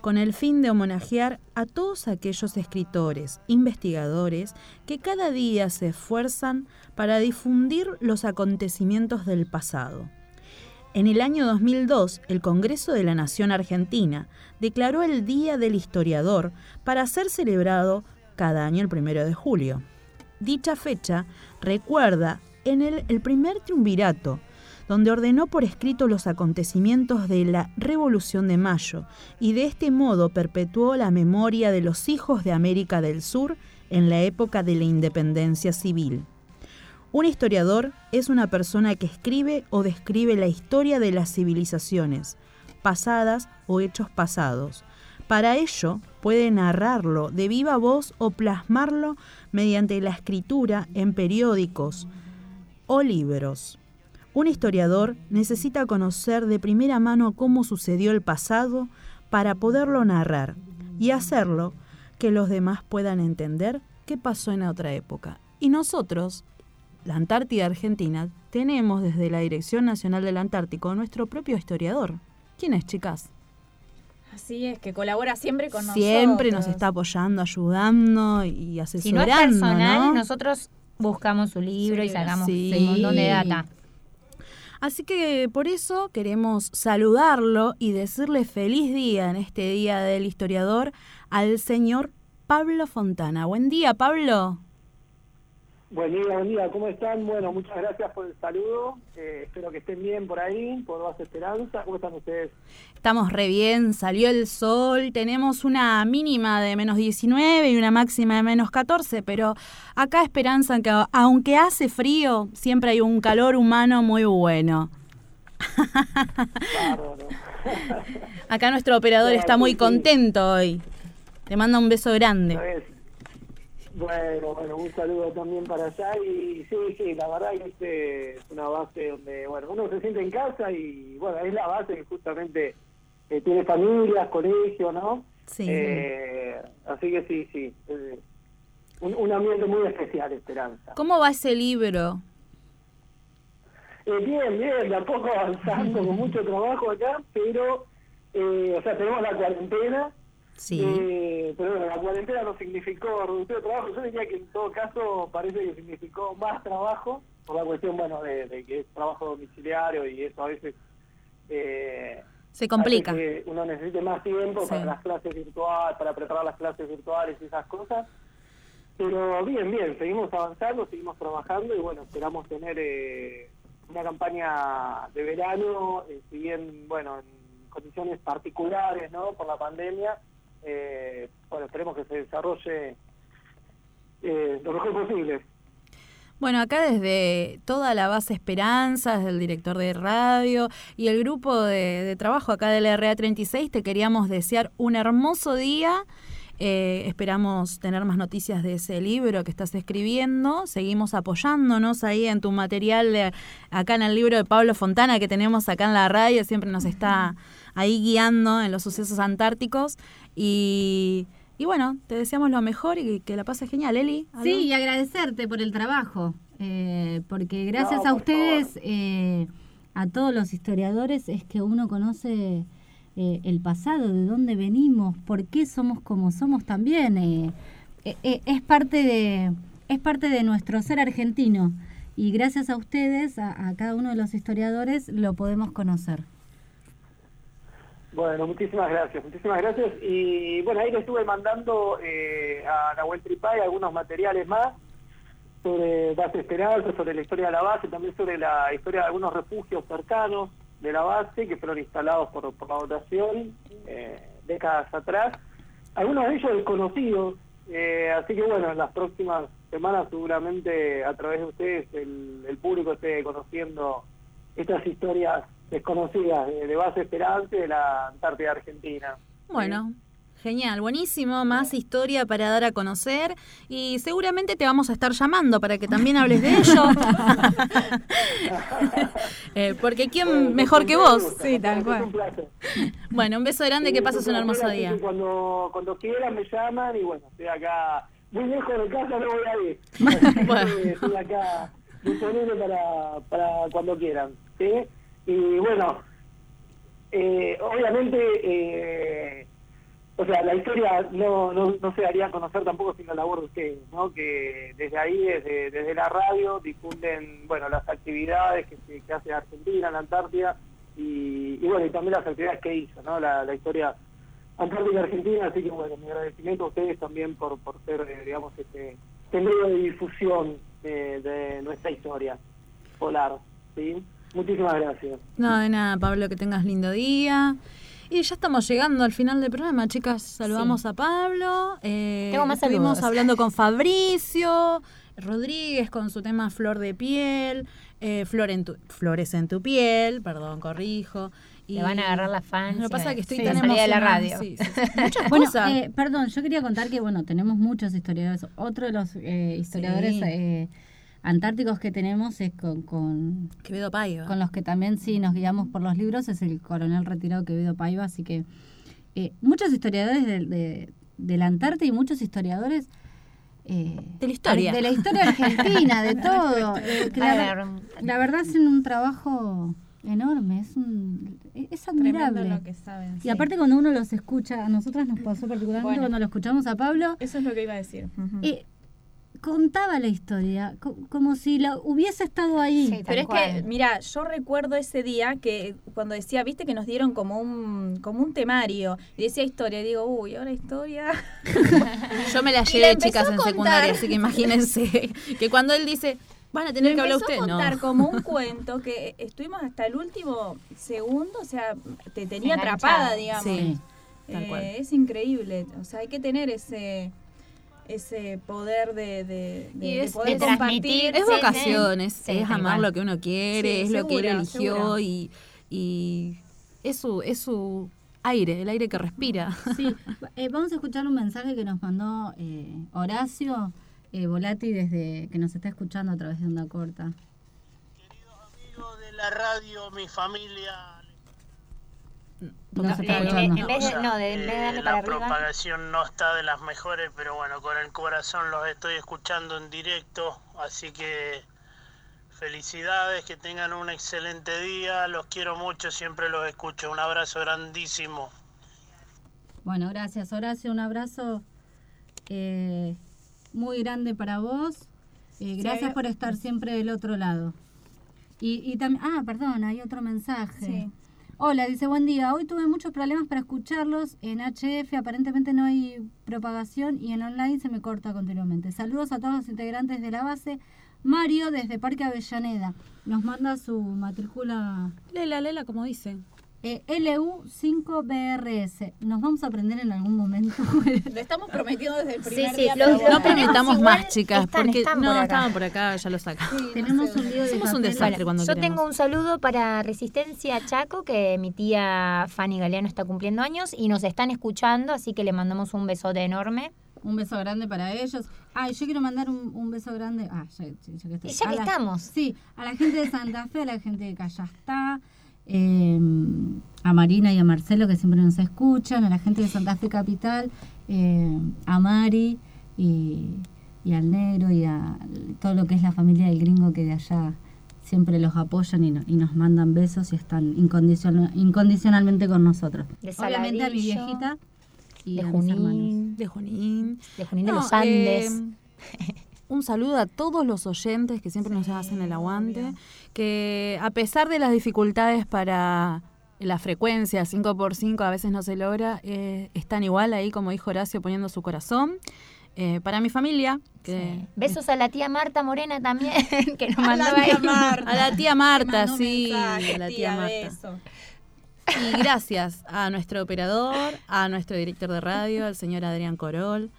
con el fin de homenajear a todos aquellos escritores, investigadores que cada día se esfuerzan para difundir los acontecimientos del pasado. En el año 2002, el Congreso de la Nación Argentina declaró el Día del Historiador para ser celebrado cada año el primero de julio. Dicha fecha recuerda en el, el primer triunvirato, donde ordenó por escrito los acontecimientos de la Revolución de Mayo y de este modo perpetuó la memoria de los hijos de América del Sur en la época de la independencia civil. Un historiador es una persona que escribe o describe la historia de las civilizaciones, pasadas o hechos pasados. Para ello, puede narrarlo de viva voz o plasmarlo mediante la escritura en periódicos o libros. Un historiador necesita conocer de primera mano cómo sucedió el pasado para poderlo narrar y hacerlo que los demás puedan entender qué pasó en otra época. Y nosotros, la Antártida Argentina, tenemos desde la Dirección Nacional del Antártico nuestro propio historiador. ¿Quién es, chicas? Así es, que colabora siempre con Siempre nosotros. nos está apoyando, ayudando y Si no es asesorando. personal, ¿no? nosotros buscamos su libro y sacamos sí. un montón de data. Así que por eso queremos saludarlo y decirle feliz día en este Día del Historiador al señor Pablo Fontana. Buen día, Pablo. Buen día, buen día, ¿cómo están? Bueno, muchas gracias por el saludo. Eh, espero que estén bien por ahí, por Base Esperanza. ¿Cómo están ustedes? Estamos re bien, salió el sol, tenemos una mínima de menos 19 y una máxima de menos 14, pero acá esperanza que aunque hace frío, siempre hay un calor humano muy bueno. Acá nuestro operador está muy contento hoy. Te manda un beso grande. Bueno, bueno, un saludo también para allá. Y sí, sí, la verdad que este es una base donde, bueno, uno se siente en casa y, bueno, es la base que justamente eh, tiene familias, colegio, ¿no? Sí. Eh, así que sí, sí. eh, un, un ambiente muy especial, Esperanza. ¿Cómo va ese libro? Bien, bien, de a poco avanzando, con mucho trabajo acá, pero, eh, o sea, tenemos la cuarentena. Sí. eh, pero bueno, la cuarentena no significó reducción de trabajo. Yo diría que en todo caso parece que significó más trabajo, por la cuestión, bueno, de, de que es trabajo domiciliario y eso a veces. Eh, Se complica. que uno necesite más tiempo Sí. para las clases virtuales, para preparar las clases virtuales y esas cosas. Pero bien, bien, seguimos avanzando, seguimos trabajando y bueno, esperamos tener eh, una campaña de verano, eh, si bien, bueno, en condiciones particulares, ¿no? Por la pandemia, eh, bueno, esperemos que se desarrolle eh, lo mejor posible. Bueno, acá desde toda la base Esperanza, desde el director de radio y el grupo de, de trabajo acá del RA36, te queríamos desear un hermoso día. Eh, esperamos tener más noticias de ese libro que estás escribiendo. Seguimos apoyándonos ahí en tu material, de- acá en el libro de Pablo Fontana que tenemos acá en la radio. Siempre nos está ahí guiando en los sucesos antárticos. Y, y bueno, te deseamos lo mejor y que la pases genial, Eli. ¿algo? Sí, y agradecerte por el trabajo, eh, porque gracias No, a ustedes, eh, a todos los historiadores, es que uno conoce eh, el pasado, de dónde venimos, por qué somos como somos también. eh, eh, eh, es parte de es parte de nuestro ser argentino y gracias a ustedes, a, a cada uno de los historiadores, lo podemos conocer. Bueno, muchísimas gracias, muchísimas gracias. Y bueno, ahí le estuve mandando eh, a Nahuel Tripay algunos materiales más sobre base Esperanza, sobre la historia de la base, también sobre la historia de algunos refugios cercanos de la base que fueron instalados por, la dotación eh, décadas atrás. Algunos de ellos desconocidos, eh, así que bueno, en las próximas semanas seguramente a través de ustedes el, el público esté conociendo estas historias desconocidas de, de base Esperanza y de la Antártida Argentina. Bueno, genial, buenísimo, más historia para dar a conocer y seguramente te vamos a estar llamando para que también hables de ello. [laughs] [laughs] Eh, porque quién mejor que vos. Sí, tal cual. Un placer. Bueno, un beso grande, que pases un hermoso día. Cuando, cuando quieran me llaman y bueno, estoy acá, muy lejos de casa no voy a ir. [laughs] Estoy acá disponible para, para cuando quieran. ¿sí? Y bueno, eh, obviamente, eh, o sea, la historia no, no, no se daría a conocer tampoco sin la labor de ustedes, ¿no? Que desde ahí, desde, desde la radio, difunden, bueno, las actividades que, hace Argentina, la Antártida, y, y bueno, y también las actividades que hizo, ¿no? La, la historia Antártica Argentina, así que bueno, mi agradecimiento a ustedes también por, por ser, eh, digamos, este, este medio de difusión de, de nuestra historia polar, ¿sí? Muchísimas gracias. No, de nada, Pablo, que tengas lindo día. Y ya estamos llegando al final del programa, chicas. Saludamos a Pablo. eh, Tengo más estuvimos saludos. hablando con [laughs] Fabricio Rodríguez con su tema Flor de piel, eh, flor en tu, Flores en tu piel, perdón, corrijo. Y Te van a agarrar la fans. Lo que pasa es que estoy Sí, tan de la radio. sí, sí, sí. [laughs] Muchas Bueno, cosas. eh, perdón, yo quería contar que, bueno, tenemos muchos historiadores. Otro de los eh, historiadores Sí. eh, antárticos que tenemos es con, con, Quevedo Paiva. con los que también sí nos guiamos por los libros, es el coronel retirado Quevedo Paiva, así que eh, muchos historiadores de, de, de la Antártida y muchos historiadores... eh, De la historia. De la historia argentina, de [laughs] todo. [laughs] eh, que la, A ver- ver. la verdad hacen un trabajo enorme, es, un, es admirable. Tremendo lo que saben. Y sí. aparte cuando uno los escucha, a nosotras nos pasó particularmente Bueno. cuando lo escuchamos a Pablo, Eso es lo que iba a decir. Eh, contaba la historia, co- como si la hubiese estado ahí. Pero es que, mira, yo recuerdo ese día que cuando decía, viste que nos dieron como un como un temario y decía historia, y digo, uy, ahora historia. [laughs] Yo me la llevé, empezó chicas, en secundaria, así que imagínense [laughs] que cuando él dice, van a tener que hablar empezó usted, a no. contar como un [laughs] cuento que estuvimos hasta el último segundo, o sea, te tenía atrapada, digamos. Sí, Eh, tal cual. es increíble, o sea, hay que tener ese ese poder de, de, de- Y de es- poder compartir. Es vocación, es, Sí, es tal amar lo que uno quiere, Sí, es lo que él eligió y, y es su, es su aire, el aire que respira. Sí, [laughs] eh, vamos a escuchar un mensaje que nos mandó eh, Horacio eh, Volati desde que nos está escuchando a través de onda corta. de la radio, mi familia. Nos está En- en- escuchando. en vez de- no, de- en vez de darle Eh, para la arriba. propagación no está de las mejores, pero bueno, con el corazón los estoy escuchando en directo, así que felicidades, que tengan un excelente día, los quiero mucho, siempre los escucho, un abrazo grandísimo. Bueno, gracias Horacio, un abrazo eh, muy grande para vos. Eh, gracias por estar siempre del otro lado. Y, y también, ah, perdón, hay otro mensaje. Sí. Hola, dice, buen día. Hoy tuve muchos problemas para escucharlos. En HF aparentemente no hay propagación y en online se me corta continuamente. Saludos a todos los integrantes de la base. Mario desde Parque Avellaneda nos manda su matrícula Lela, Lela, como dice. Eh, LU5BRS. Nos vamos a aprender en algún momento. Lo estamos prometiendo desde el Sí, primer sí, día. los- los bueno. No prometamos más, chicas, están- porque están no, por estaban por acá, ya lo sacan. Tenemos un lío de Somos un desastre cuando Yo queremos. tengo un saludo para Resistencia Chaco, que mi tía Fanny Galeano está cumpliendo años y nos están escuchando, así que le mandamos un besote enorme. Un beso grande para ellos. Ah, y yo quiero mandar un, un beso grande. Ah, ya, ya que, estoy. Y ya A que la- estamos. Sí, a la gente de Santa Fe, a la gente de Callastá, eh, a Marina y a Marcelo que siempre nos escuchan, a la gente de Santa Fe Capital, eh, a Mari y, y al Negro y a todo lo que es la familia del gringo que de allá siempre los apoyan y, no- y nos mandan besos y están incondicion- incondicionalmente con nosotros. De Obviamente a mi viejita y de a mis hermanos. Junín, De Junín. de Junín de No, los Andes. eh, un saludo a todos los oyentes que siempre nos hacen el aguante, que a pesar de las dificultades para la frecuencia 5x5 a veces no se logra, eh, están igual ahí, como dijo Horacio, poniendo su corazón. Eh, para mi familia, que Besos a la tía Marta Morena también, [laughs] que nos A mandó la tía ahí. Marta. a la tía Marta, sí, mensaje, a la tía tía, Marta. beso. Y gracias a nuestro operador, a nuestro director de radio, al señor Adrián Corol,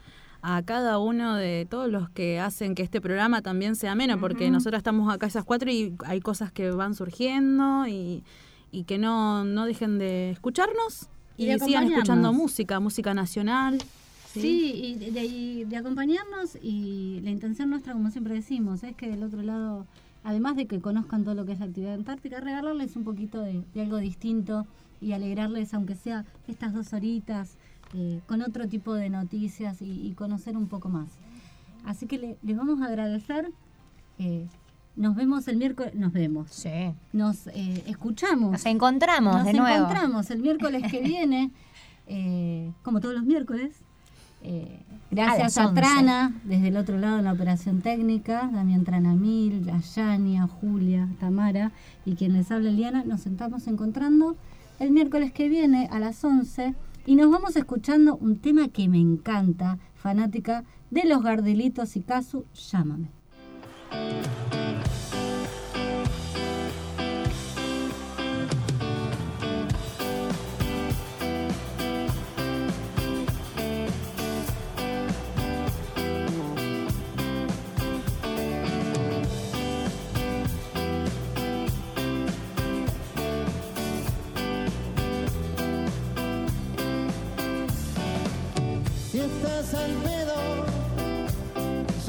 a cada uno de todos los que hacen que este programa también sea ameno, porque nosotros estamos acá esas cuatro y hay cosas que van surgiendo y, y que no, no dejen de escucharnos Y y, sigan escuchando música, música nacional. Sí, y de, de- y de acompañarnos y la intención nuestra, como siempre decimos, es que del otro lado, además de que conozcan todo lo que es la actividad antártica, regalarles un poquito de, de algo distinto y alegrarles, aunque sea estas dos horitas, eh, con otro tipo de noticias y, y conocer un poco más. Así que le- les vamos a agradecer. eh, nos vemos el miércoles, nos vemos. Nos eh, escuchamos. Nos encontramos Nos de nuevo. encontramos el miércoles que [laughs] viene, como todos los miércoles. Gracias A a, las 11. Trana, desde el otro lado en la operación técnica, Damián Tranamil, a Yania, Julia, Tamara y quien les habla Eliana, nos estamos encontrando el miércoles que viene a las 11 y nos vamos escuchando un tema que me encanta, fanática de los Gardelitos y Casu, Llámame.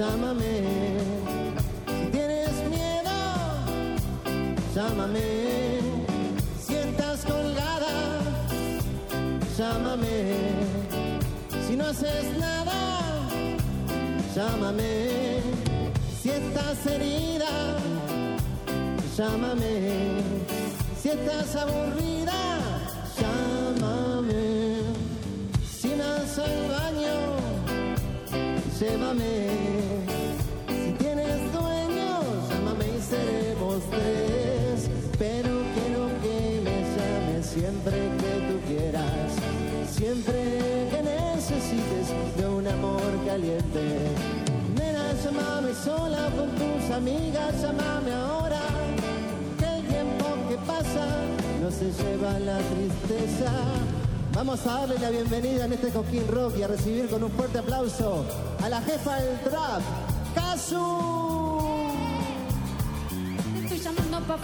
Llámame. Si tienes miedo, llámame. Si estás colgada, llámame. Si no haces nada, llámame. Si estás herida, llámame. Si estás aburrida, llámame. Si vas al baño, llévame. Siempre que tú quieras. Siempre que necesites de un amor caliente. Nena, llámame sola con tus amigas, llámame ahora. Que el tiempo que pasa no se lleva la tristeza. Vamos a darle la bienvenida en este Coquín Rock y a recibir con un fuerte aplauso a la jefa del trap, Casu. Te estoy llamando